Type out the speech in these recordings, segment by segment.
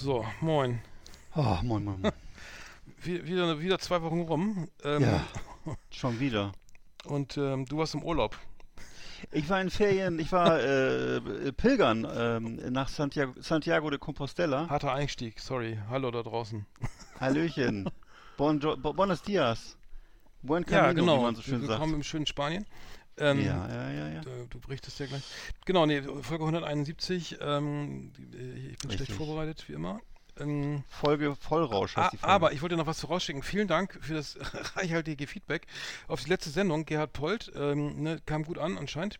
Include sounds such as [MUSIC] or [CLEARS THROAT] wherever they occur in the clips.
So, moin. Oh, moin, moin, moin. [LAUGHS] Wie- Wieder, wieder zwei Wochen rum. Ähm, Ja, [LAUGHS] schon wieder. Und ähm, du warst im Urlaub. Ich war in Ferien, ich war äh, pilgern ähm, nach Santiago, Santiago de Compostela. Harter Einstieg, sorry. Hallo da draußen. [LAUGHS] Hallöchen. Bonjo, bo, buenos dias. Buen camino, ja, genau. wie man so schön sagt. Willkommen im schönen Spanien. Ähm, Ja, ja, ja, ja. Du, du berichtest ja gleich. Genau, nee, Folge 171. Ähm, ich bin schlecht Richtig. vorbereitet, wie immer. Ähm, Folge Vollrausch heißt die Folge. aber ich wollte noch was vorausschicken. Vielen Dank für das [LAUGHS] reichhaltige Feedback auf die letzte Sendung. Gerhard Polt ähm, ne, kam gut an anscheinend.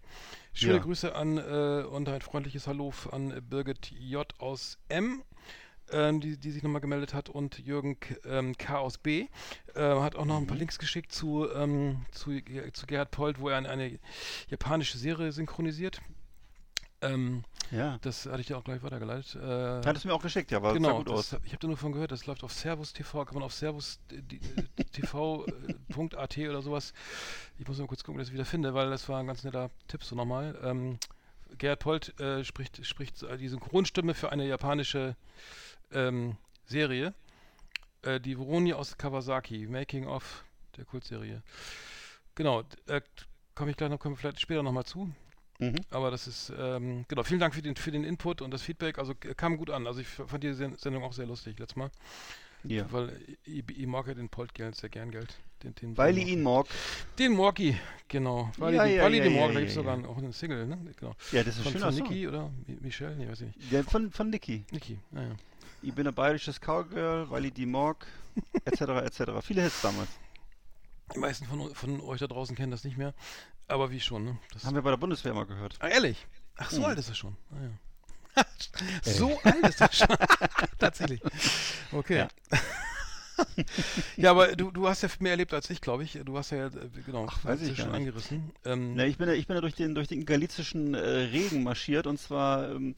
Schöne Ja. Grüße an äh, und ein freundliches Hallo an Birgit J. aus M. Ähm, die, die sich nochmal gemeldet hat und Jürgen K, ähm, K. aus B. Äh, hat auch noch ein paar Mhm. Links geschickt zu, ähm, zu, zu Gerhard Polt, wo er eine, eine japanische Serie synchronisiert. Ähm, ja. das hatte ich dir auch gleich weitergeleitet. Äh, Hattest du mir auch geschickt, ja, aber genau, gut das, aus. ich habe da nur von gehört, das läuft auf Servus TV, kann man auf Servus [LAUGHS] äh, oder sowas. Ich muss mal kurz gucken, ob ich das wieder finde, weil das war ein ganz netter Tipp so nochmal. Ähm, Gerhard Polt äh, spricht, spricht äh, die Synchronstimme für eine japanische ähm, Serie. Äh, die Veroni aus Kawasaki, Making of der Kultserie. Genau, äh, komme ich gleich noch, kommen wir vielleicht später nochmal zu. Mhm. Aber das ist, ähm, genau, vielen Dank für den, für den Input und das Feedback. Also k- kam gut an. Also ich fand die Sen- Sendung auch sehr lustig letztes Mal. Ja. Weil ich, ich mag ja den Polt Geld sehr gern Geld. Den, den Weil ich ihn mag. Den Morgi, genau. Weil Ja, ich, ja, weil ja, den ja, da gibt es sogar auch einen Single, ne? Genau. Ja, das ist Von, schöner von. Niki oder Mi- Michelle? Nee, weiß ich nicht. Ja, von, von Niki. Niki, naja. Ich bin ein bayerisches Cowgirl, weil ich die mag, etc., etc. Viele Hits damals. Die meisten von, von euch da draußen kennen das nicht mehr. Aber wie schon, ne? Das Haben wir bei der Bundeswehr mal gehört. ah, ehrlich? Ach, so Hm. alt ist er schon. Ah, ja. [LAUGHS] so alt ist er schon. [LAUGHS] Tatsächlich. Okay. Ja. [LAUGHS] Ja. aber du, du hast ja mehr erlebt als ich, glaube ich. Du hast ja, äh, genau, Ach, weiß ja ich schon gar nicht. angerissen. Ähm, Na, ich bin ja, ich bin ja durch den, durch den galizischen äh, Regen marschiert und zwar ähm,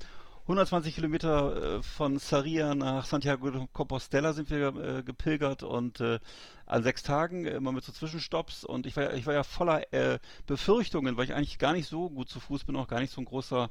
120 Kilometer äh, von Sarria nach Santiago de Compostela sind wir äh, gepilgert und äh, an sechs Tagen äh, immer mit so Zwischenstopps. Und ich war, ja- ich war ja voller äh, Befürchtungen, weil ich eigentlich gar nicht so gut zu Fuß bin, auch gar nicht so ein großer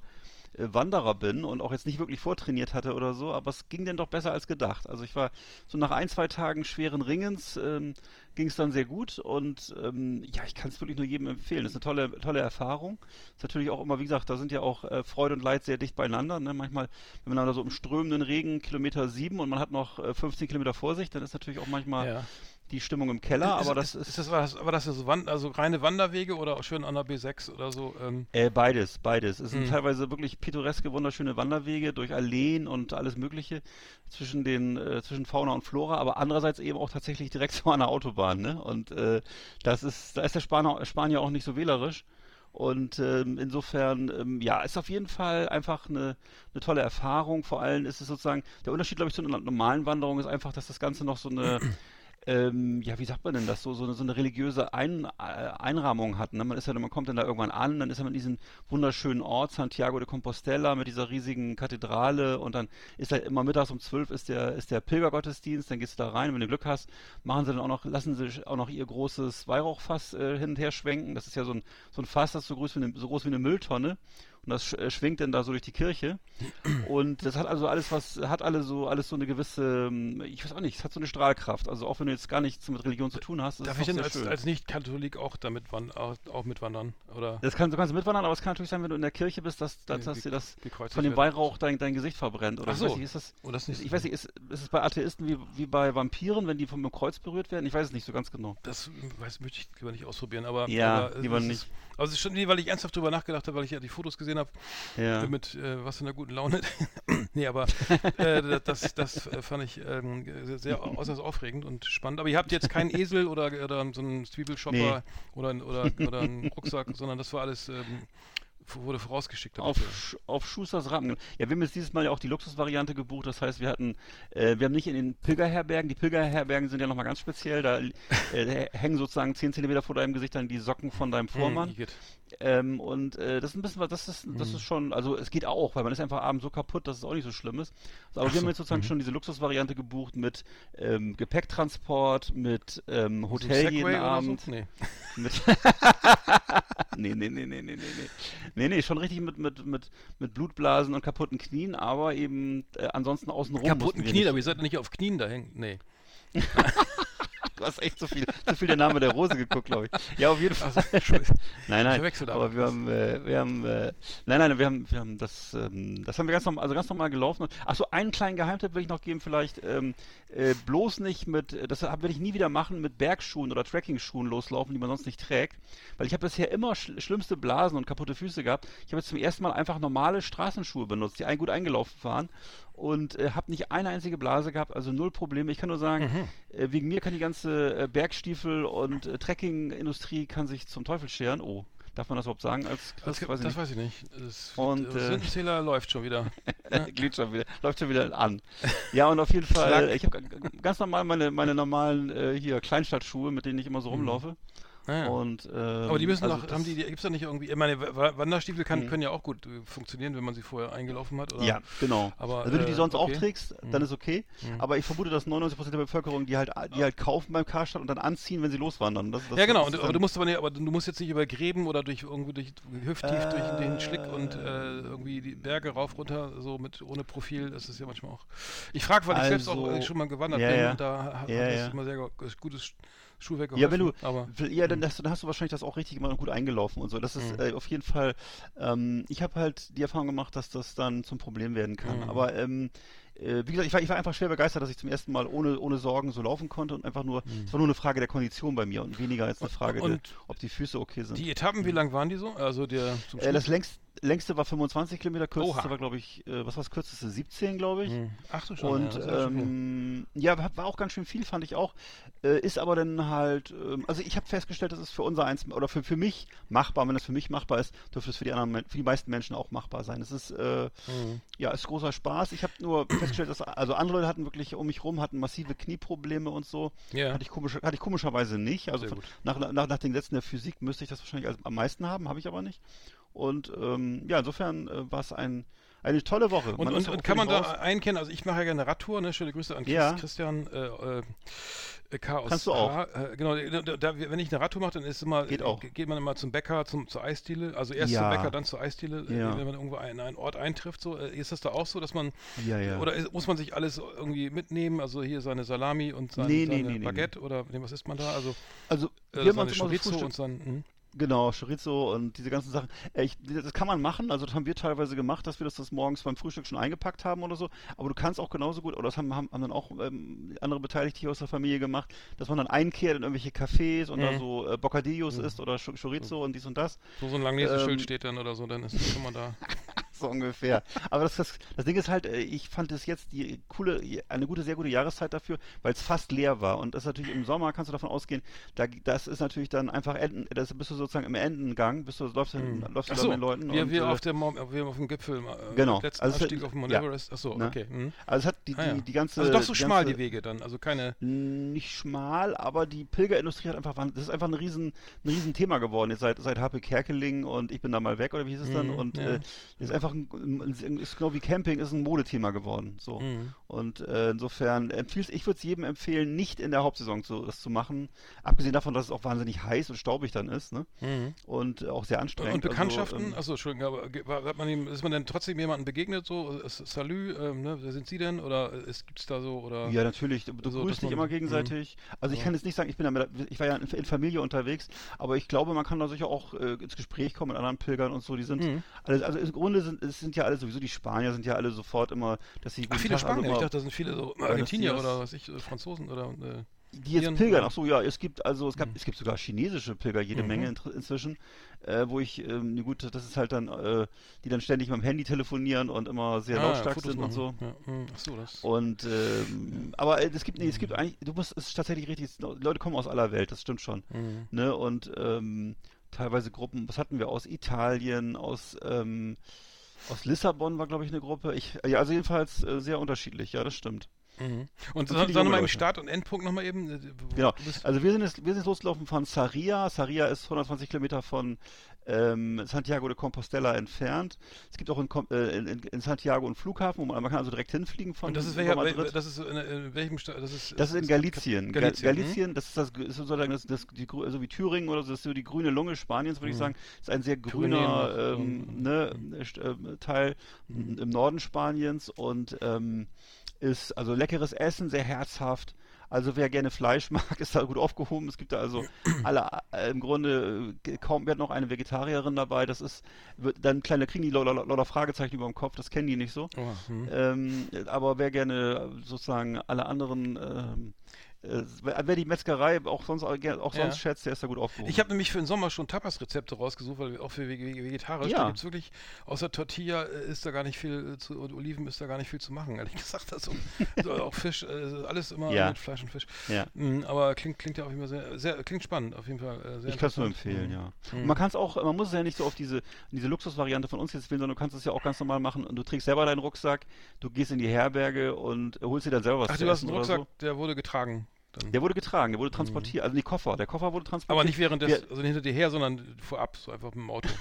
Wanderer bin und auch jetzt nicht wirklich vortrainiert hatte oder so, aber es ging dann doch besser als gedacht. Also ich war so nach ein, zwei Tagen schweren Ringens ähm, ging es dann sehr gut und ähm, ja, ich kann es wirklich nur jedem empfehlen. Das ist eine tolle, tolle Erfahrung. Ist natürlich auch immer, wie gesagt, da sind ja auch äh, Freude und Leid sehr dicht beieinander. Ne? Manchmal, wenn man da so im strömenden Regen Kilometer sieben und man hat noch äh, 15 Kilometer vor sich, dann ist natürlich auch manchmal ja. Die Stimmung im Keller, ist, aber das ist, ist, ist das, war das, so Wand, also reine Wanderwege oder auch schön an der B6 oder so? Ähm, Äh, beides, beides. Es sind Mhm. teilweise wirklich pittoreske, wunderschöne Wanderwege durch Alleen und alles Mögliche zwischen den äh, zwischen Fauna und Flora, aber andererseits eben auch tatsächlich direkt [LAUGHS] so an der Autobahn, ne? Und äh, das ist, da ist der Spanier, Spanier auch nicht so wählerisch. Und ähm, insofern, ähm, ja, ist auf jeden Fall einfach eine, eine tolle Erfahrung. Vor allem ist es sozusagen, der Unterschied, glaube ich, zu einer normalen Wanderung ist einfach, dass das Ganze noch so eine, [CLEARS THROAT] ähm, ja, wie sagt man denn das, so, so, eine, so eine religiöse Ein, äh, Einrahmung hat. Ne? Man ist ja, man kommt dann da irgendwann an, dann ist man in diesem wunderschönen Ort, Santiago de Compostela, mit dieser riesigen Kathedrale und dann ist halt immer mittags um 12 ist der, ist der Pilgergottesdienst, dann gehst du da rein, wenn du Glück hast, machen sie dann auch noch, lassen sie auch noch ihr großes Weihrauchfass äh, hin und her schwenken. Das ist ja so ein, so ein Fass, das so groß wie eine, so groß wie eine Mülltonne. Und das äh, schwingt dann da so durch die Kirche. Und das hat also alles was, hat alle so, alles so eine gewisse, ähm, ich weiß auch nicht, es hat so eine Strahlkraft. Also auch wenn du jetzt gar nichts mit Religion zu tun hast, ist Darf ich denn als, schön. als Nicht-Katholik auch damit auch, auch mitwandern? Oder Das kann, du kannst mitwandern, aber es kann natürlich sein, wenn du in der Kirche bist, dass, dass, Ge- dass dir das von dem? Weihrauch dein, dein Gesicht verbrennt. Oder Ach ich so. weiß nicht, ist das, Oh, das nicht ich weiß nicht, ist, ist es bei Atheisten wie, wie bei Vampiren, wenn die vom Kreuz berührt werden? Ich weiß es nicht so ganz genau. Das weiß, möchte ich lieber nicht ausprobieren, aber. Ja, aber, äh, lieber nicht. Ist, aber es ist schon, weil ich ernsthaft drüber nachgedacht habe, weil ich ja die Fotos gesehen habe, Ja. mit äh, was in der guten Laune. [LAUGHS] nee, aber äh, das, das äh, fand ich ähm, sehr, äußerst aufregend und spannend. Aber ihr habt jetzt keinen Esel oder, oder so einen Zwiebelshopper oder, oder, oder einen Rucksack, sondern das war alles, ähm, wurde vorausgeschickt. Auf, Sch- auf Schusters Rappen. Ja, wir haben jetzt dieses Mal ja auch die Luxusvariante gebucht. Das heißt, wir hatten, äh, wir haben nicht in den Pilgerherbergen. Die Pilgerherbergen sind ja nochmal ganz speziell. Da äh, hängen sozusagen 10 Zentimeter vor deinem Gesicht dann die Socken von deinem Vormann. Hm. Ähm, und äh, das ist ein bisschen was, das ist, Mhm. das ist schon, also es geht auch, weil man ist einfach abends so kaputt, dass es auch nicht so schlimm ist. Aber Ach wir haben so, jetzt sozusagen mhm. schon diese Luxusvariante gebucht mit ähm, Gepäcktransport, mit ähm, So Hotel jeden Segway oder Abend. So? Nee. [LAUGHS] Mit nee, [LAUGHS] nee, nee, nee, nee, nee, nee. Nee, nee, schon richtig mit, mit, mit, mit Blutblasen und kaputten Knien, aber eben äh, ansonsten außenrum. Kaputten Knien, aber ihr seid ja nicht auf Knien da hängen. Nee. [LAUGHS] Du hast echt zu viel, zu viel der Name der Rose geguckt, glaube ich. Ja, auf jeden Fall. Also. [LAUGHS] Nein, nein. da aber wir haben, äh, wir haben, äh, nein, nein, wir haben, wir haben das, ähm, das haben wir ganz normal, also ganz normal gelaufen. Ach so, einen kleinen Geheimtipp will ich noch geben, vielleicht ähm, äh, bloß nicht mit, äh, das werde ich nie wieder machen, mit Bergschuhen oder Trekkingschuhen loslaufen, die man sonst nicht trägt, weil ich habe bisher immer schl schlimmste Blasen und kaputte Füße gehabt. Ich habe jetzt zum ersten Mal einfach normale Straßenschuhe benutzt, die ein, gut eingelaufen waren und äh, habe nicht eine einzige Blase gehabt, also null Probleme. Ich kann nur sagen, Mhm. äh, wegen mir kann die ganze äh, Bergstiefel und äh, Trekkingindustrie kann sich zum Teufel scheren. Oh, darf man das überhaupt sagen als Das, Christ? das, Weiß ich weiß ich nicht. Das, Und, der äh, läuft schon wieder. [LAUGHS] Glüht schon wieder, läuft schon wieder an. Ja, und auf jeden [LAUGHS] Fall, äh, ich habe ganz normal meine, meine normalen äh, hier Kleinstadtschuhe, mit denen ich immer so rumlaufe. Ah, ja. Und, ähm, Aber die müssen also doch, haben die, gibt es da nicht irgendwie, ich meine, Wa- Wanderstiefel kann, Mhm. können ja auch gut äh, funktionieren, wenn man sie vorher eingelaufen hat. Oder? Ja, genau. Aber, also wenn du die äh, sonst okay. auch trägst, dann Mhm. ist okay. Mhm. Aber ich vermute, dass 99% der Bevölkerung die halt, die halt kaufen beim Karstadt und dann anziehen, wenn sie loswandern. Das, das, ja, genau. das Und, aber du musst aber, nicht, aber du musst jetzt nicht über Gräben oder durch irgendwo durch hüfttief durch den Äh. Schlick und äh, irgendwie die Berge rauf runter so mit ohne Profil. Das ist ja manchmal auch. Ich frage, weil ich selbst auch Also, äh, schon mal gewandert ja, bin ja. und da hat Ja, das ja. immer sehr gutes Sch- Schuhwerk Ja, wenn du, Aber ja, dann hast, du, dann hast du wahrscheinlich das auch richtig immer gut eingelaufen und so. Das ist Mhm. äh, auf jeden Fall, ähm, ich habe halt die Erfahrung gemacht, dass das dann zum Problem werden kann. Mhm. Aber ähm, äh, wie gesagt, ich war, ich war einfach schwer begeistert, dass ich zum ersten Mal ohne, ohne Sorgen so laufen konnte und einfach nur, es war nur eine Frage der Kondition bei mir und weniger als eine Frage, der, Mhm. und ob die Füße okay sind. die Etappen, wie lang waren die so? Also der zum äh, das längst, längste war 25 Kilometer, kürzeste Oha. war, glaube ich, äh, was war das kürzeste? 17, glaube ich. Hm. Ach du schon. Und ja, ähm, ja, war auch ganz schön viel, fand ich auch. Äh, ist aber dann halt, ähm, also ich habe festgestellt, das ist für unser eins oder für, für mich machbar. Wenn das für mich machbar ist, dürfte es für die anderen, für die meisten Menschen auch machbar sein. Es ist, äh, Mhm. ja, ist großer Spaß. Ich habe nur [CLEARS THROAT] festgestellt, dass also andere Leute hatten wirklich um mich rum hatten massive Knieprobleme und so. Ja. Hatte ich komisch, hatte ich komischerweise nicht. Also von, nach, nach, nach den Gesetzen der Physik müsste ich das wahrscheinlich als, am meisten haben, habe ich aber nicht. Und ähm, ja, insofern äh, war es ein, eine tolle Woche. Und, Man und, und kann man da raus. einkennen, also ich mache ja gerne Radtour, ne? Schöne Grüße an Chris, Ja. Christian äh, äh, Chaos. Kannst du auch. Äh, genau, da, da, wenn ich eine Radtour mache, dann ist immer, Geht auch. geht man immer zum Bäcker, zum, zur Eisdiele, also erst Ja. zum Bäcker, dann zur Eisdiele, äh, Ja. wenn man irgendwo in einen Ort eintrifft. So, äh, ist das da auch so, dass man, oder ist, muss man sich alles irgendwie mitnehmen, also hier seine Salami und sein, Nee, seine nee, nee, Baguette oder was isst man da? Also Also, äh, wir haben uns immer so und sein? Genau, Chorizo und diese ganzen Sachen. Äh, Ich, das kann man machen, also das haben wir teilweise gemacht, dass wir das, das morgens beim Frühstück schon eingepackt haben oder so. Aber du kannst auch genauso gut, oder das haben, haben, haben dann auch ähm, andere Beteiligte hier aus der Familie gemacht, dass man dann einkehrt in irgendwelche Cafés und da Mhm. so äh, Bocadillos isst oder Ch- Chorizo und dies und das. so, so ein Langleseschild Ähm, steht dann oder so, dann ist, kann man da. [LAUGHS] So ungefähr. Aber das, das, das Ding ist halt, äh, ich fand es jetzt die coole, eine gute, sehr gute Jahreszeit dafür, weil es fast leer war. Und das ist natürlich im Sommer, kannst du davon ausgehen, da, das ist natürlich dann einfach, Enden, das bist du sozusagen im Endengang, bist du, läufst, du Hm. läufst so, mit den Leuten. wir, und, wir, äh, auf der, wir auf dem Gipfel, äh, Genau. letzten Also Anstieg auf dem Mount ja. Everest. Achso, Ne? okay. hm. also es hat die, die, Ah, ja. die ganze. Also doch so die schmal ganze, die Wege dann, also keine. Nicht schmal, aber die Pilgerindustrie hat einfach, das ist einfach ein riesen, ein riesen Thema geworden. Jetzt seit, seit HP Kerkeling und ich bin da mal weg oder wie hieß es dann? Mhm, Und ja. äh, ist einfach einfach ein, ist genau wie Camping ist ein Modethema geworden. So. Mhm. Und äh, insofern empfiehlst, ich würde es jedem empfehlen, nicht in der Hauptsaison so, das zu machen. Abgesehen davon, dass es auch wahnsinnig heiß und staubig dann ist, ne? Mhm. Und äh, auch sehr anstrengend. Und Bekanntschaften? Also, ähm, Achso, Entschuldigung, aber hat man ihm, ist man denn trotzdem jemandem begegnet, so, äh, Salü, ähm, ne, wer sind Sie denn? Oder ist, gibt's da so, oder? Ja, natürlich. Du So, grüßt dich immer gegenseitig. Also ich Ja. kann jetzt nicht sagen, ich bin da ich war ja in, in Familie unterwegs, aber ich glaube, man kann da sicher auch äh, ins Gespräch kommen mit anderen Pilgern und so. Die sind, Mhm. alle, also im Grunde sind, es sind ja alle sowieso die Spanier sind ja alle sofort immer, dass sie Ach, viele Tag, also Spanier, ich immer- dachte, da sind viele so Argentinier oder was ich, äh, Franzosen oder, äh, Die jetzt Iren- pilgern, ja. ach so, ja, es gibt also es gab Mhm. es gibt sogar chinesische Pilger jede Mhm. Menge in, inzwischen, äh, wo ich ähm, ne, gut, das ist halt dann äh, die dann ständig mit dem Handy telefonieren und immer sehr ah, lautstark Fotos sind und so. machen. Ja, mhm, ach so, das. Und ähm, aber äh, es gibt nee, es gibt eigentlich du musst es ist tatsächlich richtig, Leute kommen aus aller Welt, das stimmt schon, Mhm. ne? Und ähm, teilweise Gruppen, was hatten wir aus Italien, aus ähm, aus Lissabon war glaube ich eine Gruppe. Ich ja, also jedenfalls äh, sehr unterschiedlich, ja, das stimmt. Mhm. Und Und viele sag junge nochmal im. Start- und Endpunkt nochmal eben. äh, Genau. Also wir sind jetzt, wir sind jetzt losgelaufen von Sarria. Sarria ist 120 Kilometer von ähm, Santiago de Compostela entfernt. Es gibt auch in, äh, in, in Santiago einen Flughafen, wo man, kann also direkt hinfliegen von und das ist welcher, Madrid. wel- das ist in, in welchem Staat? Das ist, Das ist in Galicien. Ga- Galicien, Galicien, hm? das ist das, ist sozusagen das, das die, so wie Thüringen oder so, das ist so die grüne Lunge Spaniens, würde ich Mhm. sagen. ist ein sehr grüner ähm, und- ne, st- ähm, Teil Mhm. im Norden Spaniens und ähm, ist also leckeres Essen, sehr herzhaft. Also wer gerne Fleisch [LAUGHS] mag, ist da gut aufgehoben. Es gibt da also [CLEARS THROAT] alle äh, im Grunde äh, kaum wir hatten noch eine Vegetarierin dabei. Das ist wird, dann kleine kriegen die lauter, lauter Fragezeichen über dem Kopf. Das kennen die nicht so. Oh, hm. Ähm, aber wer gerne sozusagen alle anderen, ähm, äh, wer die Metzgerei auch sonst, auch ger- auch Ja. sonst schätzt, der ist da gut aufgehoben. Ich habe nämlich für den Sommer schon Tapas-Rezepte rausgesucht, weil auch für Vege- Vege- vegetarisch, Ja. da gibt's wirklich, außer Tortilla äh, ist da gar nicht viel äh, zu, und Oliven ist da gar nicht viel zu machen, ehrlich [LAUGHS] gesagt. Also, so, auch Fisch, äh, alles immer Ja. mit Fleisch und Fisch. ja. Mm, aber klingt, klingt ja auf jeden Fall sehr, sehr klingt spannend, auf jeden Fall. Äh, sehr Ich kann es nur empfehlen, Mhm. ja. Mhm. Man kann es auch, man muss es ja nicht so auf diese, diese Luxusvariante von uns jetzt wählen, sondern du kannst es ja auch ganz normal machen und du trägst selber deinen Rucksack, du gehst in die Herberge und holst dir dann selber was Ach, zu du hast einen Rucksack, so. der wurde getragen. Dann. Der wurde getragen, der wurde transportiert, also die Koffer, der Koffer wurde transportiert. aber nicht während des, also hinter dir her, sondern vorab, so einfach mit dem Auto. [LAUGHS]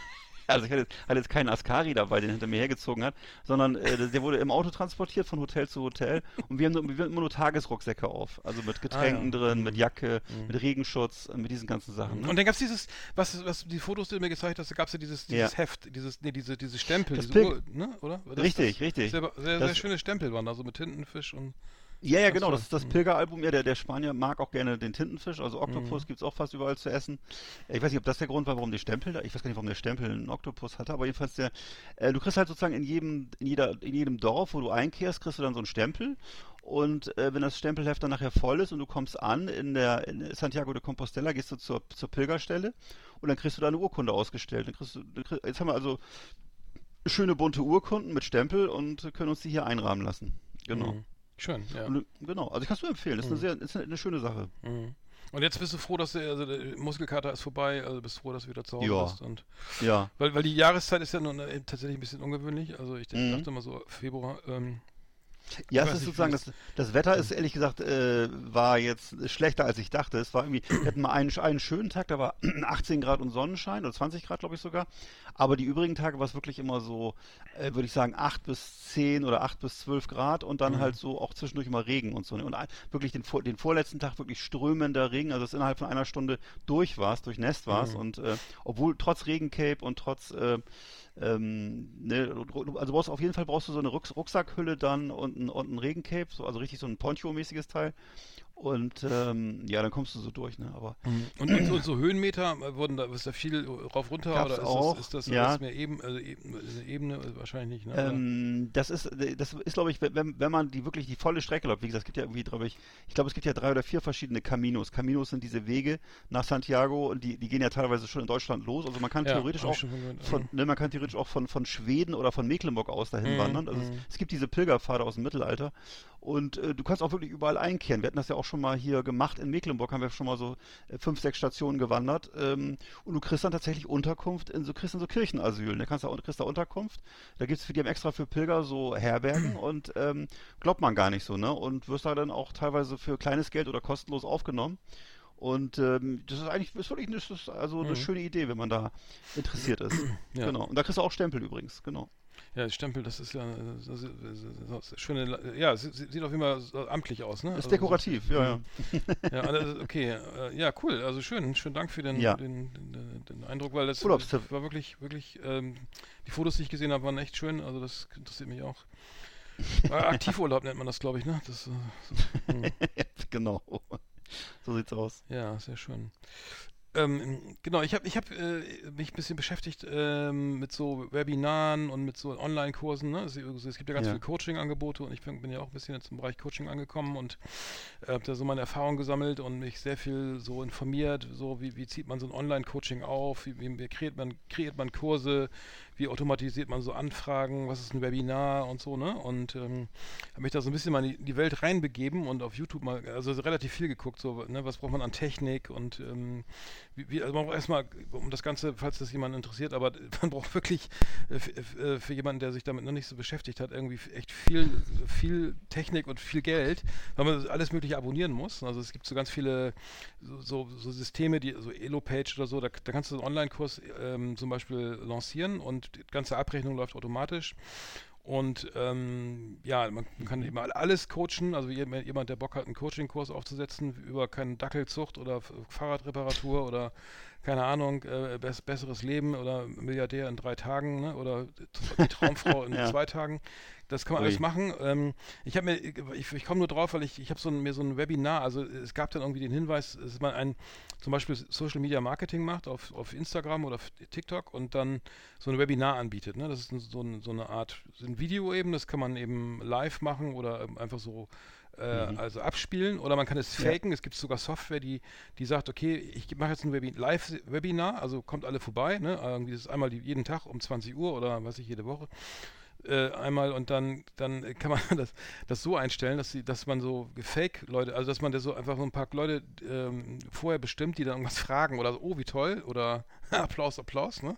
Also ich hatte jetzt, hatte jetzt keinen Askari dabei, den hinter mir hergezogen hat, sondern äh, der wurde im Auto transportiert von Hotel zu Hotel und wir haben, wir haben immer nur Tagesrucksäcke auf, also mit Getränken Ah, ja. drin, mit Jacke, Mhm. mit Regenschutz, äh, mit diesen ganzen Sachen. Ne? Und dann gab es dieses, was, was die Fotos, die du mir gezeigt hast, da gab es ja dieses, dieses Ja. Heft, dieses, nee, diese, diese Stempel, Das diese Uhr, ne, oder? Das, Richtig, das, richtig. Sehr, sehr, sehr schöne Stempel waren da, so mit Tintenfisch und. Ja, ja, genau, das ist das mhm. Pilgeralbum. Ja, der, der Spanier mag auch gerne den Tintenfisch, also Oktopus Mhm. gibt's auch fast überall zu essen. Ich weiß nicht, ob das der Grund war, warum die Stempel da, ich weiß gar nicht, warum der Stempel einen Oktopus hatte, aber jedenfalls der, äh, du kriegst halt sozusagen in jedem, in jeder, in jedem Dorf, wo du einkehrst, kriegst du dann so einen Stempel. Und äh, wenn das Stempelheft dann nachher voll ist und du kommst an in der in Santiago de Compostela, gehst du zur, zur Pilgerstelle und dann kriegst du da eine Urkunde ausgestellt. Dann kriegst du, dann kriegst, jetzt haben wir also schöne bunte Urkunden mit Stempel und können uns die hier einrahmen lassen. Genau. Mhm. Schön, ja. Und, genau, also ich kann es nur empfehlen. Das ist, eine Mhm. sehr, ist eine, eine schöne Sache. Mhm. Und jetzt bist du froh, dass du, also der Muskelkater ist vorbei, also bist froh, dass du wieder zu Hause Ja. bist. Und, Ja. weil, weil die Jahreszeit ist ja nun äh, tatsächlich ein bisschen ungewöhnlich. Also ich Mhm. dachte mal so Februar. Ähm, Ja, es ist sozusagen, das, das Wetter ist ehrlich gesagt, äh, war jetzt schlechter als ich dachte. Es war irgendwie, wir hatten mal einen, einen schönen Tag, da war [CLEARS THROAT] 18 Grad und Sonnenschein oder 20 Grad, glaube ich sogar. Aber die übrigen Tage war es wirklich immer so, äh, würde ich sagen, 8 bis 10 oder 8 bis 12 Grad und dann Mhm. halt so auch zwischendurch immer Regen und so. Und ein- wirklich den, den vorletzten Tag wirklich strömender Regen, also dass innerhalb von einer Stunde durch warst, durchnässt warst. Mhm. Und äh, obwohl trotz Regencape und trotz äh, ähm, ne, also brauchst auf jeden Fall brauchst du so eine Rucks Rucksackhülle dann und ein, und ein Regencape, so, also richtig so ein Poncho-mäßiges Teil. Und ähm, ja, dann kommst du so durch, ne? Aber und, und, und so Höhenmeter, äh, wurden da, ist da viel rauf runter Gab's oder ist auch, das, ist das ja. alles mehr eben, also eine Ebene? Äh, Wahrscheinlich nicht, ne? Ähm, das ist, das ist, glaube ich, wenn, wenn man die wirklich die volle Strecke läuft, wie gesagt, es gibt ja irgendwie, glaube ich, ich glaube, es gibt ja drei oder vier verschiedene Caminos. Caminos sind diese Wege nach Santiago und die, die gehen ja teilweise schon in Deutschland los. Also man kann Ja, theoretisch auch von, mhm. ne, man kann theoretisch auch von, von Schweden oder von Mecklenburg aus dahin Mhm, wandern. Also es, mhm. es gibt diese Pilgerpfade aus dem Mittelalter und äh, du kannst auch wirklich überall einkehren. Wir hatten das ja auch schon mal hier gemacht in Mecklenburg, haben wir schon mal so äh, fünf, sechs Stationen gewandert ähm, und du kriegst dann tatsächlich Unterkunft in so, kriegst in so Kirchenasylen. Da kannst du, kriegst da Unterkunft. Da gibt's für die haben extra für Pilger so Herbergen [CLEARS THROAT] und ähm, glaubt man gar nicht so, ne? Und wirst da dann auch teilweise für kleines Geld oder kostenlos aufgenommen. Und ähm, das ist eigentlich, ist wirklich das ist also eine Mhm. schöne Idee, wenn man da interessiert ist. [CLEARS THROAT] Ja. Genau. Und da kriegst du auch Stempel übrigens, genau. Ja, Stempel, das ist ja das ist, das ist schöne, ja, sieht auf jeden Fall so amtlich aus, ne? Ist Also so- dekorativ, ja, ja. [LAUGHS] Ja, also, okay, äh, ja, cool, also schön, schönen Dank für den, Ja. den, den, den Eindruck, weil das Urlaubstipp. war wirklich, wirklich, ähm, die Fotos, die ich gesehen habe, waren echt schön, also das interessiert mich auch. Äh, Aktivurlaub nennt man das, glaube ich, ne? Das, äh, so, [LAUGHS] hm. genau. So sieht's aus. Ja, sehr schön. Ähm, genau, ich habe ich hab, äh, mich ein bisschen beschäftigt ähm, mit so Webinaren und mit so Online-Kursen. Ne? Es, es gibt ja ganz Ja. viele Coaching-Angebote und ich bin, bin ja auch ein bisschen jetzt im Bereich Coaching angekommen und äh, habe da so meine Erfahrungen gesammelt und mich sehr viel so informiert, so wie, wie zieht man so ein Online-Coaching auf, wie, wie, wie kreiert, man, kreiert man Kurse, wie automatisiert man so Anfragen, was ist ein Webinar und so, ne? Und ähm, habe mich da so ein bisschen mal in die, Welt reinbegeben und auf YouTube mal, also relativ viel geguckt, so, ne, was braucht man an Technik und ähm, wie, also man braucht erstmal, um das Ganze, falls das jemand interessiert, aber [LAUGHS] man braucht wirklich äh, f- äh, für jemanden, der sich damit noch nicht so beschäftigt hat, irgendwie echt viel, viel Technik und viel Geld, weil man alles mögliche abonnieren muss. Also es gibt so ganz viele so, so Systeme, die, so Elo-Page oder so, da, da kannst du einen Online-Kurs ähm, zum Beispiel lancieren und die ganze Abrechnung läuft automatisch. Und ähm, ja, man kann eben alles coachen. Also jemand, der Bock hat, einen Coaching-Kurs aufzusetzen über keine Dackelzucht oder Fahrradreparatur oder keine Ahnung, äh, bess besseres Leben oder Milliardär in drei Tagen ne? oder die Traumfrau in [LAUGHS] Ja. zwei Tagen. Das kann man Ui. alles machen. Ähm, ich habe mir, ich, ich komme nur drauf, weil ich, ich habe so ein, mir so ein Webinar, also es gab dann irgendwie den Hinweis, dass man ein zum Beispiel Social Media Marketing macht auf, auf Instagram oder auf TikTok und dann so ein Webinar anbietet. Ne? Das ist so, ein, so eine Art, so ein Video eben, das kann man eben live machen oder ähm, einfach so äh, Mhm. also abspielen oder man kann es Ja. faken. Es gibt sogar Software, die, die sagt, okay, ich mache jetzt ein Webi Live-Webinar, also kommt alle vorbei, ne? irgendwie das ist einmal die, jeden Tag um 20 Uhr oder weiß ich, jede Woche äh, einmal und dann, dann kann man [LAUGHS] das, das so einstellen, dass, sie, dass man so Fake-Leute, also dass man da so einfach so ein paar Leute ähm, vorher bestimmt, die dann irgendwas fragen oder so, oh, wie toll oder [LAUGHS] Applaus, Applaus, ne?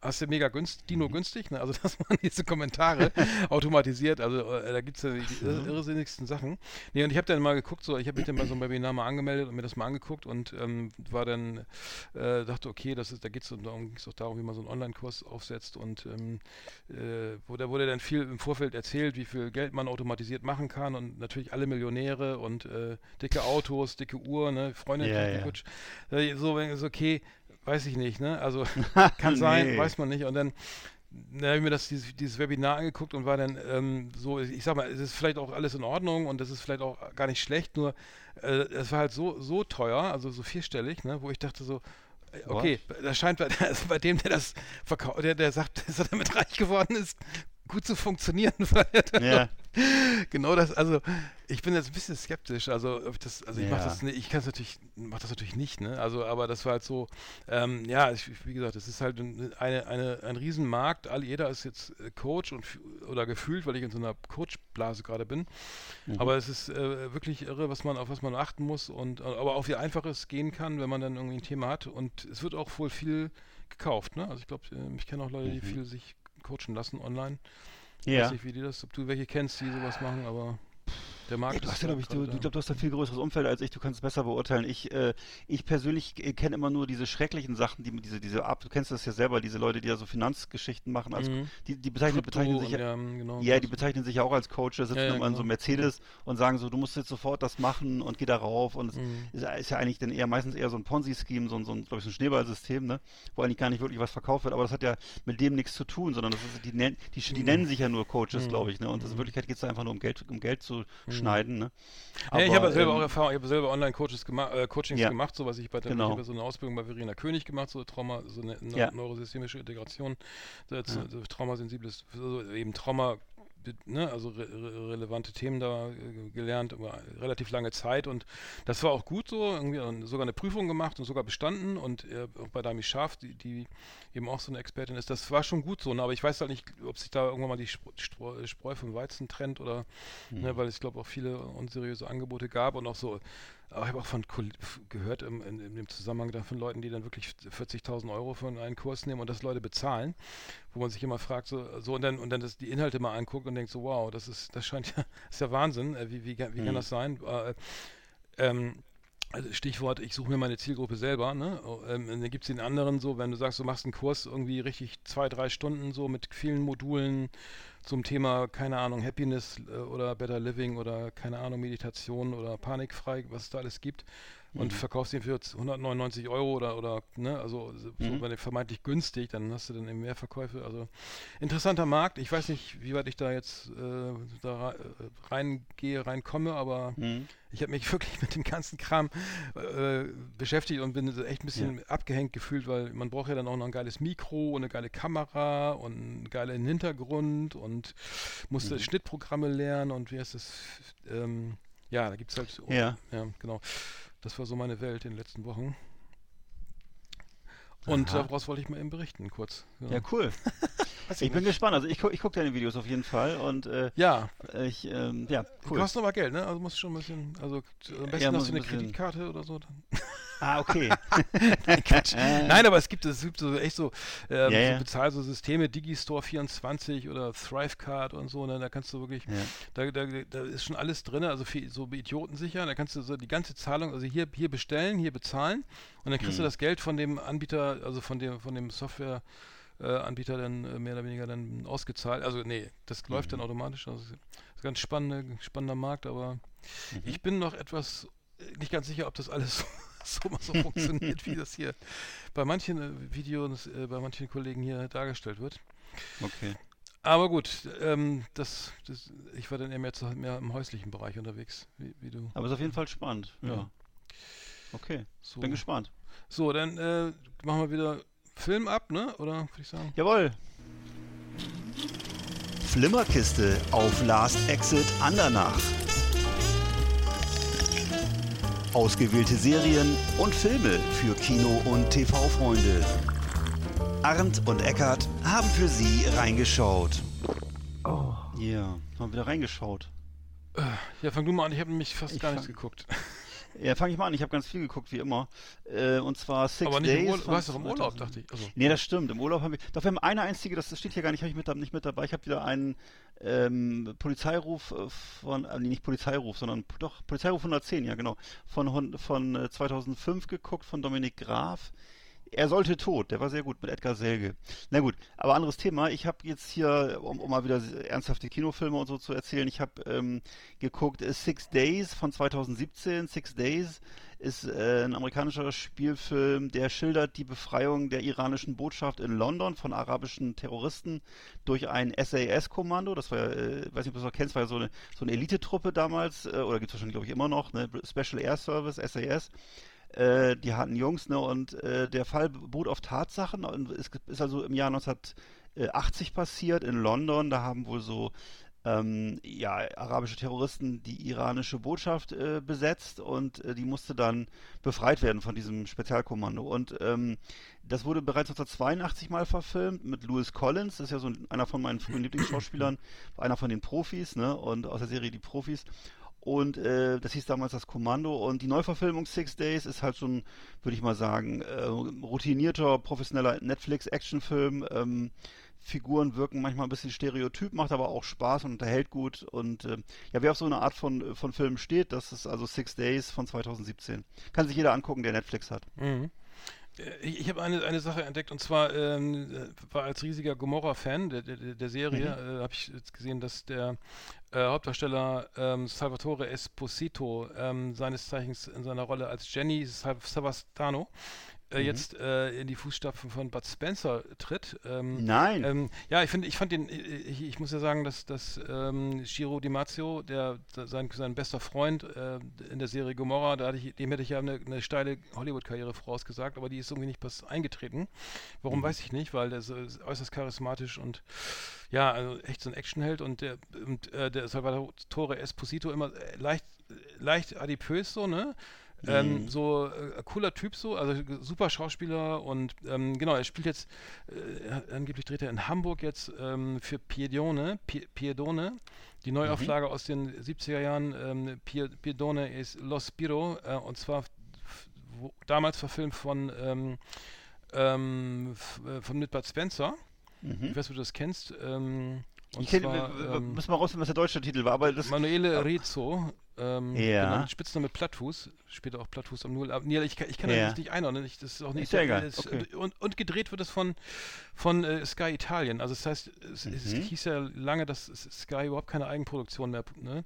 Hast du mega günstig, Dino günstig, ne? Also [LAUGHS] dass man diese Kommentare automatisiert, also äh, da gibt es ja die, die irr- irrsinnigsten Sachen. Nee, und ich habe dann mal geguckt, so, ich habe mich dann bei so einem Webinar mal angemeldet und mir das mal angeguckt und ähm, war dann, äh, dachte, okay, das ist, da geht es darum, auch darum, wie man so einen Online-Kurs aufsetzt und ähm, äh, wo, da wurde dann viel im Vorfeld erzählt, wie viel Geld man automatisiert machen kann und natürlich alle Millionäre und äh, dicke Autos, dicke Uhren, ne, Ja, kriegt ja. Kutsch. Äh, so, wenn ist okay, weiß ich nicht, ne? Also [LAUGHS] kann sein, Nee. weiß man nicht. Und dann dann habe ich mir das, dieses, dieses Webinar angeguckt und war dann ähm, so, ich sag mal, es ist vielleicht auch alles in Ordnung und das ist vielleicht auch gar nicht schlecht, nur äh, es war halt so, so teuer, also so vierstellig, ne, wo ich dachte so, äh, okay, da scheint bei, also [LAUGHS] bei dem, der das verkauft, der, der sagt, [LAUGHS] dass er damit reich geworden ist, gut zu funktionieren, [LAUGHS] er Ja. genau das, also ich bin jetzt ein bisschen skeptisch, also das, also ich mache Ja. das nicht, ich kann es natürlich, mache das natürlich nicht, ne, also aber das war halt so, ähm, ja, ich, wie gesagt, es ist halt ein- eine, eine, ein Riesenmarkt, all, jeder ist jetzt äh, Coach und oder gefühlt, weil ich in so einer Coach-Blase gerade bin, Mhm. aber es ist äh, wirklich irre, was man, auf was man achten muss und äh, aber auch wie einfach es gehen kann, wenn man dann irgendwie ein Thema hat und es wird auch wohl viel gekauft, ne, also ich glaube, äh, ich kenne auch Leute, die Mhm. viel sich coachen lassen online. Ich Ja. weiß nicht, wie die das, ob du welche kennst, die sowas machen, aber der Markt Ja, du hast ja, da glaube ich, du, du, da. glaub, du hast ein viel größeres Umfeld als ich, du kannst es besser beurteilen. Ich, äh, ich persönlich äh, kenne immer nur diese schrecklichen Sachen, die diese, diese Ab, du kennst das ja selber, diese Leute, die da so Finanzgeschichten machen, als, Mhm. die, die bezeichnen, bezeichnen sich ja, ja, genau, ja, die bezeichnen sich ja auch als Coaches, sitzen Ja, ja, immer in so einem genau. Mercedes und sagen so, du musst jetzt sofort das machen und geh da rauf und es Mhm. ist, ist ja eigentlich dann eher meistens eher so ein Ponzi-Scheme, so ein, so ein, glaube ich, so ein Schneeballsystem, ne, wo eigentlich gar nicht wirklich was verkauft wird, aber das hat ja mit dem nichts zu tun, sondern das ist, die, nennen, die, die nennen sich ja nur Coaches, Mhm. glaube ich, ne, und in Wirklichkeit geht es da einfach nur um Geld, um Geld zu schneiden, ne. ja, ich habe ja selber ähm, auch Erfahrung, ich habe selber Online-Coaches gemacht, äh, Coachings Ja. gemacht, so was ich bei der, Genau. ich habe so eine Ausbildung bei Verena König gemacht, so Trauma, so eine, ne- Ja. neurosystemische Integration, so Ja. so traumasensibles, also eben Trauma, ne, also re re relevante Themen da äh, gelernt über relativ lange Zeit und das war auch gut so, irgendwie sogar eine Prüfung gemacht und sogar bestanden und äh, auch bei Dami Scharf, die, die eben auch so eine Expertin ist, das war schon gut so, ne, aber ich weiß halt nicht, ob sich da irgendwann mal die Spr Spr Spreu vom Weizen trennt oder, ne, weil es glaube auch viele unseriöse Angebote gab und auch so, aber ich habe auch von gehört im, in, in dem Zusammenhang von Leuten, die dann wirklich 40.000 Euro für einen Kurs nehmen und das Leute bezahlen, wo man sich immer fragt, so, so und dann und dann das, die Inhalte mal anguckt und denkt so, wow, das ist, das scheint ja, [LAUGHS] ist ja Wahnsinn, äh, wie, wie, wie kann Mhm. das sein? Äh, ähm, Also Stichwort, ich suche mir meine Zielgruppe selber, ne? Oh, Ähm, dann gibt es den anderen so, wenn du sagst, du machst einen Kurs irgendwie richtig zwei, drei Stunden so mit vielen Modulen zum Thema, keine Ahnung, Happiness äh, oder Better Living oder keine Ahnung, Meditation oder Panikfrei, was es da alles gibt und verkaufst den für 199 Euro oder, oder ne, also so Mhm. vermeintlich günstig, dann hast du dann eben mehr Verkäufe. Also interessanter Markt. Ich weiß nicht, wie weit ich da jetzt äh, da äh, reingehe, reinkomme, aber Mhm. ich habe mich [LAUGHS] wirklich mit dem ganzen Kram äh, beschäftigt und bin echt ein bisschen abgehängt gefühlt, weil man braucht ja dann auch noch ein geiles Mikro und eine geile Kamera und einen geilen Hintergrund und musste Mhm. Schnittprogramme lernen und wie heißt das? Ähm, ja, da gibt es halt. Ja. ja, genau. Das war so meine Welt in den letzten Wochen. Und Aha. daraus wollte ich mal eben berichten, kurz. Ja, cool. [LAUGHS] Weiß Ich bin gespannt. Also ich, gu- ich gucke deine Videos auf jeden Fall und äh, Ja, ich, ähm, ja, cool. kostet aber Geld, ne? Also musst schon ein bisschen, also am besten Ja, hast du ein eine bisschen- Kreditkarte oder so. [LAUGHS] Ah, okay. [LAUGHS] Nein. Nein, aber es gibt, es gibt so echt so, ähm, ja. so bezahl so Systeme, Digistore 24 oder Thrivecard und so, ne? Da kannst du wirklich, Ja. da, da, da ist schon alles drin, also für so Idioten sicher. Da kannst du so die ganze Zahlung, also hier, hier bestellen, hier bezahlen und dann kriegst du Mhm. das Geld von dem Anbieter, also von dem, von dem Software. Äh, Anbieter dann äh, mehr oder weniger dann ausgezahlt. Also nee, das läuft Mhm. dann automatisch. Also, das ist ein ganz spannende, spannender Markt, aber Mhm. ich bin noch etwas äh, nicht ganz sicher, ob das alles so, [LAUGHS] so, mal so funktioniert, wie das hier bei manchen äh, Videos, äh, bei manchen Kollegen hier dargestellt wird. Okay. Aber gut, ähm, das, das, ich war dann eher mehr, zu, mehr im häuslichen Bereich unterwegs, wie, wie du. Aber ist auf jeden Fall spannend. Ja. Ja. Okay. So, Bin gespannt. so dann äh, machen wir wieder Film ab, ne? Oder würde ich sagen? Jawohl. Flimmerkiste auf Last Exit Andernach. Ausgewählte Serien und Filme für Kino- und TV-Freunde. Arndt und Eckart haben für Sie reingeschaut. Ja, haben wieder reingeschaut. Ja, fang du mal an, ich habe nämlich fast Ich gar nichts geguckt. Ja, fange ich mal an. Ich habe ganz viel geguckt, wie immer. Äh, und zwar Six Aber nicht Days. im Urlaub, von du warst doch im Urlaub, 2000. dachte ich. Also, Nee, das stimmt. Im Urlaub haben wir. Doch, wir haben eine einzige, das steht hier gar nicht, habe ich mit, nicht mit dabei. Ich habe wieder einen ähm, Polizeiruf äh, von, äh, nee, nicht Polizeiruf, sondern doch, Polizeiruf 110, ja genau. Von, hun- von äh, 2005 geguckt, von Dominik Graf. Er sollte tot, der war sehr gut mit Edgar Selge. Na gut, aber anderes Thema. Ich habe jetzt hier, um, um mal wieder ernsthafte Kinofilme und so zu erzählen, ich habe ähm, geguckt äh, Six Days von 2017. Six Days ist äh, ein amerikanischer Spielfilm, der schildert die Befreiung der iranischen Botschaft in London von arabischen Terroristen durch ein SAS-Kommando. Das war ja, äh, weiß nicht, ob du das noch kennst, war ja so eine, so eine Elitetruppe damals, äh, oder gibt es wahrscheinlich, glaube ich, immer noch, ne? Special Air Service, SAS. Äh, die hatten Jungs, ne? Und äh, der Fall beruht auf Tatsachen und ist, ist also im Jahr 1980 passiert in London. Da haben wohl so ähm, ja, arabische Terroristen die iranische Botschaft äh, besetzt und äh, die musste dann befreit werden von diesem Spezialkommando. Und ähm, das wurde bereits 1982 mal verfilmt mit Lewis Collins, das ist ja so ein, einer von meinen frühen [CLEARS THROAT] Lieblingsschauspielern, einer von den Profis, ne, und aus der Serie Die Profis. Und äh, das hieß damals das Kommando. Und die Neuverfilmung Six Days ist halt schon, würde ich mal sagen, äh, routinierter, professioneller Netflix-Actionfilm. Ähm, Figuren wirken manchmal ein bisschen stereotyp, macht aber auch Spaß und unterhält gut. Und äh, ja, wer auf so eine Art von, von Film steht, das ist also Six Days von 2017. Kann sich jeder angucken, der Netflix hat. Mhm. Äh, Ich, ich habe eine, eine Sache entdeckt und zwar ähm, äh, war als riesiger Gomorra-Fan der, der, der Serie, äh, habe ich jetzt gesehen, dass der äh, Hauptdarsteller ähm, Salvatore Esposito, ähm, seines Zeichens in seiner Rolle als Jenny Sal- Äh, jetzt äh, in die Fußstapfen von Bud Spencer tritt. Ähm, Nein. ähm, ja, ich finde, ich fand den, äh, ich, ich muss ja sagen, dass, dass ähm, Shiro Di Marzio, der, der sein, sein bester Freund äh, in der Serie Gomorra, da hatte ich, dem hätte ich ja eine, eine steile Hollywood-Karriere vorausgesagt, aber die ist irgendwie nicht pass eingetreten. Warum weiß ich nicht, weil der so, ist äußerst charismatisch und ja, also echt so ein Actionheld und der, und, äh, der Salvatore Esposito immer äh, leicht, äh, leicht adipös so, ne? Ähm, so äh, cooler Typ so, also super Schauspieler und ähm, genau, er spielt jetzt, äh, angeblich dreht er in Hamburg jetzt ähm, für Piedone, Pi- Piedone, die Neuauflage aus den 70er Jahren, ähm, Pie- Piedone ist Lo Spiro äh, und zwar wo, damals verfilmt von, ähm, ähm, äh, von Bud Spencer. Mhm. Ich weiß, ob du das kennst. Ähm, Und Ich zwar, w- ähm, müssen wir rausfinden, was der deutsche Titel war, aber das. Manuele Rizzo, ähm, Ja. Spitzname Plattfuß, später auch Plattfuß am Null. Nee, ich, kann- ich kann Ja. das nicht einordnen. Ich, das ist auch nicht. Ist ja egal, es- okay. und, und gedreht wird es von, von äh, Sky Italien. Also das heißt, es, es Mhm. hieß ja lange, dass es- Sky überhaupt keine Eigenproduktion mehr ne,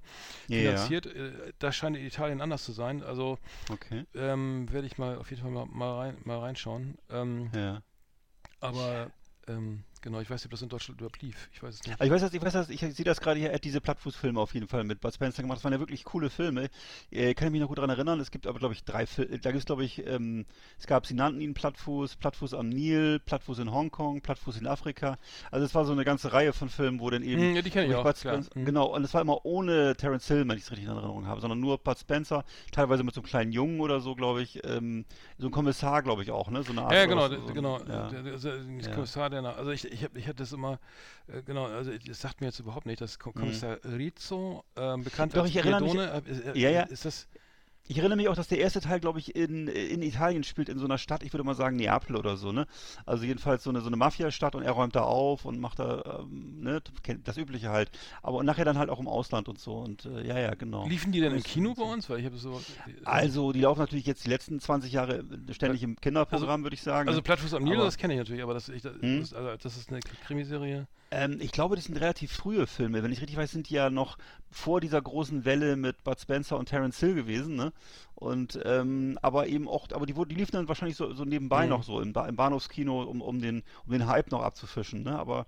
Ja, finanziert. Äh, da scheint Italien anders zu sein. Also Okay. ähm, werde ich mal auf jeden Fall mal, mal, rein, mal reinschauen. Ähm, Ja. Aber ähm, genau, ich weiß nicht, ob das in Deutschland überhaupt lief. Ich weiß es nicht. Aber ich weiß, dass, ich weiß, dass ich sehe das gerade hier, er hat diese Plattfußfilme auf jeden Fall mit Bud Spencer gemacht. Das waren ja wirklich coole Filme. Äh, kann ich mich noch gut daran erinnern. Es gibt aber, glaube ich, drei Filme. Da gibt es, glaube ich, ähm, es gab, sie nannten ihn Plattfuß, Plattfuß am Nil, Plattfuß in Hongkong, Plattfuß in Afrika. Also es war so eine ganze Reihe von Filmen, wo dann eben. Hm, ja, die kenne ich auch. Spencer, Hm. Genau, und es war immer ohne Terence Hill, wenn ich es richtig in Erinnerung habe, sondern nur Bud Spencer, teilweise mit so einem kleinen Jungen oder so, glaube ich. Ähm, so ein Kommissar, glaube ich, auch, ne? So eine Art. Ja, genau, so, genau. Ja. Der, der, der, der. Kommissar, der also ich, ich, hab, ich hatte das immer, äh, genau, also das sagt mir jetzt überhaupt nicht, das Ko- Kommissar Rizzo, ähm, bekannt Mhm. Doch, als ich erinnere mich- äh, äh, Ja, ja. Ist das, Ich erinnere mich auch, dass der erste Teil, glaube ich, in, in Italien spielt, in so einer Stadt, ich würde mal sagen Neapel oder so, ne? Also jedenfalls so eine, so eine Mafia-Stadt und er räumt da auf und macht da, ähm, ne, kennt das Übliche halt. Aber und nachher dann halt auch im Ausland und so und äh, ja, ja, genau. liefen die denn im Kino bei uns? Weil ich habe so, Also, die laufen natürlich jetzt die letzten 20 Jahre ständig im Kinderprogramm, würde ich sagen. also? Plattfuß am Nil, das kenne ich natürlich, aber das, ich, das, Hm? also, das ist eine Krimiserie. Ähm, ich glaube, das sind relativ frühe Filme. Wenn ich richtig weiß, sind die ja noch vor dieser großen Welle mit Bud Spencer und Terence Hill gewesen, ne? Und ähm, aber eben auch, aber die, die liefen dann wahrscheinlich so, so nebenbei Mhm. noch so im, ba im Bahnhofskino, um, um den, um den Hype noch abzufischen, ne? Aber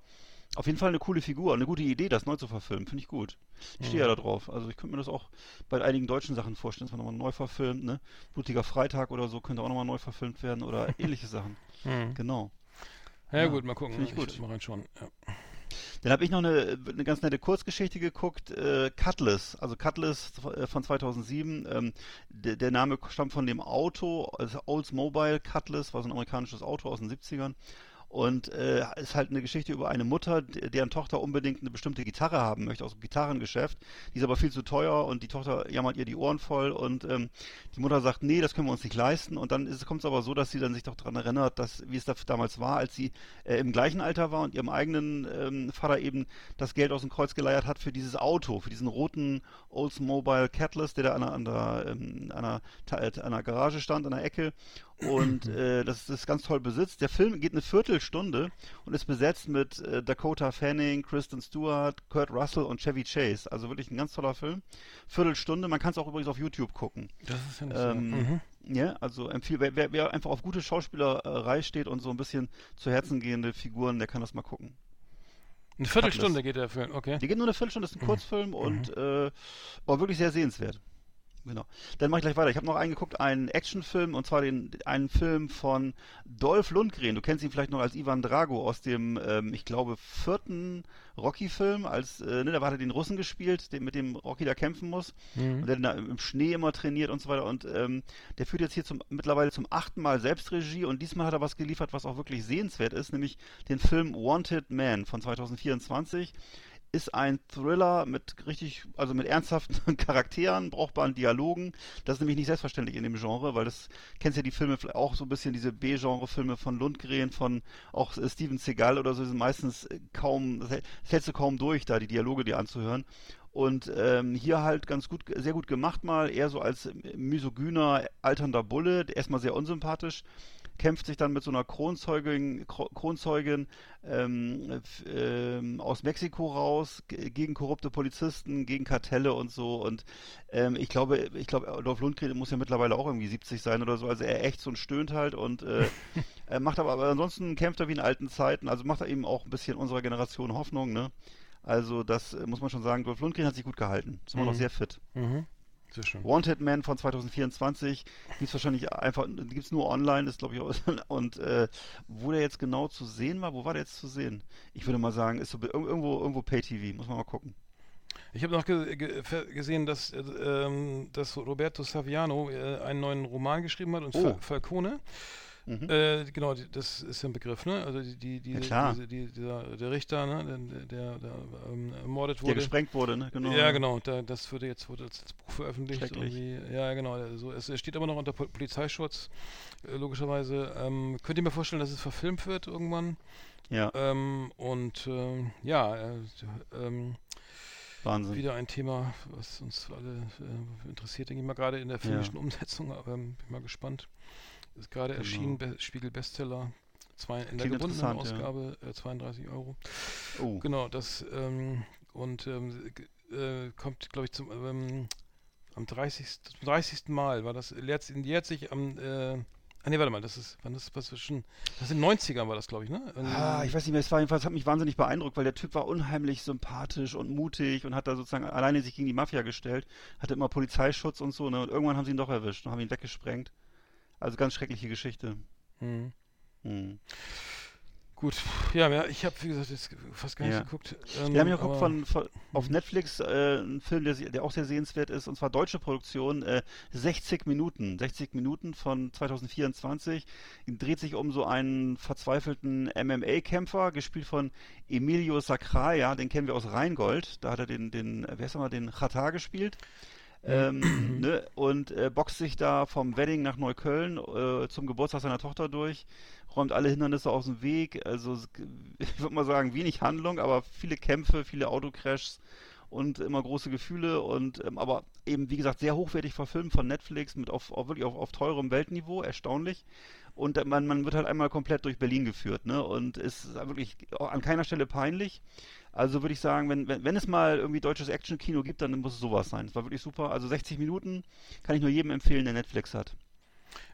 auf jeden Fall eine coole Figur, eine gute Idee, das neu zu verfilmen, finde ich gut. Ich stehe ja da drauf. Also ich könnte mir das auch bei einigen deutschen Sachen vorstellen, dass man nochmal neu verfilmt, ne? Blutiger Freitag oder so könnte auch nochmal neu verfilmt werden oder [LAUGHS] ähnliche Sachen. Hm. Genau. Ja, Ja, gut, mal gucken. find ich gut. mal reinschauen. Ja. Dann habe ich noch eine, eine ganz nette Kurzgeschichte geguckt, äh, Cutlass, also Cutlass äh, von 2007. Ähm, der, der Name stammt von dem Auto, also Oldsmobile Cutlass, war so ein amerikanisches Auto aus den 70ern. Und äh, ist halt eine Geschichte über eine Mutter, de- deren Tochter unbedingt eine bestimmte Gitarre haben möchte aus dem Gitarrengeschäft. Die ist aber viel zu teuer und die Tochter jammert ihr die Ohren voll und ähm, die Mutter sagt, nee, das können wir uns nicht leisten. Und dann kommt es aber so, dass sie dann sich doch daran erinnert, dass wie es da damals war, als sie äh, im gleichen Alter war und ihrem eigenen ähm, Vater eben das Geld aus dem Kreuz geleiert hat für dieses Auto, für diesen roten Oldsmobile Catalyst, der da an einer, an der, ähm, an einer, an einer Garage stand, an der Ecke. Und [CLEARS THROAT] äh, das, ist ganz toll besitzt. Der Film geht eine Viertelstunde und ist besetzt mit äh, Dakota Fanning, Kristen Stewart, Kurt Russell und Chevy Chase. Also wirklich ein ganz toller Film. Viertelstunde. Man kann es auch übrigens auf YouTube gucken. Das ist ja nicht Ähm, so. Mhm. Ja, also empfehle, wer, wer, wer einfach auf gute Schauspielerei steht und so ein bisschen zu Herzen gehende Figuren, der kann das mal gucken. Eine Viertelstunde geht der Film, okay. Die geht nur eine Viertelstunde, das ist ein Mhm. Kurzfilm und äh, war wirklich sehr sehenswert. Genau. Dann mache ich gleich weiter. Ich habe noch einen geguckt, einen Actionfilm, und zwar den, einen Film von Dolph Lundgren. Du kennst ihn vielleicht noch als Ivan Drago aus dem, ähm, ich glaube, vierten Rocky-Film, als, äh, ne, da hat er den Russen gespielt, den, mit dem Rocky da kämpfen muss. Mhm. Und der da im Schnee immer trainiert und so weiter. Und ähm, der führt jetzt hier zum, mittlerweile zum achten Mal Selbstregie und diesmal hat er was geliefert, was auch wirklich sehenswert ist, nämlich den Film Wanted Man von 2024. Ist ein Thriller mit richtig, also mit ernsthaften [LAUGHS] Charakteren, brauchbaren Dialogen. Das ist nämlich nicht selbstverständlich in dem Genre, weil das kennst ja die Filme auch so ein bisschen, diese B-Genre-Filme von Lundgren, von auch äh, Steven Seagal oder so, sind meistens äh, kaum, das hält- das hältst du kaum durch, da die Dialoge dir anzuhören. Und ähm, hier halt ganz gut, sehr gut gemacht mal, eher so als misogyner, alternder Bulle, erstmal sehr unsympathisch, kämpft sich dann mit so einer Kronzeugin, Kro- Kronzeugin ähm, ähm, aus Mexiko raus, gegen korrupte Polizisten, gegen Kartelle und so. Und ähm, ich glaube, ich glaube, Adolf Lundgren muss ja mittlerweile auch irgendwie 70 sein oder so. Also er echt so und stöhnt halt und äh, [LAUGHS] er macht aber, aber ansonsten kämpft er wie in alten Zeiten. Also macht er eben auch ein bisschen unserer Generation Hoffnung, ne? Also das äh, muss man schon sagen, Dolph Lundgren hat sich gut gehalten. Ist immer noch Mhm. sehr fit. Mhm. Sehr schön. Wanted Man von 2024 gibt's wahrscheinlich einfach, gibt's nur online, ist glaube ich auch, [LAUGHS] und äh, wo der jetzt genau zu sehen war, wo war der jetzt zu sehen? Ich würde mal sagen, ist so irgendwo, irgendwo Pay-TV, muss man mal gucken. Ich habe noch ge ge gesehen, dass, äh, ähm, dass Roberto Saviano äh, einen neuen Roman geschrieben hat, und Oh. Fa Falcone. Mhm. Äh, genau, das ist ja ein Begriff, ne? Also die, die, die, Ja, diese, die dieser, der Richter, ne? Der, der, der ähm, ermordet Der wurde. gesprengt wurde, ne? Genau. Ja, genau. Da, das wurde jetzt wurde als, Buch veröffentlicht. Ja, genau. Also es, steht aber noch unter Pol Polizeischutz, äh, logischerweise. Ähm, könnt ihr mir vorstellen, dass es verfilmt wird irgendwann? Ja, Ähm, und ähm, ja, äh, ähm, Wahnsinn. wieder ein Thema, was uns alle äh, interessiert, denke ich mal, gerade in der filmischen Umsetzung. Aber ähm, bin mal gespannt. Ist gerade Genau. erschienen, Be Spiegel Bestseller. Zwei, in der gebundenen interessant, ja. Ausgabe äh, 32 Euro. Oh, Genau, das ähm, und ähm, äh, kommt, glaube ich, zum ähm, am 30. zum 30. Mal war das jährt, jährt sich am äh, ah nee, warte mal, das ist wann das was ist schon das in den 90ern war das, glaube ich, ne? Irgendwie- Ah, ich weiß nicht mehr, es war jedenfalls, hat mich wahnsinnig beeindruckt, weil der Typ war unheimlich sympathisch und mutig und hat da sozusagen alleine sich gegen die Mafia gestellt, hatte immer Polizeischutz und so, ne? Und irgendwann haben sie ihn doch erwischt und haben ihn weggesprengt. Also ganz schreckliche Geschichte. Hm. Hm. Gut, ja, ich habe wie gesagt jetzt fast gar nicht Ja. geguckt. Ähm, Wir haben ja geguckt von, von auf Netflix äh, einen Film, der, der auch sehr sehenswert ist, und zwar deutsche Produktion, äh, 60 Minuten. 60 Minuten von 2024. Dreht sich um so einen verzweifelten MMA-Kämpfer, gespielt von Emilio Sacraia, den kennen wir aus Rheingold. Da hat er den, den wer ist nochmal, den Chata gespielt. Ähm, ne, und äh, boxt sich da vom Wedding nach Neukölln äh, zum Geburtstag seiner Tochter durch, räumt alle Hindernisse aus dem Weg. Also [LAUGHS] ich würde mal sagen, wenig Handlung, aber viele Kämpfe, viele Autocrashs und immer große Gefühle und ähm, aber eben wie gesagt sehr hochwertig verfilmt von Netflix mit auf, auf wirklich auf, auf teurem Weltniveau, erstaunlich. Und man, man wird halt einmal komplett durch Berlin geführt, ne? Und ist wirklich an keiner Stelle peinlich. Also würde ich sagen, wenn, wenn, wenn es mal irgendwie deutsches Action-Kino gibt, dann muss es sowas sein. Es war wirklich super. Also 60 Minuten kann ich nur jedem empfehlen, der Netflix hat.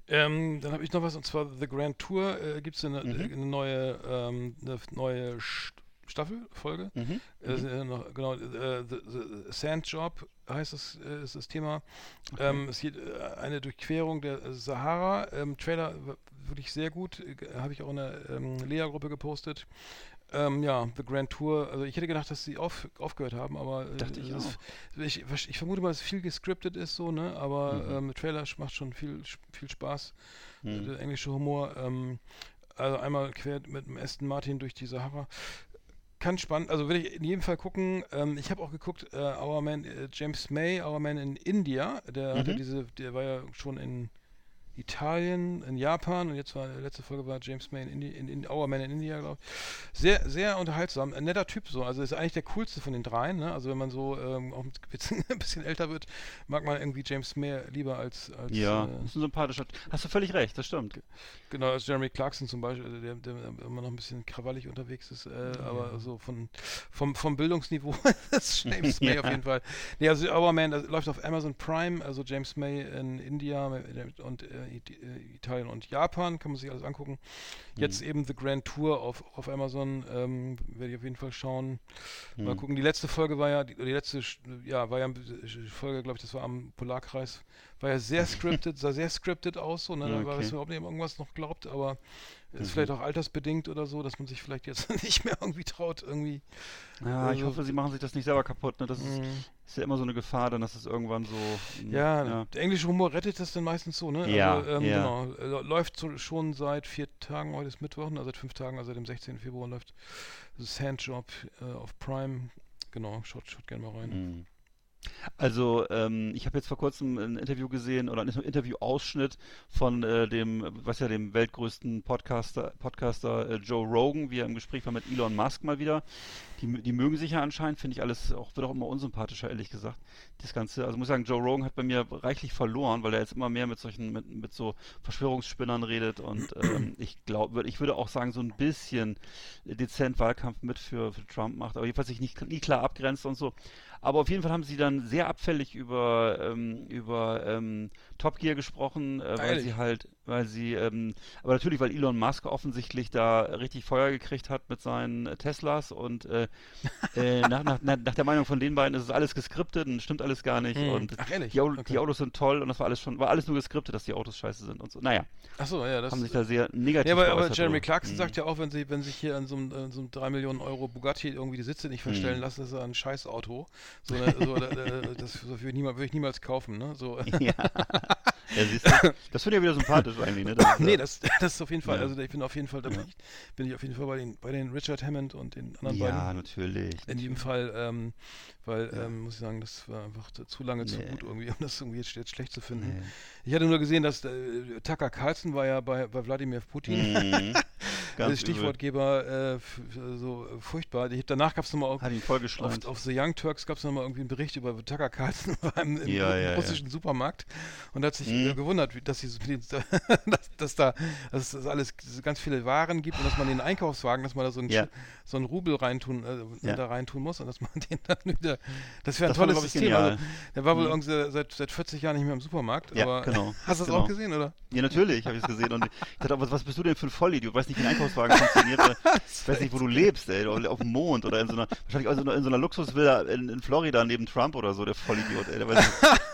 Ähm, dann habe ich noch was und zwar The Grand Tour. Äh, Gibt es eine, Mhm. eine neue, ähm, eine neue St Staffel, Folge? Mhm. Äh, äh, noch, genau, äh, the, the Sand Job heißt das, äh, ist das Thema. Ähm, es geht äh, eine Durchquerung der Sahara. Ähm, Trailer wirklich sehr gut. Äh, Habe ich auch in der ähm, Lea-Gruppe gepostet. Ähm, ja, The Grand Tour. Also ich hätte gedacht, dass sie auf, aufgehört haben, aber äh, Dachte ich ist- ich, ich vermute mal, dass viel gescriptet ist so, ne? Aber Mhm. ähm, Trailer macht schon viel, viel Spaß. Mhm. Der englische Humor. Ähm, also einmal quer mit dem Aston Martin durch die Sahara. Kann spannend, also will ich in jedem Fall gucken. Ähm, ich habe auch geguckt, äh, Our Man, äh, James May, Our Man in India. Der hatte Mhm. diese, der war ja schon in Italien, in Japan und jetzt war die letzte Folge war James May in, Indi in, in Our Man in India, glaube ich. Sehr, sehr unterhaltsam. Ein netter Typ so. Also ist eigentlich der coolste von den dreien. Ne? Also wenn man so ähm, auch ein bisschen, [LAUGHS] ein bisschen älter wird, mag man irgendwie James May lieber als, als Ja, äh, ist ein sympathischer. Hast du völlig recht, das stimmt. Genau, als Jeremy Clarkson zum Beispiel, also der, der immer noch ein bisschen krawallig unterwegs ist, äh, aber so von, vom, vom Bildungsniveau [LAUGHS] ist James [LAUGHS] May Ja. auf jeden Fall. Nee, also Our Man, das läuft auf Amazon Prime, also James May in India und äh, äh, Italien und Japan, kann man sich alles angucken. Jetzt Mhm. eben The Grand Tour auf, auf Amazon, ähm, werde ich auf jeden Fall schauen. Mal Mhm. gucken, die letzte Folge war ja, die, die letzte, ja, war ja äh, Folge, glaube ich, das war am Polarkreis, war ja sehr [LAUGHS] scripted, sah sehr scripted aus, so, ne? Da war es überhaupt nicht irgendwas noch glaubt, aber ist Mhm. vielleicht auch altersbedingt oder so, dass man sich vielleicht jetzt [LAUGHS] nicht mehr irgendwie traut, irgendwie. Ja, ich Also- hoffe, sie machen sich das nicht selber kaputt. Ne? Das ist, Mm. ist ja immer so eine Gefahr, dann, dass es irgendwann so. mm, Ja, der englische Humor rettet das dann meistens so, ne? Ja, also, ähm, ja. genau. Äh, Läuft so, schon seit vier Tagen, heute ist Mittwoch, also seit fünf Tagen, also seit dem 16. Februar läuft das Handjob äh, auf Prime. Genau, schaut, schaut gerne mal rein. Mhm. Also, ähm, ich habe jetzt vor kurzem ein Interview gesehen oder ein Interview-Ausschnitt von äh, dem, was ja dem weltgrößten Podcaster, Podcaster äh, Joe Rogan, wie er im Gespräch war mit Elon Musk mal wieder. Die, die mögen sich ja anscheinend, finde ich alles auch, wird auch immer unsympathischer, ehrlich gesagt. Das Ganze, also muss ich sagen, Joe Rogan hat bei mir reichlich verloren, weil er jetzt immer mehr mit solchen, mit, mit so Verschwörungsspinnern redet und [CLEARS THROAT] ähm, ich glaube, ich würde auch sagen, so ein bisschen dezent Wahlkampf mit für, für Trump macht, aber jedenfalls sich nicht, nie klar abgrenzt und so. Aber auf jeden Fall haben sie dann sehr abfällig über, ähm, über ähm, Top Gear gesprochen, äh, weil sie halt, weil sie, ähm, aber natürlich, weil Elon Musk offensichtlich da richtig Feuer gekriegt hat mit seinen Teslas und äh, [LAUGHS] äh, nach, nach, nach, der Meinung von den beiden ist es alles geskriptet und stimmt alles gar nicht Hm. und Ach, ehrlich? die, Au die Okay. Autos sind toll und das war alles schon, war alles nur geskriptet, dass die Autos scheiße sind und so. Naja, Achso, ja, das haben sich da sehr negativ Ja, aber, aber Jeremy. Clarkson Mhm. sagt ja auch, wenn sie, wenn sich hier an so einem, äh, so einem 3 Millionen Euro Bugatti irgendwie die Sitze nicht verstellen Mhm. lassen, ist er ein Scheißauto. So, ne, so, da, da, das würde ich, niemals, würde ich niemals kaufen, ne? So, [LAUGHS] ja. Ja, siehst du, das finde ich ja wieder sympathisch eigentlich, ne? Das [LAUGHS] nee, ja- das, das ist auf jeden Fall, Ja. also ich bin auf jeden Fall, da bin, Ja. ich, bin ich auf jeden Fall bei den, bei den Richard Hammond und den anderen ja, beiden. natürlich. In jedem Fall, ähm, weil, Ja. ähm, muss ich sagen, das war einfach zu- zu lange zu Nee. gut irgendwie, [LAUGHS] um das irgendwie jetzt, jetzt schlecht zu finden. Nee. Ich hatte nur gesehen, dass äh, Tucker Carlson war ja bei, bei Wladimir Putin. Mhm. [LAUGHS] Ganz Stichwortgeber äh, so äh, furchtbar. Ich, danach gab es nochmal auf, vollgeschleimt. auf The Young Turks gab es nochmal irgendwie einen Bericht über Tucker Carlson [LAUGHS] im, im Ja, ja, ja. russischen Supermarkt und hat sich Mhm. äh, gewundert, wie, dass, sie, dass, dass da dass es alles ganz viele Waren gibt und dass man den Einkaufswagen, dass man da so einen, Ja. So einen Rubel reintun, äh, Ja. da reintun muss und dass man den dann wieder. Das wäre ein Das war, tolles ich, System. genial. Also, der war wohl Mhm. irgendwie seit, seit 40 Jahren nicht mehr im Supermarkt. Ja, aber genau. [LAUGHS] Hast du das Genau. auch gesehen, oder? Ja, natürlich, habe ich es gesehen. Und ich dachte, was, was bist du denn für ein Vollidiot? Du weißt nicht, wie ein Einkaufswagen funktioniert. [LAUGHS] Ich weiß nicht, wo du lebst, ey. Auf dem Mond oder in so einer, wahrscheinlich auch so einer- in so einer Luxusvilla in, in Florida neben Trump oder so, der Vollidiot, ey. Der weiß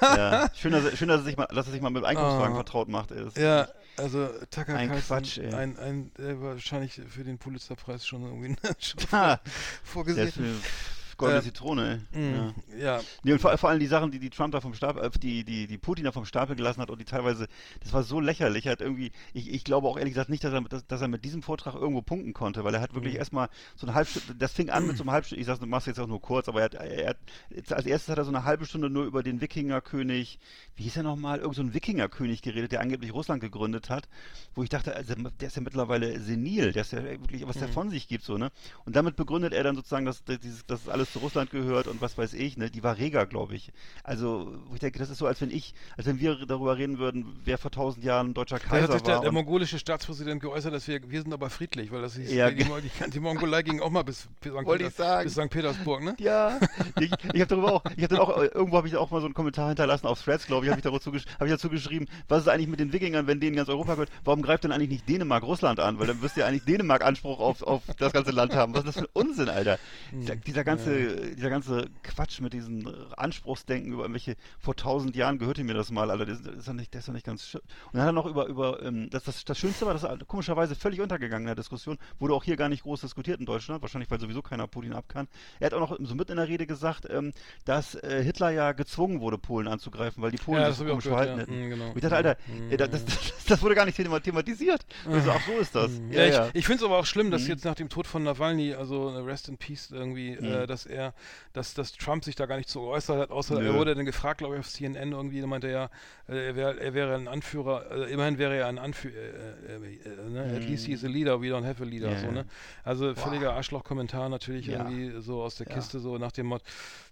ja. [LAUGHS] Schön, dass, er- schön, dass er sich mal, dass er sich mal mit dem Einkaufswagen Oh. vertraut macht, ey. Das- Ja, also Tucker Ein Carlson, Quatsch, ey. Ein, ein, der war wahrscheinlich für den Pulitzerpreis schon irgendwie Der vorgesehen. Goldene Äh, Zitrone, ey. Mm, Ja. ja. Nee, und vor, vor allem die Sachen, die, die Trump da vom Stapel, äh, die, die, die Putin da vom Stapel gelassen hat und die teilweise, das war so lächerlich. Er hat irgendwie, ich, ich glaube auch ehrlich gesagt nicht, dass er, dass, dass er mit diesem Vortrag irgendwo punkten konnte, weil er hat wirklich Mhm. erstmal so eine halbe Stunde, das fing an mit so einem halben Stunde, ich du machst jetzt auch nur kurz, aber er hat, er hat, als erstes hat er so eine halbe Stunde nur über den Wikingerkönig, wie hieß er nochmal, irgend so ein Wikingerkönig geredet, der angeblich Russland gegründet hat, wo ich dachte, also, der ist ja mittlerweile senil, der ist ja wirklich, was der Mhm. von sich gibt, so, ne? Und damit begründet er dann sozusagen, dass, dass, dass alles zu Russland gehört und was weiß ich, ne? Die war reger, glaube ich. Also, ich denke, das ist so, als wenn ich, als wenn wir darüber reden würden, wer vor tausend Jahren ein deutscher Da Kaiser hat sich der, war. der mongolische Staatspräsident geäußert, dass wir, wir sind aber friedlich, weil das hieß, Ja, die, die, die Mongolei ging auch mal bis, bis, St. Wollte ich sagen. bis St. Petersburg, ne? Ja, ich, ich habe darüber auch, ich habe dann auch, irgendwo habe ich auch mal so einen Kommentar hinterlassen auf Threads, glaube ich, habe ich dazu, hab ich dazu geschrieben, was ist eigentlich mit den Wikingern, wenn denen ganz Europa gehört, warum greift denn eigentlich nicht Dänemark Russland an? Weil dann müsste ja eigentlich Dänemark Anspruch auf, auf das ganze Land haben. Was ist das für ein Unsinn, Alter? Dieser, dieser ganze, dieser ganze Quatsch mit diesen Anspruchsdenken über irgendwelche, vor tausend Jahren gehörte mir das mal, Alter, das ist doch nicht, das ist doch nicht ganz schön. Und dann hat er noch über, über, ähm, das, das, das Schönste war, das ist komischerweise völlig untergegangen in der Diskussion, wurde auch hier gar nicht groß diskutiert in Deutschland, wahrscheinlich weil sowieso keiner Putin ab kann. Er hat auch noch so mit in der Rede gesagt, ähm, dass äh, Hitler ja gezwungen wurde, Polen anzugreifen, weil die Polen Ja, sich das so hab ich komisch gehört, verhalten ja. hätten. Mm, genau. Ich dachte, Alter, äh, das, das, das wurde gar nicht thema- thematisiert. Und ich so, ach so ist das. Mhm. Ja, Ja, ich, ich finde es aber auch schlimm, dass Mhm. jetzt nach dem Tod von Nawalny, also äh, Rest in Peace irgendwie, äh, Mhm. dass er, dass, dass Trump sich da gar nicht so geäußert hat, außer Nö. er wurde dann gefragt, glaube ich, auf CNN irgendwie, meinte er ja, äh, er, wär, er wäre ein Anführer, äh, immerhin wäre er ein Anführer, äh, äh, äh, ne? at least he's a leader, we don't have a leader. Ja, so, ne? Also völliger Arschloch-Kommentar natürlich Ja. irgendwie so aus der Ja. Kiste, so nach dem Motto,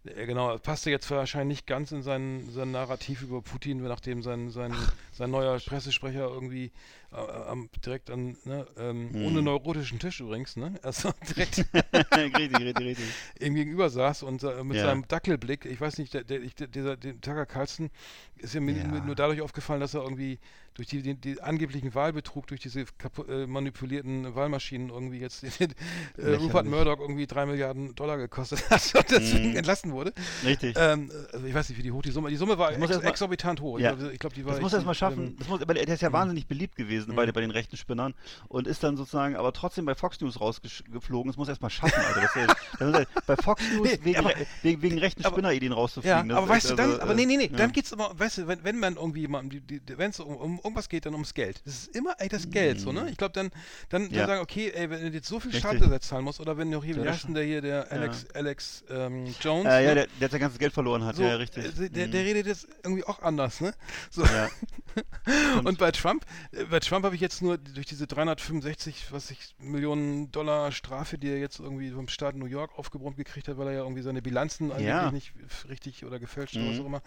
äh, genau, passte jetzt wahrscheinlich nicht ganz in sein, sein Narrativ über Putin, nachdem sein, sein, sein neuer Pressesprecher irgendwie äh, am, direkt an, ne, ähm, Mhm. ohne neurotischen Tisch übrigens, ne? [LAUGHS] Also direkt [LAUGHS] richtig, richtig, richtig. ihm gegenüber saß und äh, mit Ja. seinem Dackelblick, ich weiß nicht, der, der, ich, der, dieser der Tucker Carlson ist ja mir, Ja. nur dadurch aufgefallen, dass er irgendwie durch die, die, die angeblichen Wahlbetrug, durch diese äh, manipulierten Wahlmaschinen irgendwie jetzt äh, Rupert. Murdoch irgendwie drei Milliarden Dollar gekostet hat [LAUGHS] und deswegen Mhm. entlassen wurde. Richtig. Ähm, also ich weiß nicht, wie die hoch die Summe, die Summe war ex exorbitant hoch. Ja. Ich glaube, glaub, die war Das muss er erstmal schaffen. ähm, Das muss, aber der der ist ja Mhm. wahnsinnig beliebt gewesen bei, Mhm. bei den rechten Spinnern und ist dann sozusagen aber trotzdem bei Fox News rausgeflogen. Das muss er erstmal schaffen, Alter. Das ist, das ist, bei Fox [LAUGHS] News Nee, wegen, aber- wegen, wegen rechten aber- Spinnerideen Ja, rauszufliegen. Das aber weißt du, echt, dann, also, aber äh, nee, nee, nee, ja. dann geht's immer, weißt du, wenn, wenn man irgendwie jemandem, wenn es um, um irgendwas geht, dann ums Geld. Das ist immer ey, das Geld, so, ne? Ich glaube, dann, dann, dann Ja. sagen, okay, ey, wenn du jetzt so viel. Strafgesetz zahlen musst, oder wenn noch hier, Ja, wie heißt denn der hier, der Alex, Alex ähm, Jones, Äh, ja, ne? der, der sein ganzes Geld verloren hat. so, ja, richtig. äh, der, Mhm. der redet jetzt irgendwie auch anders, ne? So. ja. [LAUGHS] Und bei Trump, äh, bei Trump habe ich jetzt nur durch diese 365, was ich, Millionen Dollar Strafe, die er jetzt irgendwie vom Staat New York aufgebrummt gekriegt hat, weil er ja irgendwie seine Bilanzen Ja. nicht f- richtig oder gefälscht oder was Mhm. auch immer.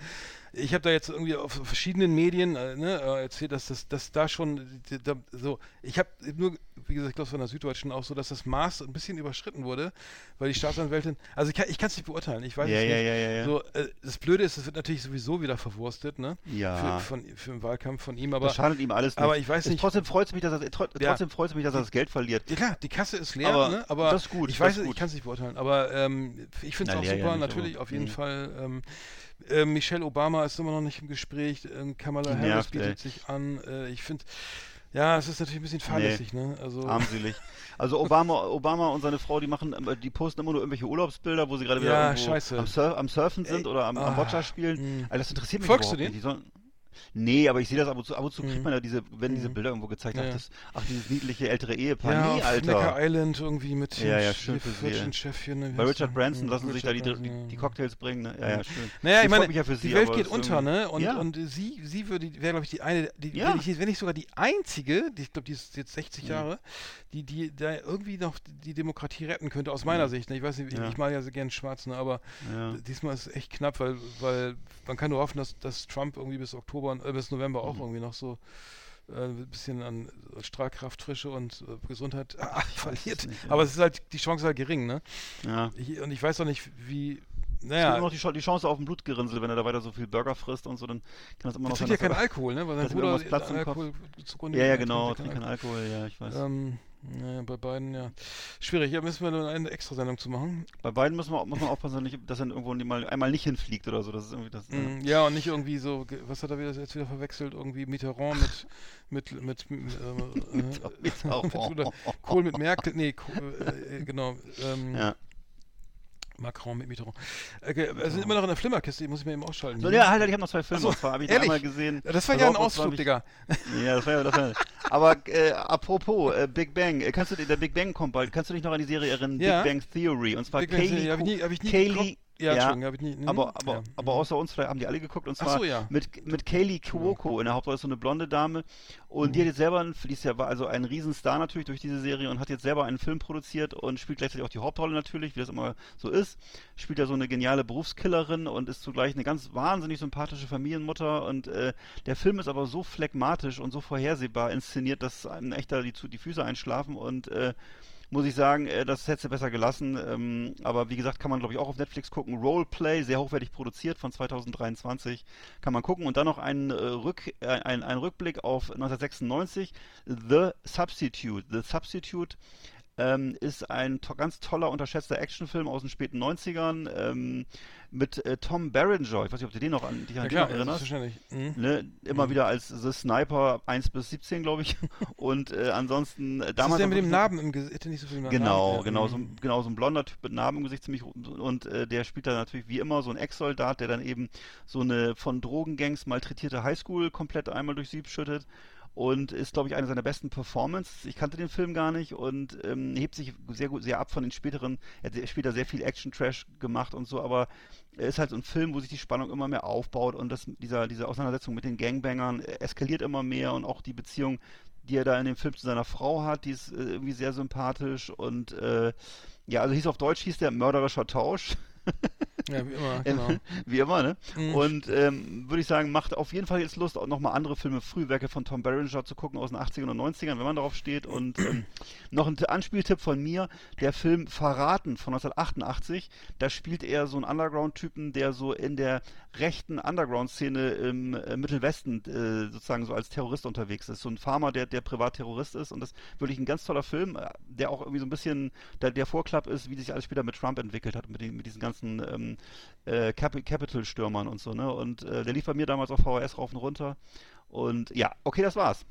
Ich habe da jetzt irgendwie auf verschiedenen Medien äh, ne, äh, erzählt, dass das dass da schon da, so, ich habe nur, wie gesagt, ich glaube von der Süddeutschen auch so, dass das Maß ein bisschen überschritten wurde, weil die Staatsanwältin, also ich kann es nicht beurteilen, ich weiß Ja, es ja, nicht. ja, ja, ja. So, äh, das Blöde ist, es wird natürlich sowieso wieder verwurstet, ne? Ja. Für, von, für den Wahlkampf von ihm, aber das schadet ihm alles nicht. aber ich weiß Es- [LAUGHS] nicht- Trotzdem freut es mich, dass er, tro Ja. trotzdem freut's mich, dass er das Geld verliert. Ja klar, die Kasse ist leer, Aber ne? aber das ist gut, ich weiß, es, ich gut. kann es nicht beurteilen, aber ähm, ich finde es Na, auch leer ja super, nicht, natürlich, aber- auf jeden mhm. Fall. Ähm, äh, Michelle Obama ist immer noch nicht im Gespräch, ähm, Kamala Die Harris nervt, bietet ey. sich an. Äh, ich finde, ja, es ist natürlich ein bisschen fahrlässig, ne? Also, [LAUGHS] Armselig. Also Obama, Obama und seine Frau, die machen, ähm, die posten immer nur irgendwelche Urlaubsbilder, wo sie gerade wieder Ja. Am, Surf, am Surfen sind Ey, oder am, am ah, Boccia spielen. mh. Also das interessiert mich Folgst du überhaupt denen? nicht. Die sollen, Nee, aber ich sehe das ab und zu. Ab und zu kriegt Mhm. man ja diese, wenn diese Mhm. Bilder irgendwo gezeigt Ja, das, ach, dieses niedliche ältere Ehepaar. Ja, nee, auf Alter. Necker Island irgendwie mit Ja, ja, schön. Ne, Bei Richard? Branson lassen sich da die, Richard die, die. Cocktails bringen. Ne? Ja, ja, schön. Naja, ich Das meine, ja sie, die Welt geht unter, ne? Und, Ja. und sie, sie würde, wäre, glaube ich, die eine, die, wenn, ich, wenn nicht sogar die einzige, die, ich glaube, die ist jetzt 60 Mhm. Jahre, die, die da irgendwie noch die Demokratie retten könnte, aus meiner Sicht. Ne? Ich weiß nicht, ich. Ja. ich mag ja so gern schwarz, ne? aber diesmal ist es echt knapp, weil, weil man kann nur hoffen, dass, dass Trump irgendwie bis Oktober, äh, bis November Mhm. auch irgendwie noch so äh, ein bisschen an Strahlkraft, Frische und äh, Gesundheit [LAUGHS] ah, verliert. nicht, ja. Aber es ist halt, die Chance ist halt gering, ne? ja. Ich, und ich weiß auch nicht, wie, Es naja, gibt immer noch die, Chance- die Chance auf ein Blutgerinnsel, wenn er da weiter so viel Burger frisst und so, dann kann das immer Er noch trinkt sein, ja keinen er- Alkohol, ne? Weil sein Bruder an im Kopf. Alkohol zugrunde Ja, ja, geht, genau, trinkt trinkt er keinen Alkohol, ja, ich weiß. Ähm, naja, bei beiden, ja. Schwierig, ja, müssen wir nur eine Extrasendung zu machen. Bei beiden muss man, muss man aufpassen, dass, er irgendwo mal, einmal nicht hinfliegt oder so. Das ist irgendwie das. äh, Mm, Ja, und nicht irgendwie so, was hat er wieder, jetzt wieder verwechselt? Irgendwie Mitterrand mit, mit, mit, [LAUGHS] mit, äh, äh, Mitterrand. oder Kohl mit Merkel, nee, Kohl, äh, äh, genau, ähm, Ja. Macron mit Mitterrand. Äh, ge- wir sind immer noch in der Flimmerkiste, die muss ich mir eben ausschalten. So, ja, halt, ich habe noch zwei Filme. So, zwar habe ich ehrlich? einmal gesehen. das war ja ein Ausflug, ich- Digga. Ja, das war ja das war, Aber äh, apropos äh, Big Bang, äh, kannst du der Big Bang kommt bald, kannst du dich noch an die Serie erinnern? Ja. Big Bang Theory und zwar Big Bang Kaylee, Theory, hab ich Cu- nie- hab ich nie Kaylee, Ja, Entschuldigung, hab ich nie- hm, aber aber ja. aber außer uns vielleicht haben die alle geguckt und Ach zwar so, ja. mit mit Kaylee Cuoco in der Hauptrolle so eine blonde Dame und die Mhm. hat jetzt selber einen, die ist ja war also ein Riesenstar natürlich durch diese Serie und hat jetzt selber einen Film produziert und spielt gleichzeitig auch die Hauptrolle natürlich, wie das immer so ist. Spielt ja so eine geniale Berufskillerin und ist zugleich eine ganz wahnsinnig sympathische Familienmutter und äh, der Film ist aber so phlegmatisch und so vorhersehbar inszeniert, dass einem echt da die, die Füße einschlafen und äh, muss ich sagen, äh, das hätte besser gelassen. Ähm, aber wie gesagt, kann man glaube ich auch auf Netflix gucken. Roleplay, sehr hochwertig produziert von 2023, kann man gucken. Und dann noch ein, äh, Rück, äh, ein, ein Rückblick auf 1996, The Substitute. The Substitute ähm, ist ein to ganz toller, unterschätzter Actionfilm aus den späten 90ern ähm, mit äh, Tom Berenger. Ich weiß nicht, ob du den noch an, dich an Ja, den klar, noch erinnerst. selbstverständlich. Mhm. Ne, immer Mhm. wieder als The Sniper 1 bis 17, glaube ich. [LAUGHS] Und äh, ansonsten äh, Das ist damals. der mit dem Narben im Gesicht, hätte nicht so viel Narben. Genau, ja. genau, so, Mhm. ein- genau, so ein blonder Typ mit Narben im Gesicht ziemlich und äh, der spielt da natürlich wie immer so ein Ex-Soldat, der dann eben so eine von Drogengangs malträtierte Highschool komplett einmal durch Sieb schüttet und ist, glaube ich, eine seiner besten Performances. Ich kannte den Film gar nicht und ähm, hebt sich sehr gut, sehr ab von den späteren. Er hat später sehr viel Action-Trash gemacht und so, aber er ist halt so ein Film, wo sich die Spannung immer mehr aufbaut und das, dieser, diese Auseinandersetzung mit den Gangbangern äh, eskaliert immer mehr und auch die Beziehung, die er da in dem Film zu seiner Frau hat, die ist äh, irgendwie sehr sympathisch und äh, ja, also hieß auf Deutsch hieß der mörderischer Tausch. [LAUGHS] Ja, wie immer, [LAUGHS] genau. Wie immer, ne? Mhm. Und ähm, würde ich sagen, macht auf jeden Fall jetzt Lust, auch nochmal andere Filme, Frühwerke von Tom Berenger zu gucken aus den 80ern und 90ern, wenn man darauf steht. Und ähm, [CLEARS THROAT] noch ein Anspieltipp von mir, der Film Verraten von 1988. Da spielt er so einen Underground-Typen, der so in der rechten Underground-Szene im äh, Mittelwesten äh, sozusagen so als Terrorist unterwegs ist. So ein Farmer, der, der Privatterrorist ist. Und das wirklich ein ganz toller Film, äh, der auch irgendwie so ein bisschen der, der Vorklapp ist, wie sich alles später mit Trump entwickelt hat, mit, den, mit diesen ganzen ähm, äh, Cap Capital-Stürmern und so, ne? Und äh, der lief bei mir damals auf VHS rauf und runter. Und ja, okay, das war's.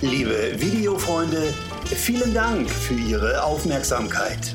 Liebe Videofreunde, vielen Dank für Ihre Aufmerksamkeit.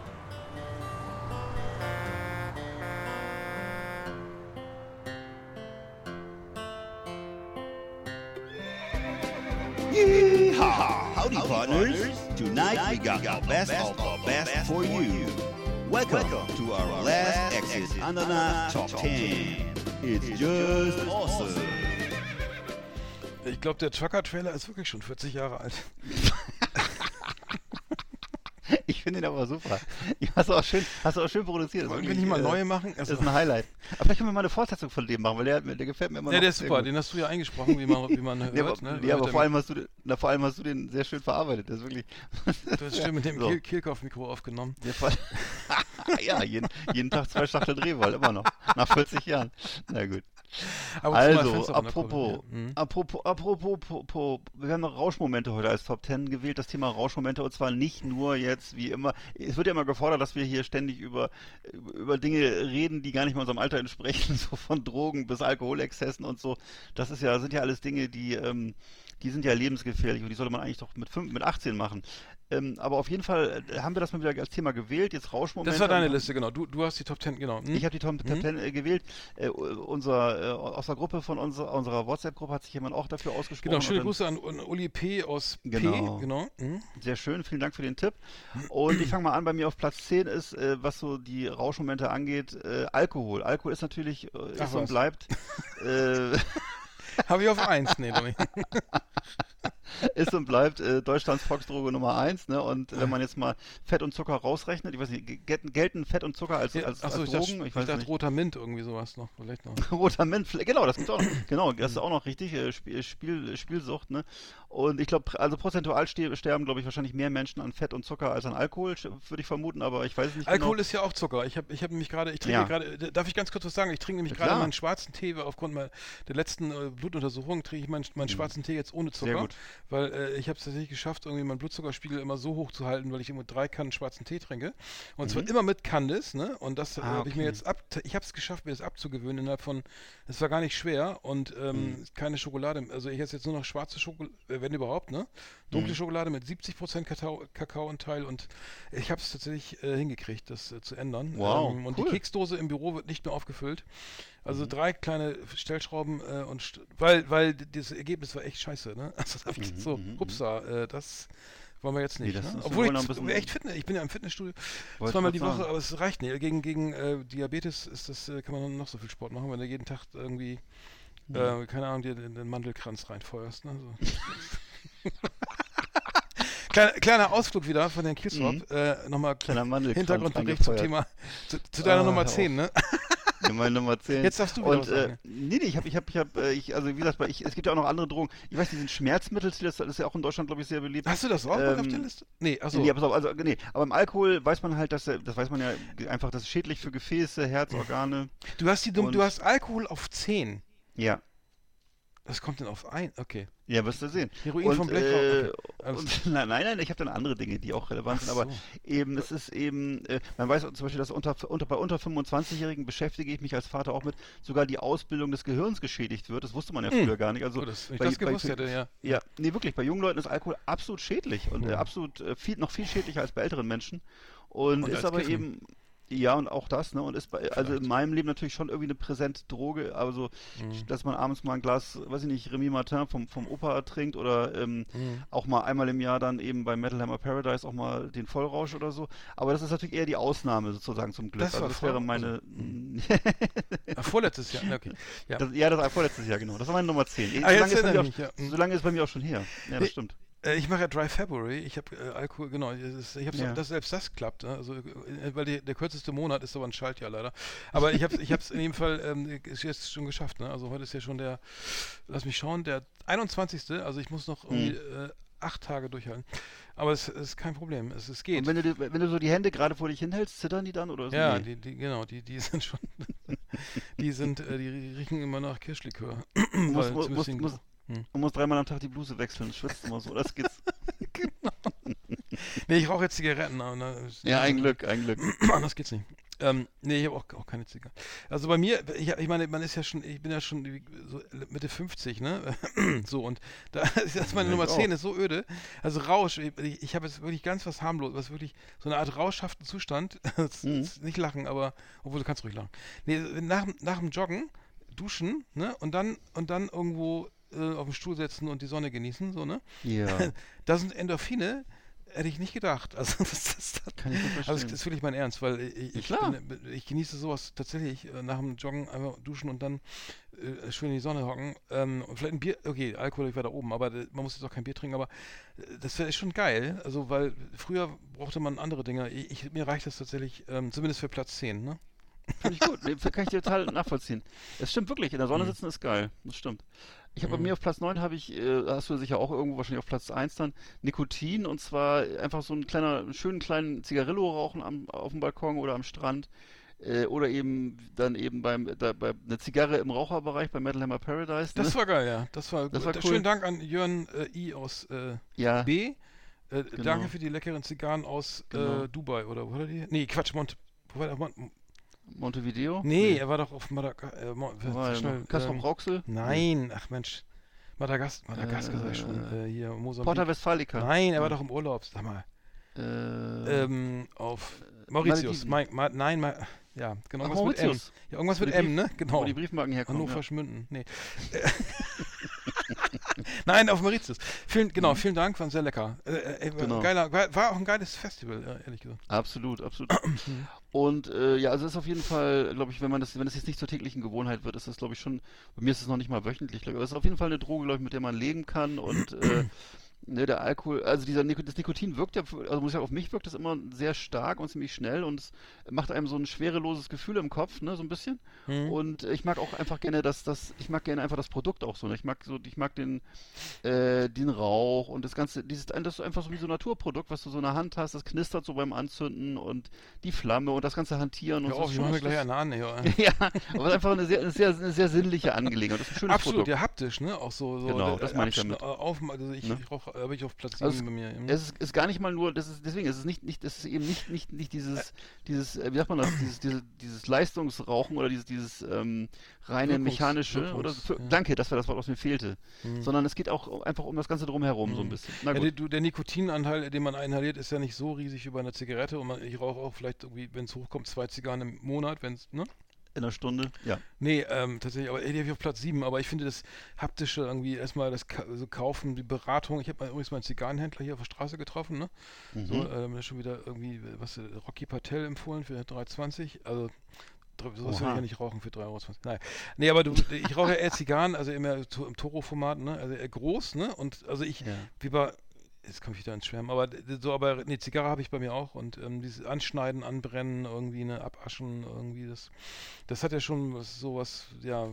Yeehaw! Howdy, partners. Tonight we got the best of the best for you. Welcome to our last exit Ananas Top 10. It's just awesome. Ich glaube, der Trucker-Trailer ist wirklich schon 40 Jahre alt. [LAUGHS] [LAUGHS] Ich finde ihn aber super. Hast du auch schön, hast du auch schön produziert. Wollen Das wir ist nicht mal wirklich, neue äh, machen? Das Also- ist ein Highlight. Aber vielleicht können wir mal eine Fortsetzung von dem machen, weil der, der gefällt mir immer Ja, noch. der ist super, gut. den hast du ja eingesprochen, wie man, wie man [LAUGHS] hört. Ja, aber, ne? ja, aber vor, allem hast du, den- na, vor allem hast du den sehr schön verarbeitet. Das ist wirklich. Du hast stimmt mit dem [LAUGHS] So. Kiel Kehlkopf-Mikro aufgenommen. Ja, ja, jeden, jeden Tag zwei Schachtel Drehwoll, immer noch. Nach 40 Jahren. Na gut. Also, apropos. Mhm. apropos, apropos, apropos, wir haben noch Rauschmomente heute als Top 10 gewählt, das Thema Rauschmomente und zwar nicht nur jetzt wie immer, es wird ja immer gefordert, dass wir hier ständig über, über Dinge reden, die gar nicht mal unserem Alter entsprechen, [LAUGHS] so von Drogen bis Alkoholexzessen und so. Das ist ja, sind ja alles Dinge, die, ähm, die sind ja lebensgefährlich und die sollte man eigentlich doch mit, fünf, mit 18 machen. Ähm, aber auf jeden Fall äh, haben wir das mal wieder als Thema gewählt, jetzt Rauschmomente. Das war deine und- Liste, genau. Du, du hast die Top 10, genau. Hm? ich habe die Top, Top Mhm. 10 äh, gewählt. Äh, unser, äh, aus der Gruppe von unserer, unserer WhatsApp-Gruppe hat sich jemand auch dafür ausgesprochen. Genau, schöne und Grüße an, an Uli P. aus Genau. P. Genau. Mhm. Sehr schön, vielen Dank für den Tipp. Und ich fange mal an, bei mir auf Platz 10 ist, äh, was so die Rauschmomente angeht, äh, Alkohol. Alkohol ist natürlich, äh, Ach ist und was. bleibt, [LAUGHS] Habe ich auf 1, nee, Domi. [LAUGHS] ist und bleibt äh, Deutschlands Volksdroge Nummer 1. Ne? Und wenn man jetzt mal Fett und Zucker rausrechnet, ich weiß nicht, gelten, Fett und Zucker als, als, Achso, als ich dachte, Drogen? ich dachte roter Mint, irgendwie sowas noch. Vielleicht noch. [LAUGHS] Roter Mint, genau, das gibt's auch noch. [CLEARS THROAT] Genau, das ist auch noch richtig, äh, Spiel, Spiel, Spielsucht, ne? Und ich glaube, also prozentual ste sterben, glaube ich, wahrscheinlich mehr Menschen an Fett und Zucker als an Alkohol, würde ich vermuten, aber ich weiß es nicht Alkohol genau. ist ja auch Zucker. Ich habe ich hab nämlich gerade, ich trinke Ja. gerade, äh, darf ich ganz kurz was sagen? Ich trinke nämlich Ja, gerade meinen schwarzen Tee, weil aufgrund meiner, der letzten äh, Blutuntersuchung trinke ich meinen, meinen schwarzen Tee jetzt ohne Zucker. Mhm. Sehr gut. Weil äh, ich habe es tatsächlich geschafft, irgendwie meinen Blutzuckerspiegel immer so hoch zu halten, weil ich immer drei Kannen schwarzen Tee trinke. Und zwar immer mit Candice, ne? Und das äh, Mhm. Ah, habe ich mir okay. jetzt ab, ich habe es geschafft, mir das abzugewöhnen innerhalb von, es war gar nicht schwer und ähm, Mhm. keine Schokolade. Also ich esse jetzt nur noch schwarze Schokolade, wenn überhaupt, ne? Dunkle Mhm. Schokolade mit 70% Kakao, Kakaoanteil und ich habe es tatsächlich äh, hingekriegt, das äh, zu ändern. Wow, ähm, und cool. die Keksdose im Büro wird nicht mehr aufgefüllt. Mhm. Also drei kleine Stellschrauben äh, und st weil, weil das Ergebnis war echt scheiße, ne? [LAUGHS] Also da hab ich so, hupsa, äh, das wollen wir jetzt Mhm, Nee, nicht. das ne? Obwohl ich echt Fitness, ich bin ja im Fitnessstudio zweimal die Woche, aber es reicht nicht. Gegen, gegen äh, Diabetes ist das, äh, kann man noch so viel Sport machen, wenn du jeden Tag irgendwie, Mhm. äh, keine Ahnung, dir den, den Mandelkranz reinfeuerst. Ne? So. [LAUGHS] Kleiner, kleiner Ausflug wieder von den. Äh, Nochmal Mhm. Kleiner Mandelkranz Hintergrundbericht zum. Thema, zu, zu deiner Ah, Nummer hör 10, ne? Meine Nummer 10. Jetzt darfst du wieder Und, was äh, nee, nee, ich habe, ich habe, ich habe, äh, ich, also wie gesagt, ich, es gibt ja auch noch andere Drogen. Ich weiß, die sind Schmerzmittel, das ist ja auch in Deutschland, glaube ich, sehr beliebt. Hast du das auch Ähm, auf der Liste? Nee, achso. Nee, pass auf, also, nee, aber im Alkohol weiß man halt, dass, er- das weiß man ja einfach, das ist schädlich für Gefäße, Herzorgane. Du hast, die, du, du hast Alkohol auf 10. Ja, Was kommt denn auf 1? Okay. ja, wirst du sehen. Heroin und, vom Blackout, Äh, okay. Und, [LAUGHS] nein, nein, nein, ich habe dann andere Dinge, die auch relevant Ach sind, aber so. eben, es ist eben, äh, man weiß zum Beispiel, dass unter, unter, bei unter 25-Jährigen beschäftige ich mich als Vater auch mit, sogar die Ausbildung des Gehirns geschädigt wird. Das wusste man ja Hm. früher gar nicht. Also, Oh, das, bei- das bei- gewusst hätte, ja. Ja, nee, wirklich. Bei jungen Leuten ist Alkohol absolut schädlich und äh, Ja. absolut äh, viel, noch viel schädlicher als bei älteren Menschen. Und, Und ist aber Kiffen. eben, ja, und auch das, ne? Und ist bei, also in meinem Leben natürlich schon irgendwie eine präsente Droge. Also, Mhm. dass man abends mal ein Glas, weiß ich nicht, Remy Martin vom, vom Opa trinkt oder ähm, Mhm. auch mal einmal im Jahr dann eben bei Metal Hammer Paradise auch mal den Vollrausch oder so. Aber das ist natürlich eher die Ausnahme sozusagen zum Glück. Das also das wäre meine. Ah, [LAUGHS] vorletztes Jahr, okay. Ja. das, ja, das war vorletztes Jahr, genau. Das war meine Nummer 10. So Ah, jetzt lange, ist bei mir erinnere auch, ich mich, ja. Mhm. so lange ist bei mir auch schon her. Ja, das Nee, stimmt. Äh, ich mache ja Dry February. Ich habe äh, Alkohol, genau. ist- Ich habe Ja. das, selbst das klappt. Ne? Also, äh, weil die, der kürzeste Monat ist aber ein Schaltjahr leider. Aber ich habe ich es in jedem Fall ähm, ist jetzt schon geschafft. Ne? Also heute ist ja schon der, lass mich schauen, der 21. Also ich muss noch irgendwie Mhm. äh, acht Tage durchhalten. Aber es, es ist kein Problem. Es, es geht. Und wenn du, wenn du so die Hände gerade vor dich hinhältst, zittern die dann oder so? ja, Nee. die, die, genau, die, die [LAUGHS] sind schon, die sind, äh, die riechen immer nach Kirschlikör. [CLEARS THROAT] Du musst, Weil Hm. du musst dreimal am Tag die Bluse wechseln, schwitzt immer so. Das geht's. [LAUGHS] Nee, ich rauche jetzt Zigaretten. Aber, ne, Ja, ein Glück, ein Glück. [CLEARS THROAT] Anders geht's nicht. Ähm, nee, ich habe auch, auch keine Zigarre. Also bei mir, ich, ich meine, man ist ja schon, ich bin ja schon wie- so Mitte 50, ne? [CLEARS THROAT] so, und da [LAUGHS] ist jetzt meine Ja, Nummer ich 10 auch. ist so öde. Also Rausch, ich, ich habe jetzt wirklich ganz was harmlos, was wirklich so eine Art rauschhaften Zustand. [LAUGHS] Das Mhm. ist nicht lachen, aber, obwohl du kannst ruhig lachen. Nee, nach, nach dem Joggen, duschen, ne? Und dann, und dann irgendwo äh, auf den Stuhl setzen und die Sonne genießen, so, ne? Ja, [LAUGHS] Da sind Endorphine, hätte ich nicht gedacht. Also [LAUGHS] das, das, das, kann ich nicht also das ist wirklich mein Ernst, weil ich, ich, bin, ich genieße sowas tatsächlich äh, nach dem Joggen einfach duschen und dann äh, schön in die Sonne hocken. Ähm, vielleicht ein Bier, okay, Alkohol ich war da oben, aber äh, man muss jetzt auch kein Bier trinken, aber äh, das wäre schon geil. Also weil früher brauchte man andere Dinge. Ich, mir reicht das tatsächlich, ähm, zumindest für Platz 10, ne? Finde ich gut. Kann ich dir total nachvollziehen. Es stimmt wirklich, in der Mhm. Sonne sitzen ist geil. Das stimmt. Ich habe bei mir auf Platz 9 habe ich, äh, hast du sicher auch irgendwo wahrscheinlich auf Platz 1 dann, Nikotin und zwar einfach so ein kleiner, einen schönen kleinen Zigarillo rauchen am, auf dem Balkon oder am Strand. Äh, oder eben dann eben beim da, bei eine Zigarre im Raucherbereich bei Metal Hammer Paradise. Das ne? war geil, ja. Das war, Das gut. war cool. Schönen Dank an Jörn äh, I aus äh, ja, B. Äh, Genau. Danke für die leckeren Zigarren aus Genau. äh, Dubai, oder wo war die? Nee, Quatsch, Mont. Wo war der? Mon Montevideo. nee, er war doch auf Madagaskar. Äh, er schnell? Kaspar ähm. Nein, ach Mensch. Madagas Madagaskar sag ich schon. Äh, Äh, hier, Mosambik. Porta Westfalica. Nein, er war doch im Urlaub. Sag mal. Äh, Ähm, auf Mauritius. Malediven. Ma, Ma, nein, Ma, ja, genau. ach, Irgendwas mit M. Mauritius. Ja, irgendwas mit M, ne? Genau. Wo die Briefmarken herkommen. Hannover ja. Schmünden. Nee. [LAUGHS] [LAUGHS] Nein, auf Mauritius. Vielen, genau, vielen Dank, war sehr lecker. Äh, äh, war, Mhm. Genau. geiler, war, auch ein geiles Festival, äh, ehrlich gesagt. Absolut, absolut. [CLEARS THROAT] Und äh, ja, also ist auf jeden Fall, glaube ich, wenn man das, wenn das jetzt nicht zur täglichen Gewohnheit wird, ist das, glaube ich, schon, bei mir ist es noch nicht mal wöchentlich, glaube ich, aber es ist auf jeden Fall eine Droge, glaube ich, mit der man leben kann und äh, ne, der Alkohol, also dieser Nik das Nikotin wirkt ja, also muss ich sagen, auf mich wirkt das immer sehr stark und ziemlich schnell und es macht einem so ein schwereloses Gefühl im Kopf, ne, so ein bisschen. Mhm. Und ich mag auch einfach gerne das, das, ich mag gerne einfach das Produkt auch so. Ne? Ich mag so, ich mag den, äh, den Rauch und das Ganze, dieses, das ist einfach so wie so ein Naturprodukt, was du so in der Hand hast, das knistert so beim Anzünden und die Flamme und das ganze Hantieren und Ja, so. auch, ist ich mache mir gleich eine an. Ja. [LAUGHS] ja, aber es ist einfach eine sehr, eine sehr, eine sehr sinnliche Angelegenheit. Das ist ein schönes Absolut, Produkt. ja, haptisch, ne? Auch so. so Genau, das meine ich damit. äh, Auf, also ich, Ne? ich rauche, habe ich auf Platz 7 Also bei mir. Mhm. Es ist, ist gar nicht mal nur, das ist, deswegen, es ist nicht, nicht, es ist eben nicht, nicht, nicht dieses, dieses, äh, wie sagt man das, dieses, diese, dieses Leistungsrauchen oder dieses, dieses ähm, reine Wirkungs- mechanische oder Wirkungs- für, ja. danke, das war das Wort, was mir fehlte. Mhm. Sondern es geht auch einfach um das Ganze drumherum so ein Mhm. bisschen. Ja, der, der Nikotinanteil, den man inhaliert, ist ja nicht so riesig wie bei einer Zigarette und man, ich rauche auch vielleicht irgendwie, wenn es hochkommt, zwei Zigarren im Monat, wenn es, ne? In einer Stunde, ja. Nee, ähm, tatsächlich, aber ey, die habe ich auf Platz 7, aber ich finde das Haptische irgendwie erstmal das Ka so Kaufen, die Beratung. Ich habe mal übrigens meinen Zigarrenhändler hier auf der Straße getroffen, ne? So, Mhm. ähm, das ist schon wieder irgendwie, was, Rocky Patel empfohlen für 3,20. Also, sowas will ich ja nicht rauchen für 3,20 Euro. Naja. Nee, aber du, ich rauche ja eher Zigarren, also immer im Toro-Format, ne? Also eher groß, ne? Und also ich, Ja. wie bei, jetzt komme ich wieder ins Schwärmen, aber so, aber ne, Zigarre habe ich bei mir auch und ähm, dieses Anschneiden, Anbrennen, irgendwie ne, Abaschen, irgendwie das, das hat ja schon was, sowas, ja,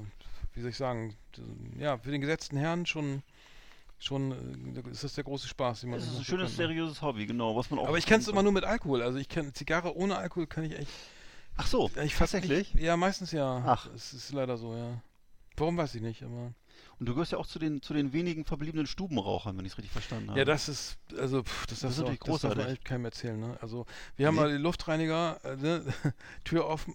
wie soll ich sagen, ja, für den gesetzten Herrn schon, schon äh, ist das der große Spaß, den man Das ist ein schönes, ne? seriöses Hobby, genau, was man auch. Aber ich kenne es immer nur mit Alkohol, also ich kenne Zigarre ohne Alkohol kann ich echt, Ach so, ich tatsächlich. Nicht, ja, meistens ja. Ach. Es ist leider so, ja. Warum weiß ich nicht, aber. Und du gehörst ja auch zu den, zu den wenigen verbliebenen Stubenrauchern, wenn ich es richtig verstanden habe. Ja, das ist, also, pff, das, Das ist natürlich auch, das darf man echt keinem erzählen, ne? Also, wir haben Nee. mal die Luftreiniger, äh, ne? [LAUGHS] Tür offen,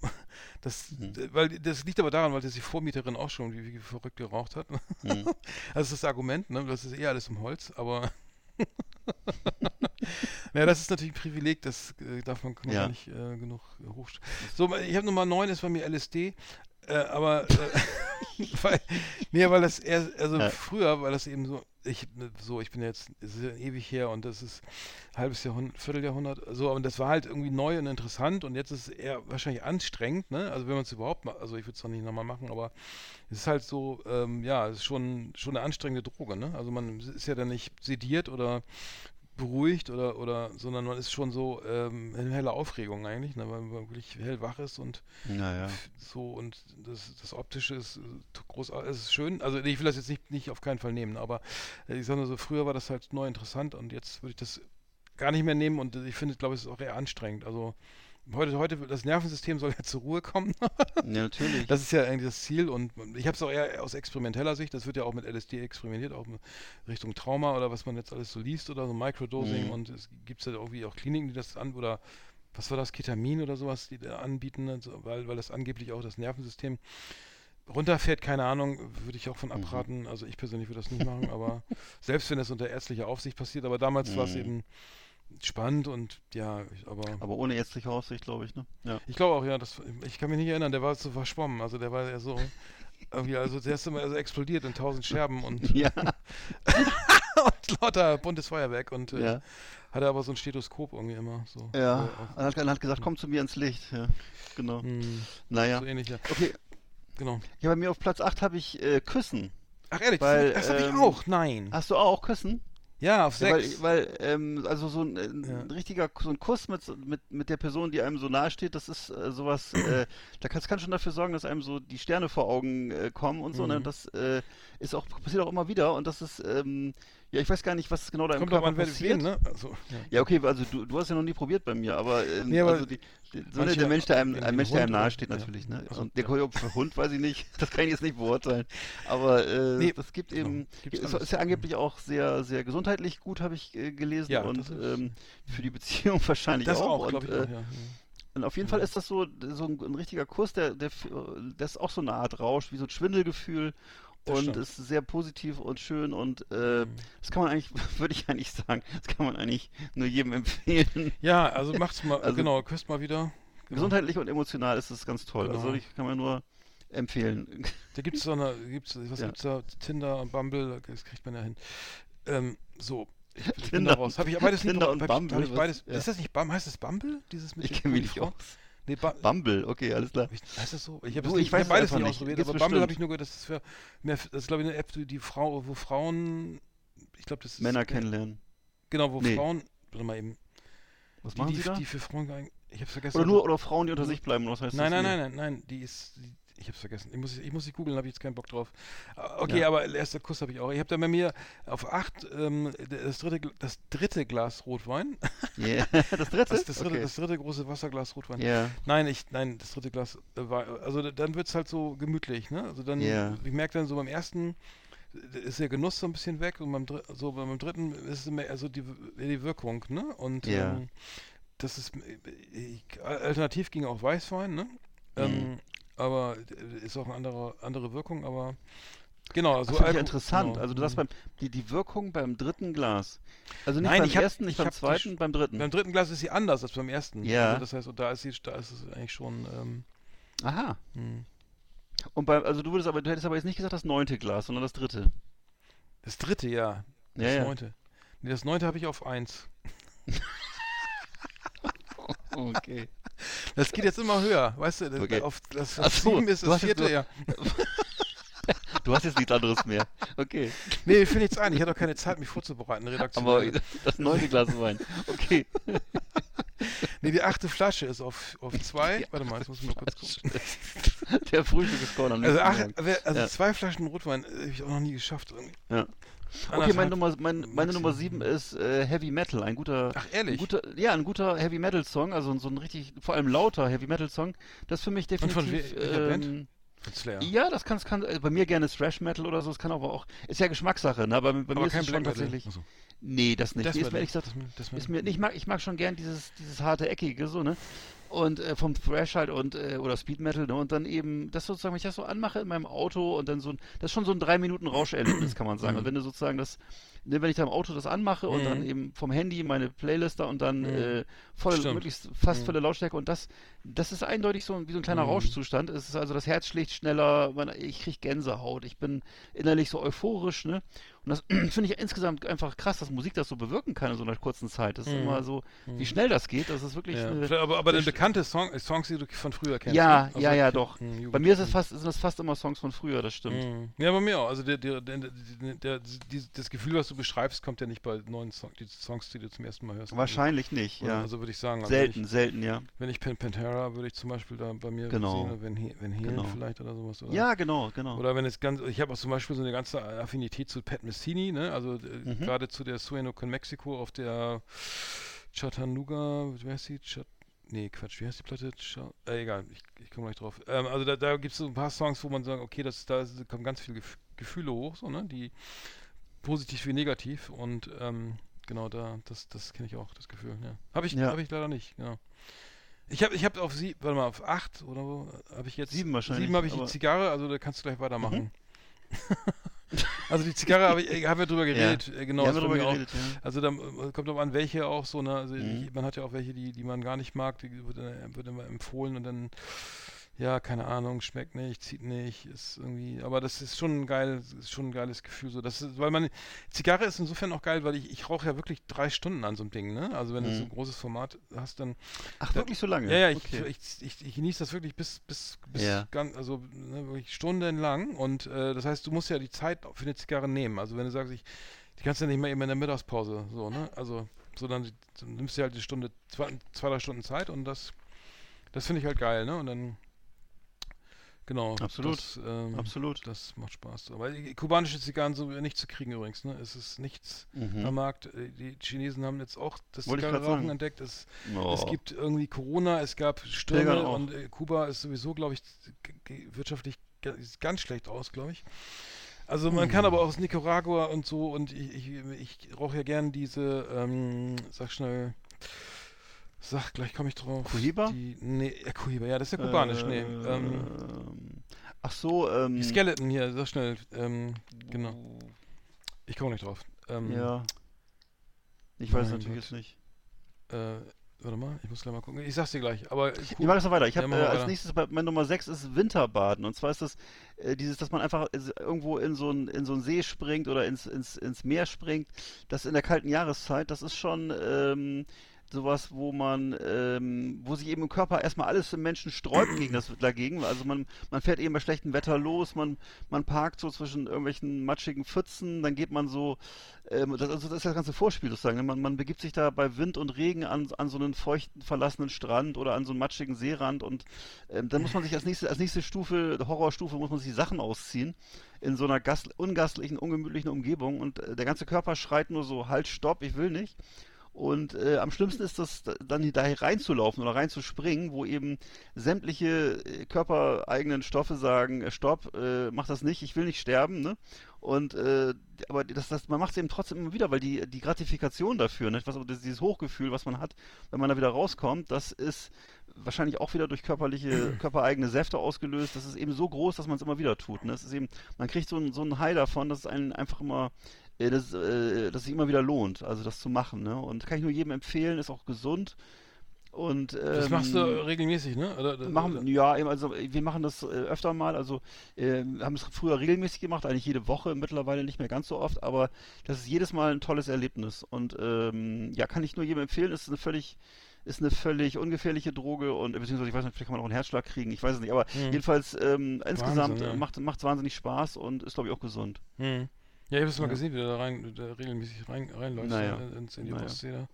das, Mhm. weil, das liegt aber daran, weil das die Vormieterin auch schon wie, wie verrückt geraucht hat. Mhm. [LAUGHS] Das ist das Argument, ne? Das ist eh alles im Holz, aber. [LAUGHS] ja, das ist natürlich ein Privileg, das äh, darf man, man Ja. nicht äh, genug äh, hoch. So, ich habe Nummer 9, ist bei mir LSD. Äh, aber äh, [LAUGHS] weil, nee, weil das eher, also Ja. früher, weil das eben so, ich so, ich bin jetzt, es ist ja ewig her und das ist ein halbes Jahrhundert, Vierteljahrhundert, so, und das war halt irgendwie neu und interessant und jetzt ist es eher wahrscheinlich anstrengend, ne? Also wenn man es überhaupt mal, also ich würde es noch nicht nochmal machen, aber es ist halt so, ähm, ja, es ist schon, schon eine anstrengende Droge, ne? Also man ist ja dann nicht sediert oder beruhigt oder, oder, sondern man ist schon so ähm, in heller Aufregung eigentlich, ne? weil man wirklich hellwach ist und Naja. so und das, das Optische ist äh, groß, es ist schön. Also ich will das jetzt nicht, nicht auf keinen Fall nehmen, aber äh, ich sage nur so, früher war das halt neu interessant und jetzt würde ich das gar nicht mehr nehmen und ich finde, glaube ich, es ist auch eher anstrengend. Also heute, heute, das Nervensystem soll ja zur Ruhe kommen. [LAUGHS] Ja, natürlich. Das ist ja eigentlich das Ziel und ich habe es auch eher aus experimenteller Sicht, das wird ja auch mit LSD experimentiert, auch in Richtung Trauma oder was man jetzt alles so liest oder so Microdosing Mhm. und es gibt ja irgendwie auch Kliniken, die das an oder was war das, Ketamin oder sowas, die da anbieten, also, weil, weil das angeblich auch das Nervensystem runterfährt, keine Ahnung, würde ich auch von Mhm. abraten. Also ich persönlich würde das nicht machen, aber [LAUGHS] selbst wenn das unter ärztlicher Aufsicht passiert, aber damals war es Mhm. eben spannend und ja, aber Aber ohne ärztliche Aufsicht, glaube ich, ne? Ja. ich glaube auch, ja, das, ich kann mich nicht erinnern, der war so verschwommen, also der war ja so, irgendwie, also der ist immer also explodiert in tausend Scherben und, [LAUGHS] Ja, [LAUGHS] und lauter buntes Feuerwerk und äh, ja. hatte aber so ein Stethoskop irgendwie immer so. Ja. Äh, Er hat, er hat gesagt, komm zu mir ins Licht. Ja, genau. Hm, Naja. So ähnlich, ja. Okay, Genau. ja, bei mir auf Platz 8 habe ich äh, Küssen. Ach ehrlich, Weil, das habe ich ähm, auch, nein. Hast du auch Küssen? Ja, auf Ja, sechs. weil, weil ähm, also so ein, ein Ja. richtiger, so ein Kuss mit, mit, mit der Person, die einem so nahe steht, das ist äh, sowas, äh, [CLEARS THROAT] da kann, das kann schon dafür sorgen, dass einem so die Sterne vor Augen äh, kommen und so, ne? Mhm. Das äh, ist auch, passiert auch immer wieder und das ist, ähm, ja, ich weiß gar nicht, was genau da im Kommt doch Körper an, passiert. wen, ne? Also, ja. Ja, okay, also du, du hast ja noch nie probiert bei mir, aber, ähm, Nee, aber also die, die, so der Mensch, der einem, ein Mensch, der einem Hund nahe oder- steht ja. natürlich, ne? Ach so, und der ja. für Hund weiß ich nicht, [LAUGHS] das kann ich jetzt nicht beurteilen. Aber äh, Nee, das gibt genau. eben, ist, ist ja angeblich auch sehr, sehr gesundheitlich gut, habe ich äh, gelesen Ja, und ähm, für die Beziehung [LAUGHS] wahrscheinlich Das auch. auch, und, ich äh, auch, ja. und auf jeden Fall ist das so, so ein, ein richtiger Kurs, der, der, das ist auch so eine Art Rausch, wie so ein Schwindelgefühl. Das und stimmt. ist sehr positiv und schön und äh, das kann man eigentlich, [LAUGHS] würde ich eigentlich sagen, das kann man eigentlich nur jedem empfehlen. [LAUGHS] Ja, also macht's mal, Also- genau, küsst mal wieder. Genau. Gesundheitlich und emotional ist es ganz toll. Also Genau. ich kann man nur empfehlen. Da gibt's so eine, gibt's, was Ja. gibt's da? Tinder und Bumble, das kriegt man ja hin. Ähm, so. Ich, [LAUGHS] ich bin Tinder- da raus. Habe ich beides Tinder nie und ich- Bumble, ich was- beides. ja. Ist das nicht Bumble? Heißt das Bumble? Dieses mit Ich kenne mich nicht aus. Nee, ba Bumble, okay, alles klar. Ich, heißt das so? Ich habe hab es beides nicht ausprobiert, Gibt's aber Bumble habe ich nur gehört, das ist für mehr, das ist glaube ich eine App, die, Frau, wo Frauen, ich glaube das ist Männer kennenlernen. Genau, wo Nee. Frauen, warte mal eben, Was die, machen die, da? die für Frauen geeignet, ich hab's vergessen. Oder nur oder Frauen, die unter sich bleiben, was heißt Nein, das? nein, Nee. nein, nein, nein, die ist, die, ich hab's vergessen. Ich muss, ich muss sie googeln, habe ich jetzt keinen Bock drauf. Ah, Okay, Ja. aber erster Kuss habe ich auch. Ich habe da bei mir auf acht ähm, das, dritte, das dritte Glas Rotwein. Yeah. [LAUGHS] Das dritte? Das, das, dritte, okay. das dritte große Wasserglas Rotwein. Ja. Nein, ich, nein, das dritte Glas äh, war, also da- dann wird's halt so gemütlich, ne? Also dann, Ja. ich merke dann so beim ersten ist der Genuss so ein bisschen weg und beim, dr- so beim dritten ist es mehr, also die, die Wirkung, ne? Und ähm, das ist, äh, ich, alternativ ging auch Weißwein, ne? Mhm. Ähm, aber äh, ist auch eine andere, andere Wirkung, aber genau, also interessant. genau. Also du sagst Mhm. beim, die, die Wirkung beim dritten Glas. Also nicht Nein, beim hab- ersten, nicht ich beim die zweiten, Sch- beim dritten. beim dritten Glas ist sie anders als beim ersten. Ja. Also das heißt, und da ist sie, da ist es eigentlich schon, ähm, Aha. hm. Und beim, also du würdest aber, du hättest aber jetzt nicht gesagt das neunte Glas, sondern das dritte. das dritte, ja. Das Ja, ja. neunte. Nee, das neunte habe ich auf eins. [LAUGHS] Okay. Das geht jetzt immer höher, weißt du? Das, Okay. auf, das Ach so, sieben ist du das hast jetzt vierte, ja. [LAUGHS] Du hast jetzt nichts anderes mehr. Okay. Nee, ich finde nichts ein. Ich hatte auch keine Zeit, mich vorzubereiten, redaktionell. Aber das neunte Glas Wein. Okay. Nee, die achte Flasche ist auf, auf zwei. Warte mal, jetzt muss ich mal kurz gucken. Der Frühstück ist am Also, nächsten ach, Morgen. wer- also Ja. zwei Flaschen Rotwein äh, habe ich auch noch nie geschafft. Irgendwie. Ja. Okay, meine Nummer, mein, meine. Nummer sieben ist äh, Heavy Metal, ein guter, Ach, ein ehrlich? guter, ja, ein guter Heavy Metal Song, also so ein richtig, vor allem lauter Heavy Metal Song. Das ist für mich definitiv. ähm. Ja, das kann, kann äh, bei mir gerne Thrash Metal oder so, es kann aber auch, ist ja Geschmackssache, ne? Aber bei Aber mir ist es schon tatsächlich. Achso. Nee, das nicht. Death Nee, ist mir Metal. ehrlich gesagt, Das- das ist mir, ich mag, ich mag schon gern dieses, dieses harte Eckige, so, ne? Und äh, vom Thrash halt und äh, oder Speed Metal, ne? Und dann eben, das sozusagen, wenn ich das so anmache in meinem Auto und dann so ein, das ist schon so ein drei Minuten Rauscherlebnis, kann man sagen. Mhm. Und wenn du sozusagen das, ne, wenn ich da im Auto das anmache und Mhm. dann eben vom Handy meine Playlist da und dann Mhm. äh, voll, Stimmt. möglichst fast Mhm. volle Lautstärke und das, das ist eindeutig so ein- wie so ein kleiner Mhm. Rauschzustand. Es ist also das Herz schlägt schneller, man, ich krieg Gänsehaut, ich bin innerlich so euphorisch, ne? Und das [CLEARS THROAT] finde ich insgesamt einfach krass, dass Musik das so bewirken kann in so einer kurzen Zeit. Das ist Mhm. immer so, wie schnell das geht. Das ist wirklich Ja. eine, Aber, aber dann bekannte Song, Songs, die du von früher kennst. ja, ne? Also, ja, ja, doch. Hm, Bei mir ist es Jugend- fast, sind das fast immer Songs von früher, das stimmt. Mhm. Ja, bei mir auch. Also der, der, der, der, der, die, das Gefühl, was du beschreibst, kommt ja nicht bei neuen Songs, die Songs, die du zum ersten Mal hörst. Wahrscheinlich nicht, Oder? ja. Also würde ich sagen. Also selten, ich, selten, ja. wenn ich Pen Pantera würde ich zum Beispiel da bei mir Genau. sehen, wenn, He- wenn Helen Genau. vielleicht oder sowas. Oder? Ja, genau, genau. Oder wenn es ganz, ich habe auch zum Beispiel so eine ganze Affinität zu Pat Messini, ne? Also äh, Mhm. gerade zu der Suenoco in Mexiko auf der Chattanooga, wie heißt die? Chat nee, Quatsch, wie heißt die Platte? Cha äh, egal, ich, ich komme gleich drauf. Ähm, also da, da gibt es so ein paar Songs, wo man sagt, okay, das, da kommen ganz viele Gef Gefühle hoch, so, ne? Die positiv wie negativ und ähm, genau da, das, das kenne ich auch, das Gefühl, ja. Habe ich, Ja. habe ich leider nicht, genau. Ich habe ich hab auf sie, warte mal, auf acht oder wo habe ich jetzt Sieben wahrscheinlich, Sieben habe ich die Zigarre, also da kannst du gleich weitermachen. [LAUGHS] also die Zigarre habe ich, äh, haben wir drüber geredet, äh, genau. ja, drüber geredet, ja. Also da äh, kommt auch an, welche auch so, ne? Also Mhm. ich, man hat ja auch welche, die, die man gar nicht mag, die wird, wird immer empfohlen und dann, ja, keine Ahnung, schmeckt nicht, zieht nicht, ist irgendwie, aber das ist schon ein geil, ist schon ein geiles Gefühl so. Das ist, weil man, Zigarre ist insofern auch geil, weil ich, ich rauche ja wirklich drei Stunden an so einem Ding, ne? Also wenn du Mhm. so ein großes Format hast, dann Ach, da- wirklich so lange? ja, ja, ich, okay. ich, ich, ich genieße das wirklich bis, bis, bis Ja. ganz, also ne, wirklich stundenlang und äh, das heißt, du musst ja die Zeit für eine Zigarre nehmen. Also wenn du sagst, ich, die kannst du ja nicht mal eben in der Mittagspause, so, ne? Also, so dann, dann nimmst du halt die Stunde, zwei, zwei, drei Stunden Zeit und das, das finde ich halt geil, ne? Und dann, genau. Absolut, Das, ähm, Absolut. Das macht Spaß. Aber kubanische Zigarren so nicht zu kriegen übrigens, ne? Es ist nichts Mhm. am Markt. Äh, Die Chinesen haben jetzt auch das Zigarrenrauchen entdeckt. Es, Oh. es gibt irgendwie Corona, es gab Stürme und äh, Kuba ist sowieso, glaube ich, wirtschaftlich ganz schlecht aus, glaube ich. Also man Hm. kann aber auch aus Nicaragua und so und ich, ich, ich rauche ja gern diese, ähm, sag schnell, sag, gleich komme ich drauf. Cohiba? Die, nee, ja, Cohiba, ja, das ist ja kubanisch, nee. Ähm, Ähm, ach so, ähm. die Skeleton hier, sag schnell, ähm, genau. Ich komme nicht drauf. Ähm, Ja. Ich weiß natürlich Gott. jetzt nicht. Äh, warte mal, ich muss gleich mal gucken. Ich sag's dir gleich. Aber Ich mache das noch weiter. Ich Ja, habe mach äh, als nächstes bei mein Nummer 6 ist Winterbaden. Und zwar ist das äh, dieses, dass man einfach äh, irgendwo in so einen in so einen See springt oder ins, ins, ins Meer springt. Das in der kalten Jahreszeit, das ist schon ähm, sowas, wo man, ähm, wo sich eben im Körper erstmal alles im Menschen sträubt gegen das [CLEARS THROAT] dagegen. Also man, man fährt eben bei schlechtem Wetter los, man, man parkt so zwischen irgendwelchen matschigen Pfützen, dann geht man so, ähm, das, also das ist das ganze Vorspiel sozusagen. ne? Man, man begibt sich da bei Wind und Regen an, an so einen feuchten, verlassenen Strand oder an so einen matschigen Seerand und ähm, dann muss man sich als nächste, als nächste Stufe, Horrorstufe, muss man sich die Sachen ausziehen in so einer gast, ungastlichen, ungemütlichen Umgebung und äh, der ganze Körper schreit nur so, halt, stopp, ich will nicht. Und äh, am schlimmsten ist das da- dann da reinzulaufen oder reinzuspringen, wo eben sämtliche äh, körpereigenen Stoffe sagen, äh, stopp, äh, mach das nicht, ich will nicht sterben, ne? Und äh, aber das, das, man macht es eben trotzdem immer wieder, weil die, die Gratifikation dafür, ne? was, das, dieses Hochgefühl, was man hat, wenn man da wieder rauskommt, das ist wahrscheinlich auch wieder durch körperliche, [CLEARS THROAT] körpereigene Säfte ausgelöst. Das ist eben so groß, dass man es immer wieder tut. Ne? Das ist eben, man kriegt so, ein, so einen High davon, dass es einen einfach immer äh, das, äh, dass sich immer wieder lohnt, also das zu machen. Ne? Und kann ich nur jedem empfehlen, ist auch gesund. Und, ähm, das machst du regelmäßig, ne? Oder, oder, Machen, ja, eben, also wir machen das äh, öfter mal, also äh, haben es früher regelmäßig gemacht, eigentlich jede Woche, mittlerweile nicht mehr ganz so oft, aber das ist jedes Mal ein tolles Erlebnis und ähm, ja, kann ich nur jedem empfehlen, ist eine völlig ist eine völlig ungefährliche Droge und beziehungsweise ich weiß nicht, vielleicht kann man auch einen Herzschlag kriegen, ich weiß es nicht, aber Hm. jedenfalls ähm, insgesamt ja. äh, macht es wahnsinnig Spaß und ist glaube ich auch gesund. Hm. Ja, ich habe es mal Ja. gesehen, wie du da rein, da regelmäßig rein, reinläufst Naja. ne, ins, in die Naja. Ostsee.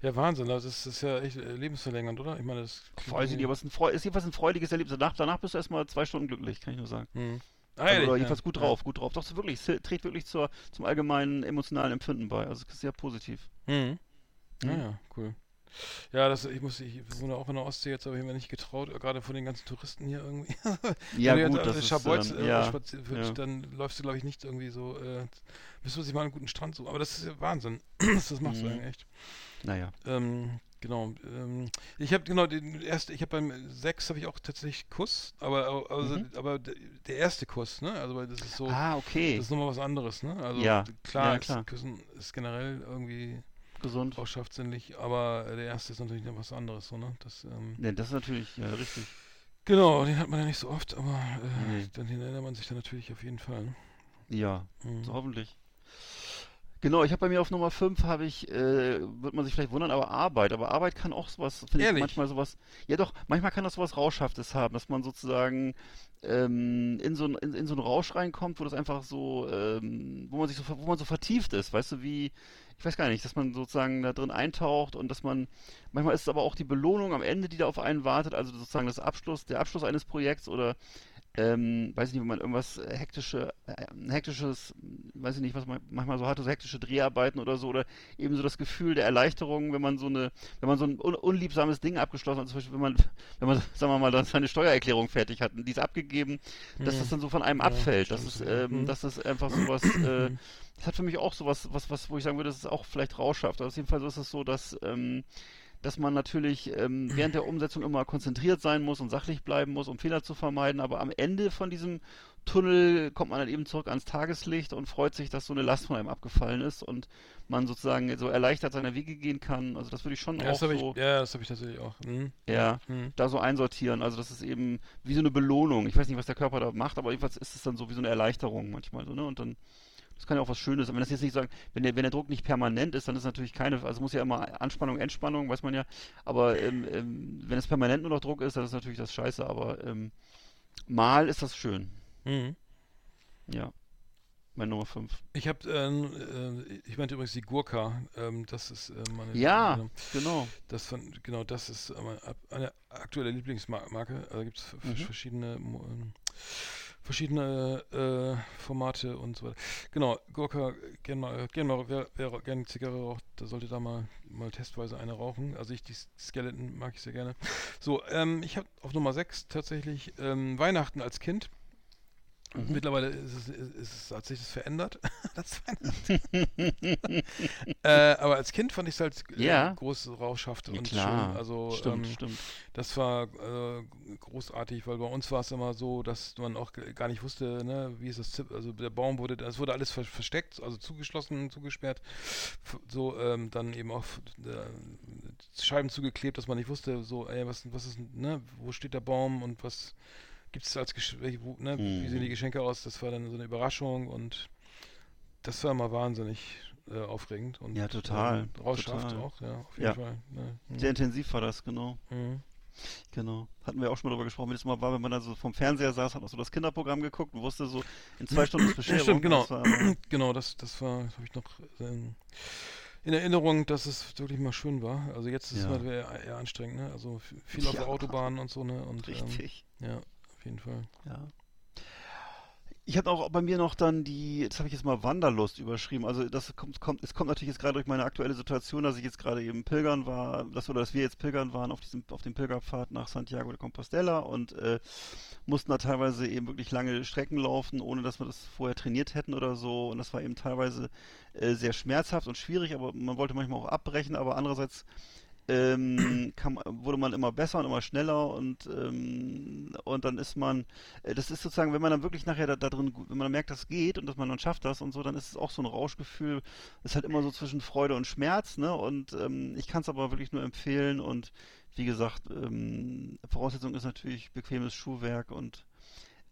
Ja, Wahnsinn, das ist, das ist ja echt äh, lebensverlängernd, oder? Ich meine, das Weiß ich nicht, aber es ist, ein Freu ist jedenfalls ein freudiges Erlebnis. Danach, danach bist du erstmal zwei Stunden glücklich, kann ich nur sagen. Hm. Ah, Also, oder ja. jedenfalls gut Ja. drauf, gut drauf. Doch, ist wirklich, es trägt wirklich zur, zum allgemeinen emotionalen Empfinden bei. Also es ist sehr positiv. Hm. Hm. Naja, cool. Ja, das, ich muss, ich wohne auch in der Ostsee, jetzt habe ich mir nicht getraut, gerade von den ganzen Touristen hier irgendwie. [LAUGHS] Ja, Wenn du gut, jetzt das auf ist, Schabolz, ähm, äh, ja, ja. dann läufst du, glaube ich, nicht irgendwie so, äh, müsste man sich mal einen guten Strand suchen. Aber das ist ja Wahnsinn. [CLEARS THROAT] das das machst du Mhm. eigentlich echt. Naja. Ähm, genau. Ähm, ich habe genau den erste, ich habe beim Sex habe ich auch tatsächlich Kuss, aber also, Mhm. aber der erste Kuss, ne? Also weil das ist so, Ah, okay. das ist nochmal was anderes, ne? Also Ja, klar, ja, klar. Küssen ist generell irgendwie Gesund. auch schaftsinnlich, aber der erste ist natürlich noch was anderes, so, ne? Das, ähm, Ne, das ist natürlich ja, richtig. genau, den hat man ja nicht so oft, aber äh, Nee. dann erinnert man sich dann natürlich auf jeden Fall. Ne? Ja, Mhm. so hoffentlich. Genau, ich habe bei mir auf Nummer 5 habe ich, äh, wird man sich vielleicht wundern, aber Arbeit. Aber Arbeit kann auch sowas, finde ich manchmal sowas, ja doch, manchmal kann das sowas Rauschhaftes haben, dass man sozusagen ähm, in, so ein, in, in so einen Rausch reinkommt, wo das einfach so, ähm, wo man sich so, wo man so vertieft ist, weißt du, wie, ich weiß gar nicht, dass man sozusagen da drin eintaucht und dass man, manchmal ist es aber auch die Belohnung am Ende, die da auf einen wartet, also sozusagen das Abschluss, der Abschluss eines Projekts oder ähm, weiß ich nicht, wenn man irgendwas äh, hektische, äh, hektisches, mh, weiß ich nicht, was man manchmal so hatte, so hektische Dreharbeiten oder so, oder eben so das Gefühl der Erleichterung, wenn man so eine, wenn man so ein un unliebsames Ding abgeschlossen hat, zum Beispiel, wenn man, [LAUGHS] wenn man, [LAUGHS] sagen wir mal, dann seine Steuererklärung fertig hat und die ist abgegeben, dass Mhm. das dann so von einem Ja, abfällt, das ist, ähm, Mhm. das ist einfach sowas, äh, [CLEARS THROAT] das hat für mich auch sowas, was, was, wo ich sagen würde, das ist auch vielleicht rauschhaft. Also auf jeden Fall ist es so, dass, ähm, dass man natürlich ähm, während der Umsetzung immer konzentriert sein muss und sachlich bleiben muss, um Fehler zu vermeiden, aber am Ende von diesem Tunnel kommt man dann eben zurück ans Tageslicht und freut sich, dass so eine Last von einem abgefallen ist und man sozusagen so erleichtert seine Wege gehen kann. Also das würde ich schon Ja, auch so, ich, ja, das habe ich tatsächlich auch. Mhm. ja, Mhm. da so einsortieren. Also das ist eben wie so eine Belohnung. Ich weiß nicht, was der Körper da macht, aber jedenfalls ist es dann so wie so eine Erleichterung manchmal so, ne? Und dann das kann ja auch was Schönes sein. Wenn das jetzt nicht sagen, wenn der, wenn der Druck nicht permanent ist, dann ist natürlich keine, also muss ja immer Anspannung, Entspannung, weiß man ja. Aber ähm, ähm, wenn es permanent nur noch Druck ist, dann ist natürlich das scheiße. Aber ähm, mal ist das schön. Mhm. Ja. Mein Nummer 5. Ich habe, ähm, äh, ich meinte übrigens die Gurka. Ähm, das ist äh, meine. Ja, meine- genau. Das von, genau, das ist äh, meine, eine aktuelle Lieblingsmarke. Also gibt es Mhm. verschiedene, ähm, verschiedene äh, Formate und so weiter. Genau, Gurka, gern mal, gern mal, wer, wer gerne Zigarre raucht, der sollte da mal, mal testweise eine rauchen. Also ich, die Skeleton mag ich sehr gerne. So, ähm, ich habe auf Nummer 6 tatsächlich ähm, Weihnachten als Kind. Mhm. Mittlerweile ist es, ist es, hat sich [LAUGHS] das verändert, das [LAUGHS] äh, aber als Kind fand ich es halt Ja. groß rauschhaft Ja, und klar. schön. Also stimmt, ähm, stimmt. das war äh, großartig, weil bei uns war es immer so, dass man auch gar nicht wusste, ne, wie ist das Zip, also der Baum wurde, es wurde alles ver versteckt, also zugeschlossen, zugesperrt, so ähm, dann eben auch äh, Scheiben zugeklebt, dass man nicht wusste, so, ey, was, was ist, ne, wo steht der Baum und was gibt es als Gesch ne, wie Mhm. sehen die Geschenke aus, das war dann so eine Überraschung und das war immer wahnsinnig äh, aufregend und Ja, total, ähm, rauschhaft total. auch, ja, auf jeden Ja. Fall. Ne, mhm. Sehr intensiv war das, genau. Mhm. Genau. Hatten wir auch schon mal darüber gesprochen, wie das mal war, wenn man da so vom Fernseher saß, hat auch so das Kinderprogramm geguckt und wusste so, in zwei [CLEARS THROAT] Stunden ist Bescherung. stimmt, genau. Das war [CLEARS THROAT] Genau, das, das war, habe ich noch ähm, in Erinnerung, dass es wirklich mal schön war. Also jetzt ist Ja. es mal eher, eher anstrengend, ne? Also viel auf Ja. der Autobahn und so, ne? Und, Richtig. Ähm, ja, jeden Fall. Ja. Ich habe auch bei mir noch dann die, das habe ich jetzt mal Wanderlust überschrieben. Also das kommt, kommt, es kommt natürlich jetzt gerade durch meine aktuelle Situation, dass ich jetzt gerade eben pilgern war, dass, oder dass wir jetzt pilgern waren auf diesem, auf dem Pilgerpfad nach Santiago de Compostela und äh, mussten da teilweise eben wirklich lange Strecken laufen, ohne dass wir das vorher trainiert hätten oder so. Und das war eben teilweise äh, sehr schmerzhaft und schwierig, aber man wollte manchmal auch abbrechen, aber andererseits ähm, kam, wurde man immer besser und immer schneller und ähm, und dann ist man, äh, das ist sozusagen, wenn man dann wirklich nachher da, da drin, wenn man merkt, das geht und dass man dann schafft das und so, dann ist es auch so ein Rauschgefühl, ist halt immer so zwischen Freude und Schmerz, ne? Und ähm, ich kann es aber wirklich nur empfehlen und wie gesagt, ähm, Voraussetzung ist natürlich bequemes Schuhwerk und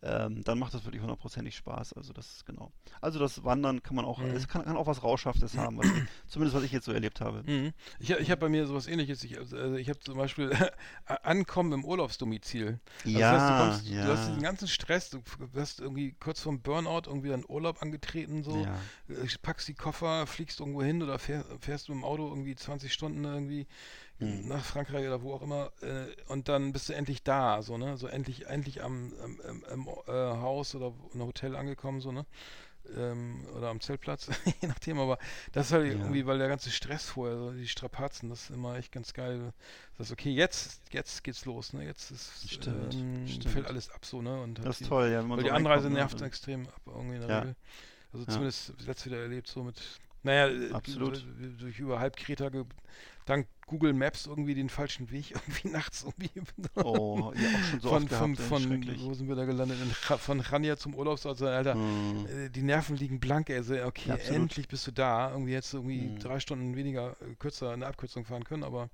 ähm, dann macht das wirklich hundertprozentig Spaß. Also das ist genau. Also das Wandern kann man auch, Mhm. es kann, kann auch was Rauschhaftes haben, was [CLEARS THROAT] zumindest was ich jetzt so erlebt habe. Mhm. Ich, ich habe bei mir sowas ähnliches. Ich, also ich habe zum Beispiel [LAUGHS] Ankommen im Urlaubsdomizil. Also Ja, das heißt, du, kommst, ja. du hast diesen ganzen Stress, du hast irgendwie kurz vorm Burnout irgendwie deinen Urlaub angetreten, so, Ja. äh, packst die Koffer, fliegst irgendwo hin oder fähr, fährst mit dem Auto irgendwie 20 Stunden irgendwie Mhm. nach Frankreich oder wo auch immer äh, und dann bist du endlich da, so, ne? So endlich, endlich am, am, am, äh, Haus oder im Hotel angekommen, so, ne? Ähm, oder am Zeltplatz, [LAUGHS] je nachdem, aber das ist halt Ja. irgendwie, weil der ganze Stress vorher, so die Strapazen, das ist immer echt ganz geil. Das ist okay, jetzt, jetzt geht's los, ne? Jetzt ist, Stimmt, ähm, stimmt. fällt alles ab so, ne? Und Das ist die- toll, ja. Wenn man weil so die Anreise ne, nervt dann- extrem ab, irgendwie in der Ja. Regel. Also Ja. zumindest letzt wieder erlebt, so mit, naja, äh, Absolut. durch- durch über halb Kreta, dank Google Maps irgendwie den falschen Weg, [LAUGHS] irgendwie nachts irgendwie. [LAUGHS] Oh, ja, auch schon so von, oft von, gehabt, von, schrecklich. wo sind wir da gelandet? Von Chania zum Urlaubsort, so, Alter, Hm. äh, die Nerven liegen blank, ey, so, okay, Ja, endlich bist du da, irgendwie jetzt irgendwie Mhm. drei Stunden weniger, äh, kürzer eine Abkürzung fahren können, aber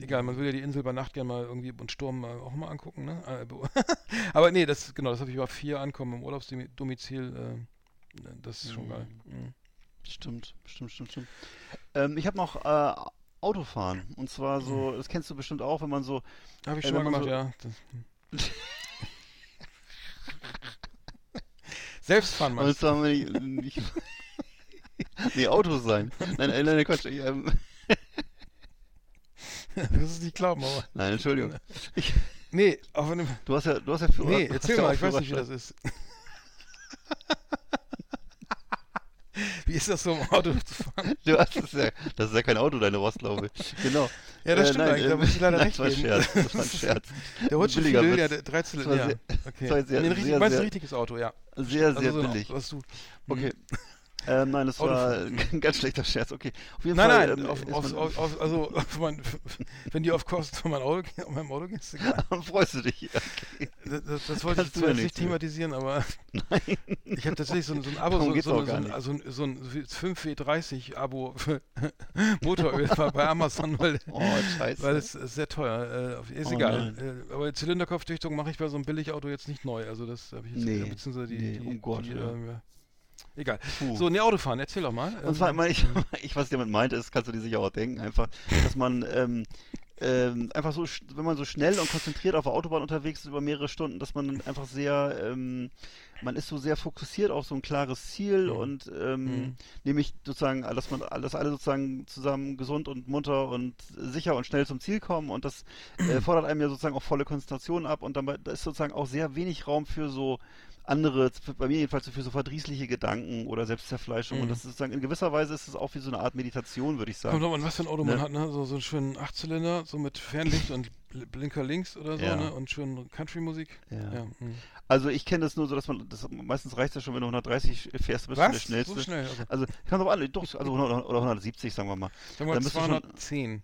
egal, man will ja die Insel bei Nacht gerne mal irgendwie und Sturm auch mal angucken, ne? Be- [LAUGHS] aber nee, das, genau, das habe ich über vier Ankommen im Urlaubsdomizil, das ist schon Mhm. geil. Mhm. Stimmt, stimmt, stimmt, stimmt. Ähm, ich habe noch äh, Autofahren. Und zwar so, das kennst du bestimmt auch, wenn man so. Habe ich Äh, schon mal gemacht, so- ja. [LAUGHS] Das, Selbstfahren Und meinst du? zwar, wenn ich, [LAUGHS] nee, Autos sein. Nein, nein, nein, Quatsch. Ich, ähm, [LAUGHS] Du wirst es nicht glauben, aber. nein, Entschuldigung. Ich, Nee, auf einem. du hast ja, du hast ja Führer- Nee, erzähl mal, ich weiß nicht, wie das ist. Wie ist das so im Auto zu fahren? Du hast es ja, das ist ja kein Auto, deine Rostlaube. Genau. Ja, das Äh, stimmt nein, eigentlich, da ähm, muss ich leider [LAUGHS] nein, recht das war ein geben. Scherz, das war ein [LAUGHS] Scherz. Der Rutsche Fidel, Witz. ja, der 13 Das war ja. sehr- Okay. das war sehr- nee, ein richtig, sehr, meinst du ein richtiges Auto, ja. Sehr, sehr also so ein, billig. Was du, Okay. Ähm, nein, das war [LAUGHS] ein ganz schlechter Scherz. Okay. Nein, Fall. nein, ähm, auf, auf, auf, auf, also [LAUGHS] auf mein, wenn die auf Kosten von meinem Auto, meinem Auto gehst, egal. [LAUGHS] freust du dich. Okay. Das, das, das wollte ich Kannst ja jetzt nicht thematisieren, aber Nein. ich habe tatsächlich so, ein- so ein Abo, Darum so, so, so, ein, also so ein 5W30-Abo für Motoröl bei- Amazon, weil, Oh, scheiße. weil es ist sehr teuer. Äh, ist Oh egal. Äh, aber Zylinderkopfdichtung mache ich bei so einem Billigauto jetzt nicht neu. Also das habe ich jetzt, Nee. äh, beziehungsweise die, Nee, die, um Gott, die, ja. ja. Egal. Puh. So, ne, Autofahren, erzähl doch mal. Und zwar, Ähm, meine [LAUGHS] ich, ich, was ich damit meinte, ist, kannst du dir sicher auch denken, einfach, dass man ähm, ähm, einfach so, wenn man so schnell und konzentriert auf der Autobahn unterwegs ist über mehrere Stunden, dass man einfach sehr, ähm, man ist so sehr fokussiert auf so ein klares Ziel Mhm. und ähm, Mhm. nämlich sozusagen, dass man, dass alle sozusagen zusammen gesund und munter und sicher und schnell zum Ziel kommen und das äh, fordert einem ja sozusagen auch volle Konzentration ab und dann da ist sozusagen auch sehr wenig Raum für so andere, bei mir jedenfalls für so verdrießliche Gedanken oder Selbstzerfleischung und Mhm. das ist sozusagen in gewisser Weise ist es auch wie so eine Art Meditation, würde ich sagen. Kommt drauf an, was für ein Auto man Ne? hat, ne? So, so einen schönen Achtzylinder, so mit Fernlicht und Bl- Blinker links oder so, Ja. ne? Und schön Country-Musik. Ja. Ja. mhm. Also ich kenne das nur so, dass man, das, meistens reicht es ja schon, wenn du 130 fährst, bist du der Was? schnellste. So schnell? Also, Also, kann doch an, doch, also 100 oder 170, sagen wir mal. sagen wir schon- 210.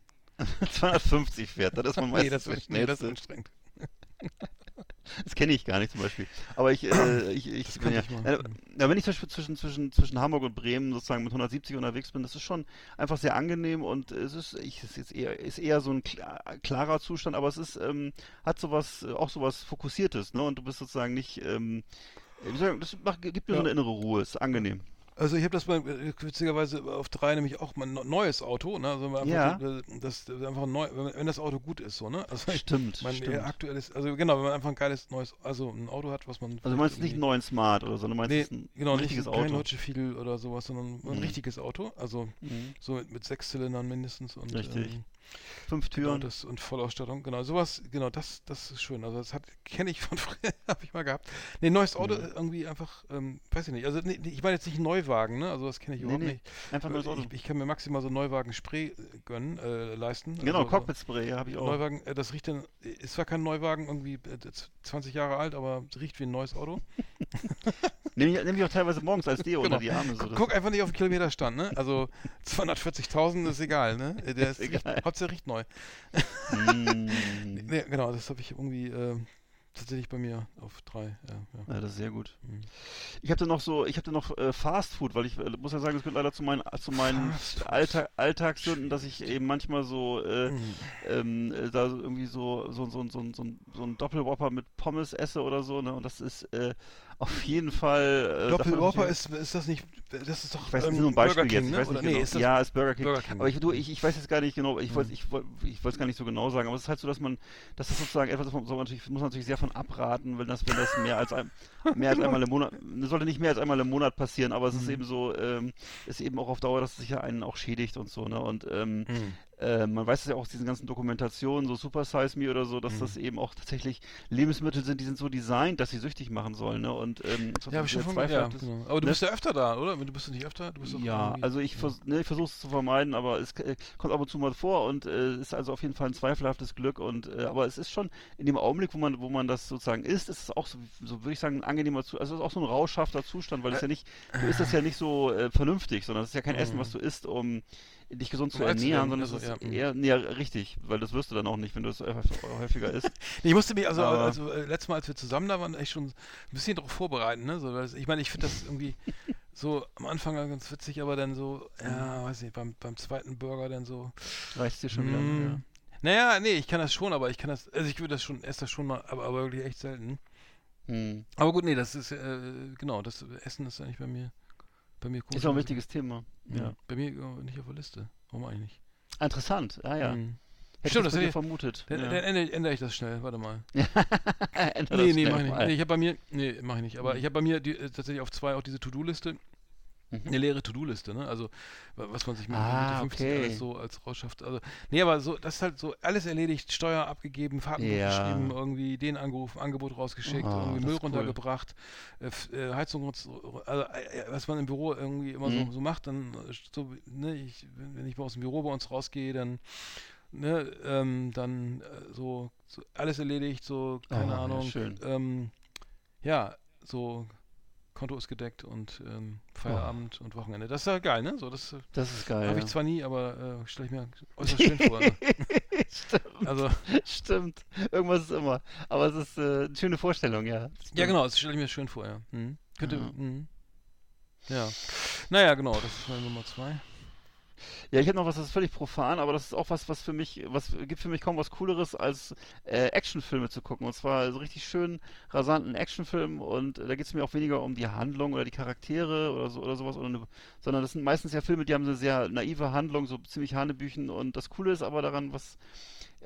250 [LAUGHS] fährt, dann ist man meistens [LAUGHS] nee, das der ist, nee, das ist schnellste. anstrengend. [LAUGHS] [LAUGHS] Das kenne ich gar nicht zum Beispiel. Aber ich, äh, [CLEARS THROAT] ich, ich, ja, ich mal. äh, ja, wenn ich zum Beispiel zwischen, zwischen, zwischen Hamburg und Bremen sozusagen mit 170 unterwegs bin, das ist schon einfach sehr angenehm und es ist, ich, es ist eher, ist eher so ein kla- klarer Zustand, aber es ist, ähm, hat sowas, äh, auch sowas Fokussiertes, ne? Und du bist sozusagen nicht, ähm, wie soll ich sagen, das macht, gibt mir Ja. so eine innere Ruhe, ist angenehm. Also ich habe das mal äh, witzigerweise auf drei nämlich auch mal ein neu- neues Auto, ne? Also einfach, Ja. äh, das, das einfach neu, wenn, wenn das Auto gut ist, so, ne? Also ich, Stimmt, mein stimmt. äh, aktuelles, also genau, wenn man einfach ein geiles neues, also ein Auto hat, was man Also du meinst nicht einen neuen Smart oder so, du meinst Nee, ein, genau, nicht richtiges kein Auto. Deutsche Fiedel oder sowas, sondern ein Mhm. richtiges Auto, also Mhm. so mit, mit sechs Zylindern mindestens und Richtig. ähm, Fünf genau, Türen. das und Vollausstattung, genau, sowas, genau, das, das ist schön. Also das hat [LAUGHS] kenne ich von früher, [LAUGHS] habe ich mal gehabt. Nee, neues Auto Mhm. irgendwie einfach, ähm, weiß ich nicht. Also nee, ich meine jetzt nicht Neuwagen, ne? Also das kenne ich Nee, überhaupt nee, nicht. Einfach nur das Auto. Ich, ich kann mir maximal so einen Neuwagen Spray äh, gönnen, äh, leisten. Genau, also, Cockpit-Spray, ja, habe ich auch. Neuwagen, äh, das riecht dann, ist zwar kein Neuwagen, irgendwie äh, z- 20 Jahre alt, aber riecht wie ein neues Auto. [LAUGHS] Nehme ich, nehm ich auch teilweise morgens als Deo Genau. unter die Arme. So, Guck, guck einfach nicht auf den Kilometerstand, ne? Also 240.000 ist egal, ne? Äh, Der ist, Ist egal. Hauptsache riecht neu. Mm. [LAUGHS] Nee, genau, das habe ich irgendwie äh, tatsächlich bei mir auf drei. Ja, ja. Ja, das ist sehr gut. Mhm. Ich habe noch so, ich habe noch äh, Fast Food, weil ich äh, muss ja sagen, es gehört leider zu meinen, zu meinen. Alltag, Alltagssünden, dass ich eben manchmal so äh, Mhm. ähm, äh, da so irgendwie so so so so so, so ein Doppelwhopper mit Pommes esse oder so, ne? Und das ist äh, auf jeden Fall. Äh, Doppel ich Whopper ist, ist das nicht, das ist doch Ich weiß, ähm, ist nur ein Beispiel King, jetzt. Ich ne? weiß Oder nicht nee, genau. ist ja, ist Burger King. Burger King. Aber ich, du, ich, ich weiß jetzt gar nicht genau, ich wollte Mhm. ich, wollt- ich wollte es gar nicht so genau sagen, aber es ist halt so, dass man, das ist sozusagen etwas, das man, natürlich, muss man natürlich sehr von abraten, wenn das, wenn das mehr als ein, mehr als einmal im Monat, das sollte nicht mehr als einmal im Monat passieren, aber es ist Mhm. eben so, ähm, ist eben auch auf Dauer, dass es sich ja einen auch schädigt und so, ne? Und ähm, Mhm. Äh, man weiß es ja auch aus diesen ganzen Dokumentationen, so Super Size Me oder so, dass Mhm. das eben auch tatsächlich Lebensmittel sind, die sind so designt, dass sie süchtig machen sollen, ne? Und ähm, Ja, habe ich schon von ja, genau. Aber du ne? bist ja öfter da, oder? Du bist du nicht öfter? Du bist doch Ja, also ich, vers ne, ich versuche es zu vermeiden, aber es äh, kommt ab und zu mal vor und äh, ist also auf jeden Fall ein zweifelhaftes Glück und äh, aber es ist schon in dem Augenblick, wo man wo man das sozusagen isst, ist es auch so, so würde ich sagen, ein angenehmer Zustand, also es ist auch so ein rauschhafter Zustand, weil es ja nicht, du isst das ja nicht so äh, vernünftig, sondern es ist ja kein Essen, was du isst, um dich gesund zu ernähren, sondern also, es ist ja, mhm. eher, nee, ja, richtig, weil das wirst du dann auch nicht, wenn du es äh, häufiger isst. [LAUGHS] Nee, ich musste mich, also, Aber- also äh, letztes Mal, als wir zusammen da waren, echt schon ein bisschen darauf vorbereiten, ne? So, es- ich meine, ich finde das irgendwie [LAUGHS] so am Anfang ganz witzig, aber dann so, ja, weiß nicht, beim, beim zweiten Burger dann so. Reicht dir schon wieder. mm, Ja. Naja, nee, ich kann das schon, aber ich kann das, also ich würde das schon, esse das schon mal, aber, aber wirklich echt selten. Hm. Aber gut, nee, das ist, äh, genau, das Essen ist eigentlich bei mir, bei mir Ist auch ein wichtiges Thema. Ja. Ja. Bei mir äh, nicht auf der Liste. Warum eigentlich Interessant, ah ja. Mhm. Hätte Stimmt, ich das hätte ich- vermutet. Dann, ja. dann ändere, ändere ich das schnell, warte mal. [LAUGHS] Nee, nee, mach ich nicht. Nee, ich habe bei mir, nee, mach ich nicht. Aber ich habe bei mir die, äh, tatsächlich auf zwei auch diese To-Do-Liste. Mhm. Eine leere To-Do-Liste, ne? Also, wa- was man sich mit Ah, Mitte 50 okay. alles so als rausschafft. Also, nee, aber so, das ist halt so alles erledigt, Steuer abgegeben, Fahrtenbuch Ja. geschrieben, irgendwie den angerufen, Angebot rausgeschickt, Ah, irgendwie Müll cool. runtergebracht, äh, äh, Heizung, also, äh, was man im Büro irgendwie immer Mhm. so, so macht, dann, äh, so, ne, ich, wenn ich mal aus dem Büro bei uns rausgehe, dann ne, ähm, dann äh, so, so alles erledigt, so, keine Oh, ja, Ahnung, schön. ähm, ja, so Konto ist gedeckt und ähm, Feierabend und Wochenende. Das ist ja geil, ne? So, das äh, Das ist geil. habe ja. ich zwar nie, aber äh, stelle ich mir äußerst [LAUGHS] schön vor. Ne? Stimmt, Also, stimmt. Irgendwas ist immer. Aber es ist äh, eine schöne Vorstellung, ja. ja genau, das stelle ich mir schön vor, ja. Mhm. Könnte, Ja. mhm. ja. Naja, genau, das ist meine Nummer zwei. Ja, ich hätte noch was, das ist völlig profan, aber das ist auch was, was für mich, was gibt für mich kaum was Cooleres, als äh, Actionfilme zu gucken. Und zwar so richtig schön rasanten Actionfilm und äh, da geht es mir auch weniger um die Handlung oder die Charaktere oder so oder sowas, oder eine, sondern das sind meistens ja Filme, die haben eine sehr naive Handlung, so ziemlich Hanebüchen und das Coole ist aber daran, was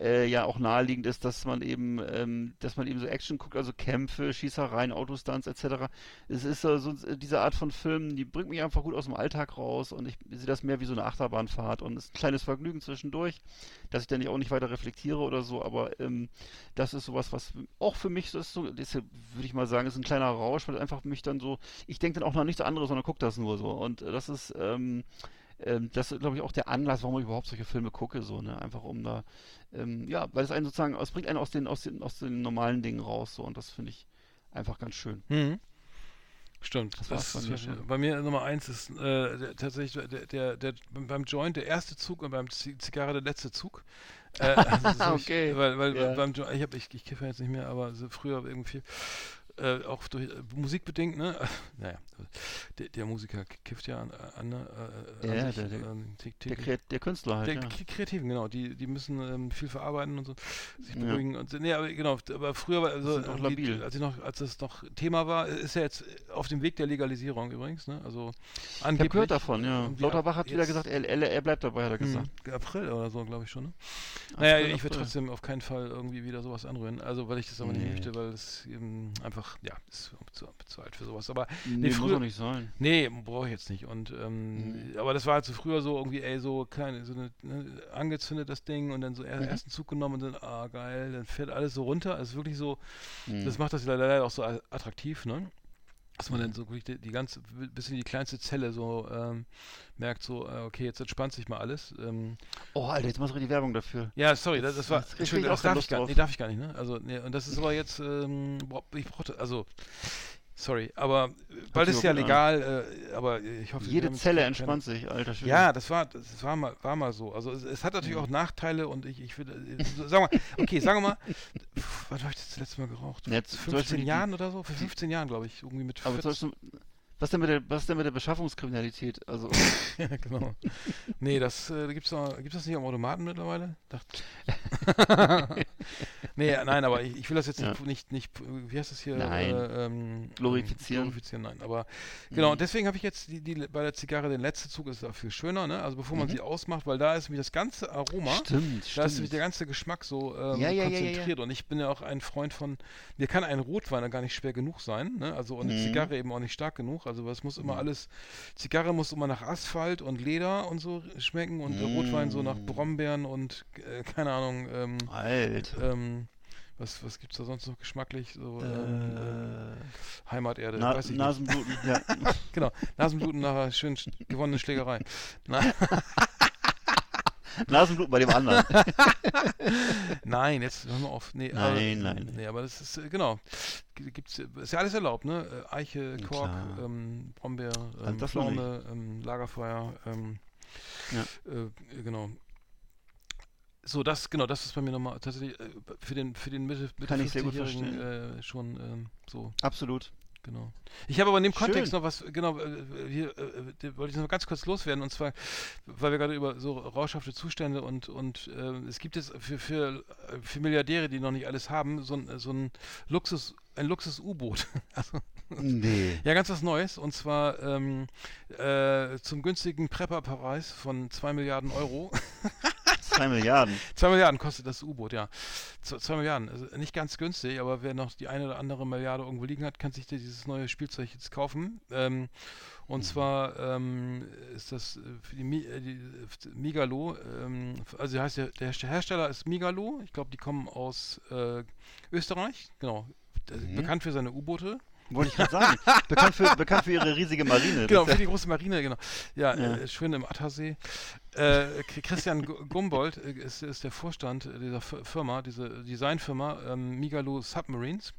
äh, ja auch naheliegend ist, dass man eben, ähm, dass man eben so Action guckt, also Kämpfe, Schießereien, Autostunts etc. Es ist so, so diese Art von Filmen, die bringt mich einfach gut aus dem Alltag raus und ich sehe das mehr wie so eine Achterbahnfahrt und es ist ein kleines Vergnügen zwischendurch, dass ich dann auch nicht weiter reflektiere oder so, aber ähm, das ist sowas, was auch für mich so ist, so, das würde ich mal sagen, ist ein kleiner Rausch, weil einfach mich dann so, ich denke dann auch noch nichts anderes, sondern gucke das nur so und äh, das ist, ähm, ähm, das ist, glaube ich, auch der Anlass, warum ich überhaupt solche Filme gucke, so, ne? Einfach um da, ähm, ja, weil es einen sozusagen, es bringt einen aus den, aus den, aus den normalen Dingen raus, so, und das finde ich einfach ganz schön. Mhm. Stimmt. Das Das bei mir bei mir Nummer eins ist äh, der, tatsächlich der, der, der, beim Joint der erste Zug und beim Zigarre der letzte Zug. Äh, also [LAUGHS] Okay. Weil, weil Ja. beim ich, hab, ich, ich kiffe jetzt nicht mehr, aber so früher irgendwie äh, auch durch äh, musikbedingt, ne? [LAUGHS] naja, der, der Musiker kifft ja an, an, ne, äh, Ja, an sich, der- der- ähm, Der, der Künstler halt, Der ja. Kreativen, genau, die, die müssen ähm, viel verarbeiten und so, sich Ja. beruhigen und so. Nee, aber genau, aber früher war also irgendwie, labil. als ich noch, als das noch Thema war, ist ja jetzt auf dem Weg der Legalisierung übrigens, ne? Also Ich angeblich. habe gehört davon, ja. Lauterbach hat wieder gesagt, er, er, er bleibt dabei, hat er gesagt. hm, April oder so, glaube ich schon, ne? Naja, April, ich würde trotzdem auf keinen Fall irgendwie wieder sowas anrühren. Also, weil ich das aber nicht Nee. möchte, weil es eben einfach, ja, ist zu, zu alt für sowas. Aber Nee, muss früher- doch nicht sein. Nee, brauche ich jetzt nicht. Und ähm, aber das war halt so früher so irgendwie, ey, so kleine, so eine, ne, angezündet das Ding und dann so er, Mhm. ersten Zug genommen und dann, ah geil, dann fährt alles so runter. Also wirklich so, Mhm. das macht das leider leider auch so attraktiv, ne? Dass man dann so wirklich die, die ganze, bis in die kleinste Zelle so ähm, merkt, so, äh, okay, jetzt entspannt sich mal alles. Ähm, Oh, Alter, jetzt machst du die Werbung dafür. ja, sorry, das, das war, Jetzt Entschuldigung, auch das darf ich gar drauf. nee, darf ich gar nicht, ne? Also, nee, und das ist aber jetzt, ähm, boah, ich brauchte, also, sorry, aber bald sich ist ja aber legal, äh, aber ich hoffe, Jede Zelle keine- entspannt sich, alter Schwede. Ja, das war, das war mal, war mal so. Also es, es hat Mhm. natürlich auch Nachteile und ich, ich würde, äh, sagen wir, okay, sagen wir mal, wann habe ich das letzte Mal geraucht? Jetzt, Vor zum Beispiel 15 die- Jahren oder so? Vor 15 Jahren, glaube ich, irgendwie mit Aber 14. zum Beispiel, was denn mit der, was denn mit der Beschaffungskriminalität? Also, [LAUGHS] ja, genau. Nee, das äh, gibt's noch, gibt's das nicht am Automaten mittlerweile? [LAUGHS] Nee, nein, aber ich, ich will das jetzt Ja. nicht, nicht, wie heißt das hier? Nein. Äh, ähm, Glorifizieren. Glorifizieren, nein. Aber genau, Mhm. deswegen habe ich jetzt die, die, bei der Zigarre den letzten Zug ist da viel schöner, ne? Also bevor man Mhm. sie ausmacht, weil da ist nämlich das ganze Aroma. stimmt, Da ist stimmt. der ganze Geschmack so ähm, Ja, ja, konzentriert und ich bin ja auch ein Freund von, mir kann ein Rotwein gar nicht schwer genug sein, ne? also und eine Mhm. Zigarre eben auch nicht stark genug, also es muss immer alles, Zigarre muss immer nach Asphalt und Leder und so schmecken und der Rotwein so nach Mhm. Brombeeren und äh, keine Ahnung, ähm, Alter. ähm, was, was gibt's da sonst noch geschmacklich, so ähm, Äh, Heimaterde, Na, weiß ich nicht. Nasenbluten, ja. [LAUGHS] Genau, Nasenbluten nach einer schön sch- gewonnenen Schlägerei. [LAUGHS] Na, Nasenbluten bei dem anderen. [LAUGHS] Nein, jetzt hören wir auf. Nee, Nein, aber, nein. Nee, aber das ist, äh, genau. Gibt's, ist ja alles erlaubt, ne? Äh, Eiche, Kork, klar. ähm, Brombeer, Also ähm, nicht. Pflaume, ähm, Lagerfeuer, ähm, Ja. äh, genau. So, das, genau, das ist bei mir nochmal tatsächlich äh, für den, für den Mitte, Mitte Kann ich sehr gut 50-Jährigen äh, schon ähm, so, Absolut. Genau. Ich habe aber in dem Kontext Schön. noch was, genau, äh, hier äh, äh, wollte ich noch ganz kurz loswerden und zwar, weil wir gerade über so rauschhafte Zustände und, und äh, es gibt jetzt für, für, äh, für Milliardäre, die noch nicht alles haben, so ein, so ein Luxus, ein Luxus-U-Boot. [LAUGHS] also, Nee. ja, ganz was Neues und zwar ähm, äh, zum günstigen Prepper-Preis von 2 Milliarden Euro. [LAUGHS] Zwei Milliarden. 2 Milliarden kostet das U-Boot, ja. 2 Milliarden, also nicht ganz günstig, aber wer noch die eine oder andere Milliarde irgendwo liegen hat, kann sich dieses neue Spielzeug jetzt kaufen. Ähm, und zwar ähm, ist das äh, für die, Mi äh, die äh, Migalo, ähm, also heißt der, der Hersteller ist Migalo, ich glaube, die kommen aus äh, Österreich, genau. Mhm. Bekannt für seine U-Boote. Wollte ich gerade sagen. bekannt, für, bekannt für ihre riesige Marine. Genau, für die große Marine, genau. Ja, Ja. Äh, schön im Attersee. Äh, Christian Gu- Gumboldt äh, ist, ist der Vorstand dieser Firma, diese Designfirma ähm, Migalo Submarines.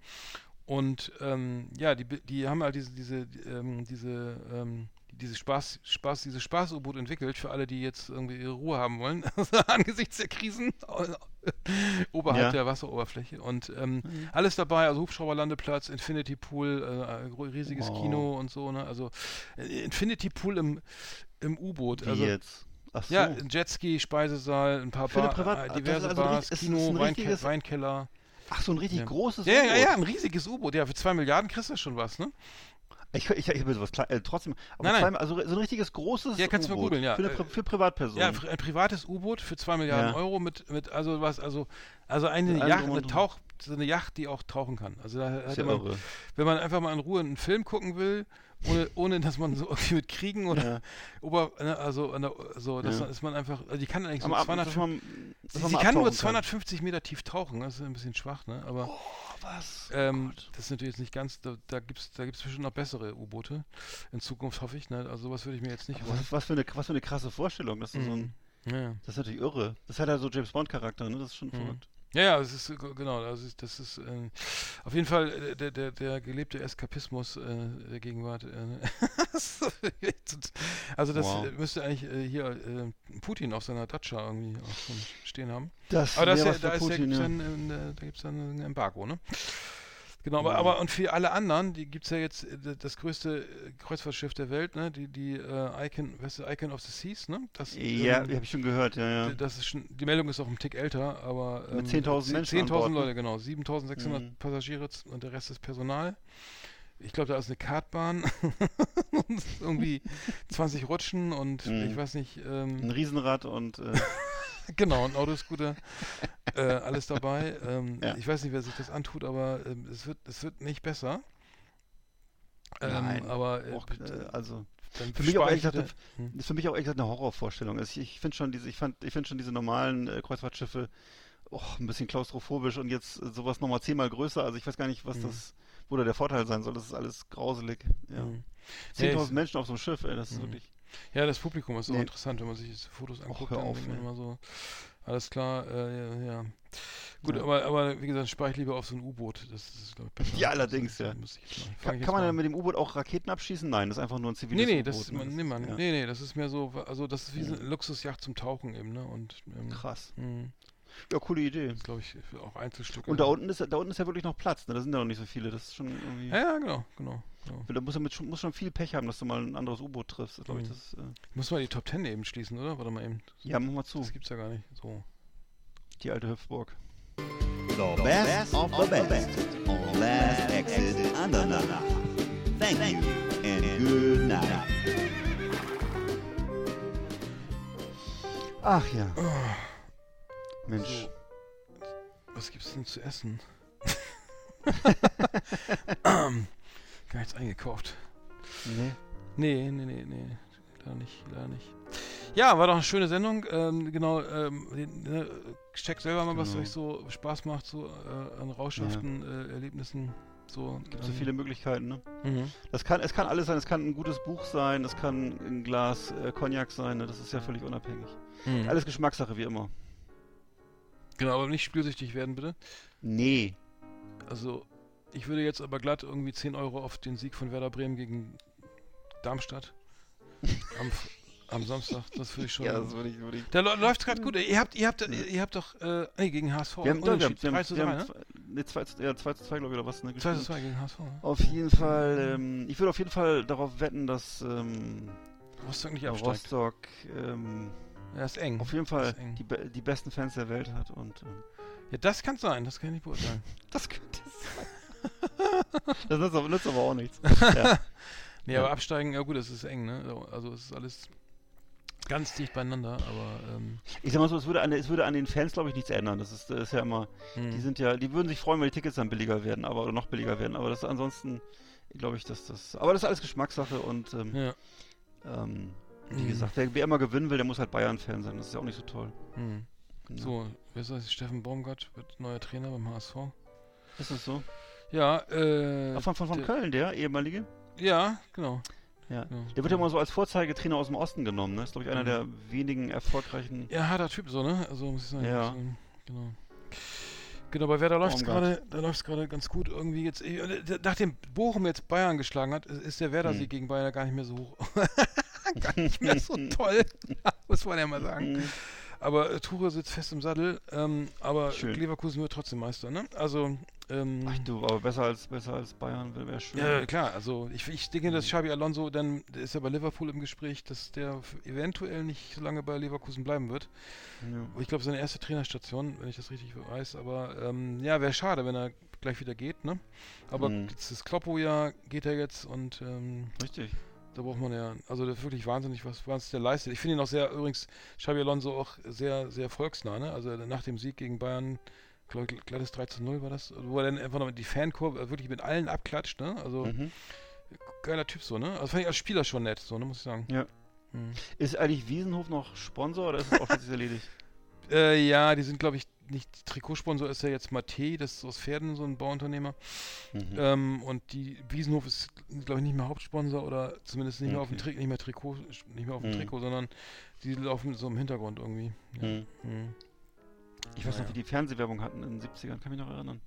Und ähm, ja, die, die haben halt diese, diese, die, ähm, diese, ähm, diese Spaß, Spaß, dieses Spaß-U-Boot entwickelt für alle, die jetzt irgendwie ihre Ruhe haben wollen, [LAUGHS] angesichts der Krisen [LAUGHS] oberhalb Ja. der Wasseroberfläche. Und ähm, alles dabei, also Hubschrauberlandeplatz, Infinity Pool, äh, gro- riesiges Wow. Kino und so, ne? Also äh, Infinity Pool im, im U-Boot. Wie Also jetzt? Ach so. ja, ein Jetski, Speisesaal, ein paar Bar, Privat- äh, diverse also Bars, richtig- Kino, ein Weinke richtiges- Weinkeller. Ach, so ein richtig Ja. großes Ja, ja, U-Boot. ja, ein riesiges U-Boot. Ja, für zwei Milliarden kriegst du schon was, ne? Ich, ich, ich habe sowas klein, äh, trotzdem, aber Nein, nein. zweimal, also so ein richtiges großes Ja, kannst du mal U-Boot googeln, ja. Für, eine, Äh, für Privatpersonen. Ja, ein privates U-Boot für 2 Milliarden Ja. Euro mit, mit also was, also, also eine und eine. Tauch, eine Yacht, die auch tauchen kann. Also da hätte man, irre. wenn man einfach mal in Ruhe einen Film gucken will, ohne, ohne dass man so irgendwie mit Kriegen oder Ja. Ober, ne, also der, so, dass Ja. ist man einfach, also die kann eigentlich so Aber ab- 200, dass man, sie, sie kann nur abtauchen 250 Meter tief tauchen, das ist ein bisschen schwach, ne, aber Was? ähm, Oh das ist natürlich jetzt nicht ganz, da, da gibt's da gibt's bestimmt noch bessere U-Boote in Zukunft, hoffe ich, ne, also sowas würde ich mir jetzt nicht was, was, für eine, was für eine krasse Vorstellung, dass du so ein, Mhm. Ja. das ist natürlich irre. Das hat ja so James Bond Charakter, ne? Das ist schon Mhm. verrückt. Ja, ja, das ist äh, g- genau, das ist, das ist äh, auf jeden Fall äh, der, der, der gelebte Eskapismus äh, der Gegenwart. Äh, [LAUGHS] also das Wow. müsste eigentlich äh, hier äh, Putin auf seiner Datscha irgendwie auch schon stehen haben. Das Aber das, ja, da, ja, Putin, gibt's ja. dann, äh, da gibt es dann ein Embargo, ne? Genau, aber, Ja. aber und für alle anderen, die gibt es ja jetzt äh, das größte äh, Kreuzfahrtschiff der Welt, ne? Die, die äh, Icon, was ist Icon of the Seas, ne? Das, Ja, ähm, habe ich schon gehört, ja, ja. das ist schon, die Meldung ist auch ein Tick älter, aber. Mit ähm, 10.000 zehn- Menschen an 10.000 Bord, ne? Leute, genau. 7.600 Mhm. Passagiere und der Rest ist Personal. Ich glaube, da ist eine Kartbahn [LAUGHS] und irgendwie 20 Rutschen und Mhm. ich weiß nicht, Ein ähm, Riesenrad und äh, [LAUGHS] genau, ein Autoscooter, äh, alles dabei. Ähm, Ja. Ich weiß nicht, wer sich das antut, aber ähm, es, wird, es wird nicht besser. Ähm, Nein, aber äh, auch, äh, also für mich auch ehrlich ich gesagt, eine- ist für mich auch ehrlich gesagt eine Horrorvorstellung. Also ich, ich finde schon diese, ich fand, ich finde schon diese normalen äh, Kreuzfahrtschiffe oh, ein bisschen klaustrophobisch und jetzt äh, sowas nochmal zehnmal größer. Also ich weiß gar nicht, was Mhm. das, wo da der Vorteil sein soll. Das ist alles grauselig. Ja. Mhm. 10.000 Ja, ich- Menschen auf so einem Schiff, ey, das ist Mhm. wirklich. Ja, das Publikum ist auch Nee. interessant, wenn man sich diese Fotos anguckt, dann auf, ey. immer so, alles klar, äh, ja, ja. Gut, Ja. aber, aber wie gesagt, spare ich lieber auf so ein U-Boot. Das ist, glaube ich, besser. Ja, allerdings, das, ja. Kann, kann man an. mit dem U-Boot auch Raketen abschießen? Nein, das ist einfach nur ein Nee, ziviles nee, U-Boot. das, ne? man, nee, man, ja. nee, nee, das ist mehr so, also das ist wie so eine Luxusjacht zum Tauchen eben, ne? Und ähm, Krass. mh, Ja, coole Idee. das glaube ich für auch Einzelstücke. Und da unten ist, da unten ist ja wirklich noch Platz, ne? Da sind ja noch nicht so viele. Das ist schon irgendwie. Ja, ja, genau, genau. genau. Da musst du mit, schon- musst schon viel Pech haben, dass du mal ein anderes U-Boot triffst. Glaube ich, Mhm. das. Äh, muss mal die Top Ten eben schließen, oder? Warte mal eben. ja, mach mal zu. Das gibt's ja gar nicht. So. Die alte Hüpfburg. The best of the best on Last Exit Andernach. Thank you and good night. Ach ja. Mensch. So. Was gibt's denn zu essen? [LAUGHS] Gar nichts eingekauft. Nee. Nee, nee, nee, nee. Leider nicht, leider nicht. Ja, war doch eine schöne Sendung. Ähm, genau, ähm, ne, check selber mal, was Genau. euch so Spaß macht, so äh, an Rauschhaften äh, Erlebnissen. So, Gibt so ähm, viele Möglichkeiten, ne? Mhm. Das kann, es kann alles sein. Es kann ein gutes Buch sein, es kann ein Glas äh, Cognac sein, ne? Das ist ja völlig unabhängig. Mhm. Alles Geschmackssache, wie immer. Genau, aber nicht spielsüchtig werden, bitte. Nee. Also, ich würde jetzt aber glatt irgendwie 10 Euro auf den Sieg von Werder Bremen gegen Darmstadt [LAUGHS] am, am Samstag, das würde ich schon. Ja, das würde ich, würde ich. da läuft gerade gut. Ihr habt, ihr habt, ihr habt doch, äh, nee, gegen HSV. Wir haben, wir haben, wir haben, 3 zu wir 3, haben ne? zwei, nee, 2 zu, ja, 2 zu 2, glaube ich, oder was? Ne, 2 zu gespielt. 2 gegen HSV. ne? Auf jeden Fall, ähm, ich würde auf jeden Fall darauf wetten, dass ähm, Rostock nicht absteigt. Rostock ähm, Ja, ist eng. auf jeden Fall ist eng. die, be die besten Fans der Welt hat und ähm, Ja, das kann sein, das kann ich nicht beurteilen. [LAUGHS] das könnte sein. das nützt aber, nützt aber auch nichts. [LAUGHS] Ja. Nee, Ja. aber absteigen, ja gut, es ist eng, ne? Also es ist alles ganz dicht beieinander, aber ähm, Ich sag mal so, es würde an, es würde an den Fans, glaube ich, nichts ändern. Das ist, das ist ja immer, hm. die sind ja, die würden sich freuen, weil die Tickets dann billiger werden, aber oder noch billiger werden. Aber das ansonsten, glaube ich, dass das, aber das ist alles Geschmackssache und ähm, ja. ähm, wie Mhm. gesagt, wer, immer gewinnen will, der muss halt Bayern-Fan sein. Das ist ja auch nicht so toll. Hm. Genau. So, wer ist das? Steffen Baumgart wird neuer Trainer beim HSV. Ist das so? Ja, äh. Ach, von, von, von der- Köln, der ehemalige? Ja, genau. Ja. genau. Der wird ja mal so als Vorzeigetrainer aus dem Osten genommen, ne? Ist, glaube ich, einer Mhm. der wenigen erfolgreichen. Ja, harter Typ so, ne? Also muss ich sagen. Ja. So, genau. Genau, bei Werder läuft es gerade, da läuft es gerade ganz gut irgendwie jetzt. äh, Nachdem Bochum jetzt Bayern geschlagen hat, ist der Werder-Sieg Hm. gegen Bayern gar nicht mehr so hoch. [LAUGHS] [LAUGHS] gar nicht mehr so toll. [LAUGHS] muss man ja mal sagen. Mhm. Aber äh, Ture sitzt fest im Sattel, ähm, aber Schön. Leverkusen wird trotzdem Meister, ne? Also, ähm, Ach du, aber besser als, besser als Bayern wäre schön. ja, klar, also ich, ich denke, dass Xabi Alonso dann, der ist ja bei Liverpool im Gespräch, dass der eventuell nicht so lange bei Leverkusen bleiben wird. Ja. Ich glaube, seine erste Trainerstation, wenn ich das richtig weiß, aber ähm, ja, wäre schade, wenn er gleich wieder geht, ne? Aber Mhm. jetzt das Kloppo ja geht ja jetzt und ähm, Richtig. Da braucht man ja, also das ist wirklich wahnsinnig, was, was der leistet. Ich finde ihn auch sehr, übrigens, Xabi Alonso auch sehr, sehr volksnah, ne? Also nach dem Sieg gegen Bayern, glaube ich, glattes 3 zu 0 war das, wo er dann einfach noch die Fankurve wirklich mit allen abklatscht, ne? Also Mhm. geiler Typ so, ne? Also fand ich als Spieler schon nett, so, ne, muss ich sagen. Ja. Mhm. Ist eigentlich Wiesenhof noch Sponsor oder ist es auch schon [LAUGHS] erledigt? Äh, ja, die sind, glaube ich, nicht Trikotsponsor ist ja jetzt Mate, das ist aus Pferden, so ein Bauunternehmer. Mhm. Ähm, und die Wiesenhof ist, glaube ich, nicht mehr Hauptsponsor oder zumindest nicht mehr auf dem Okay. Tri nicht mehr Trikot, nicht mehr auf dem Mhm. Trikot, sondern die laufen so im Hintergrund irgendwie. Ja. Mhm. Mhm. Ich weiß noch, wie die Fernsehwerbung hatten in den 70ern, kann mich noch erinnern.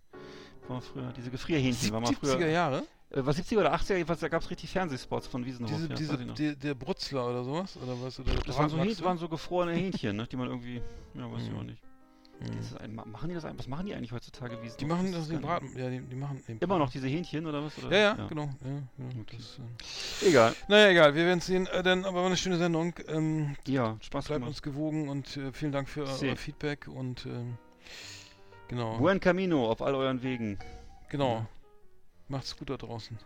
War mal früher, diese Gefrierhähnchen, war mal früher. 70er Jahre? Äh, war 70er oder 80er, jedenfalls, da gab es richtig Fernsehspots von Wiesenhof. Diese, ja, diese, ich die, der Brutzler oder sowas? Oder was? Oder das waren so, waren so gefrorene Hähnchen, ne, die man irgendwie, ja, weiß ich Mhm. auch nicht. Das ein, ma- machen die das ein, was machen die eigentlich heutzutage, Wiesenhof? Die machen das, gar Braten, ja, die, die machen eben Immer noch diese Hähnchen oder was? Oder? Ja, ja, genau. Ja, genau. Okay. Das, äh, Egal. naja, egal, wir werden sehen. Äh, dann aber eine schöne Sendung. Ähm, Ja, Spaß bleibt uns gewogen und äh, vielen Dank für euer Feedback und ähm, genau. Buen Camino auf all euren Wegen. Genau. Ja. Macht's gut da draußen.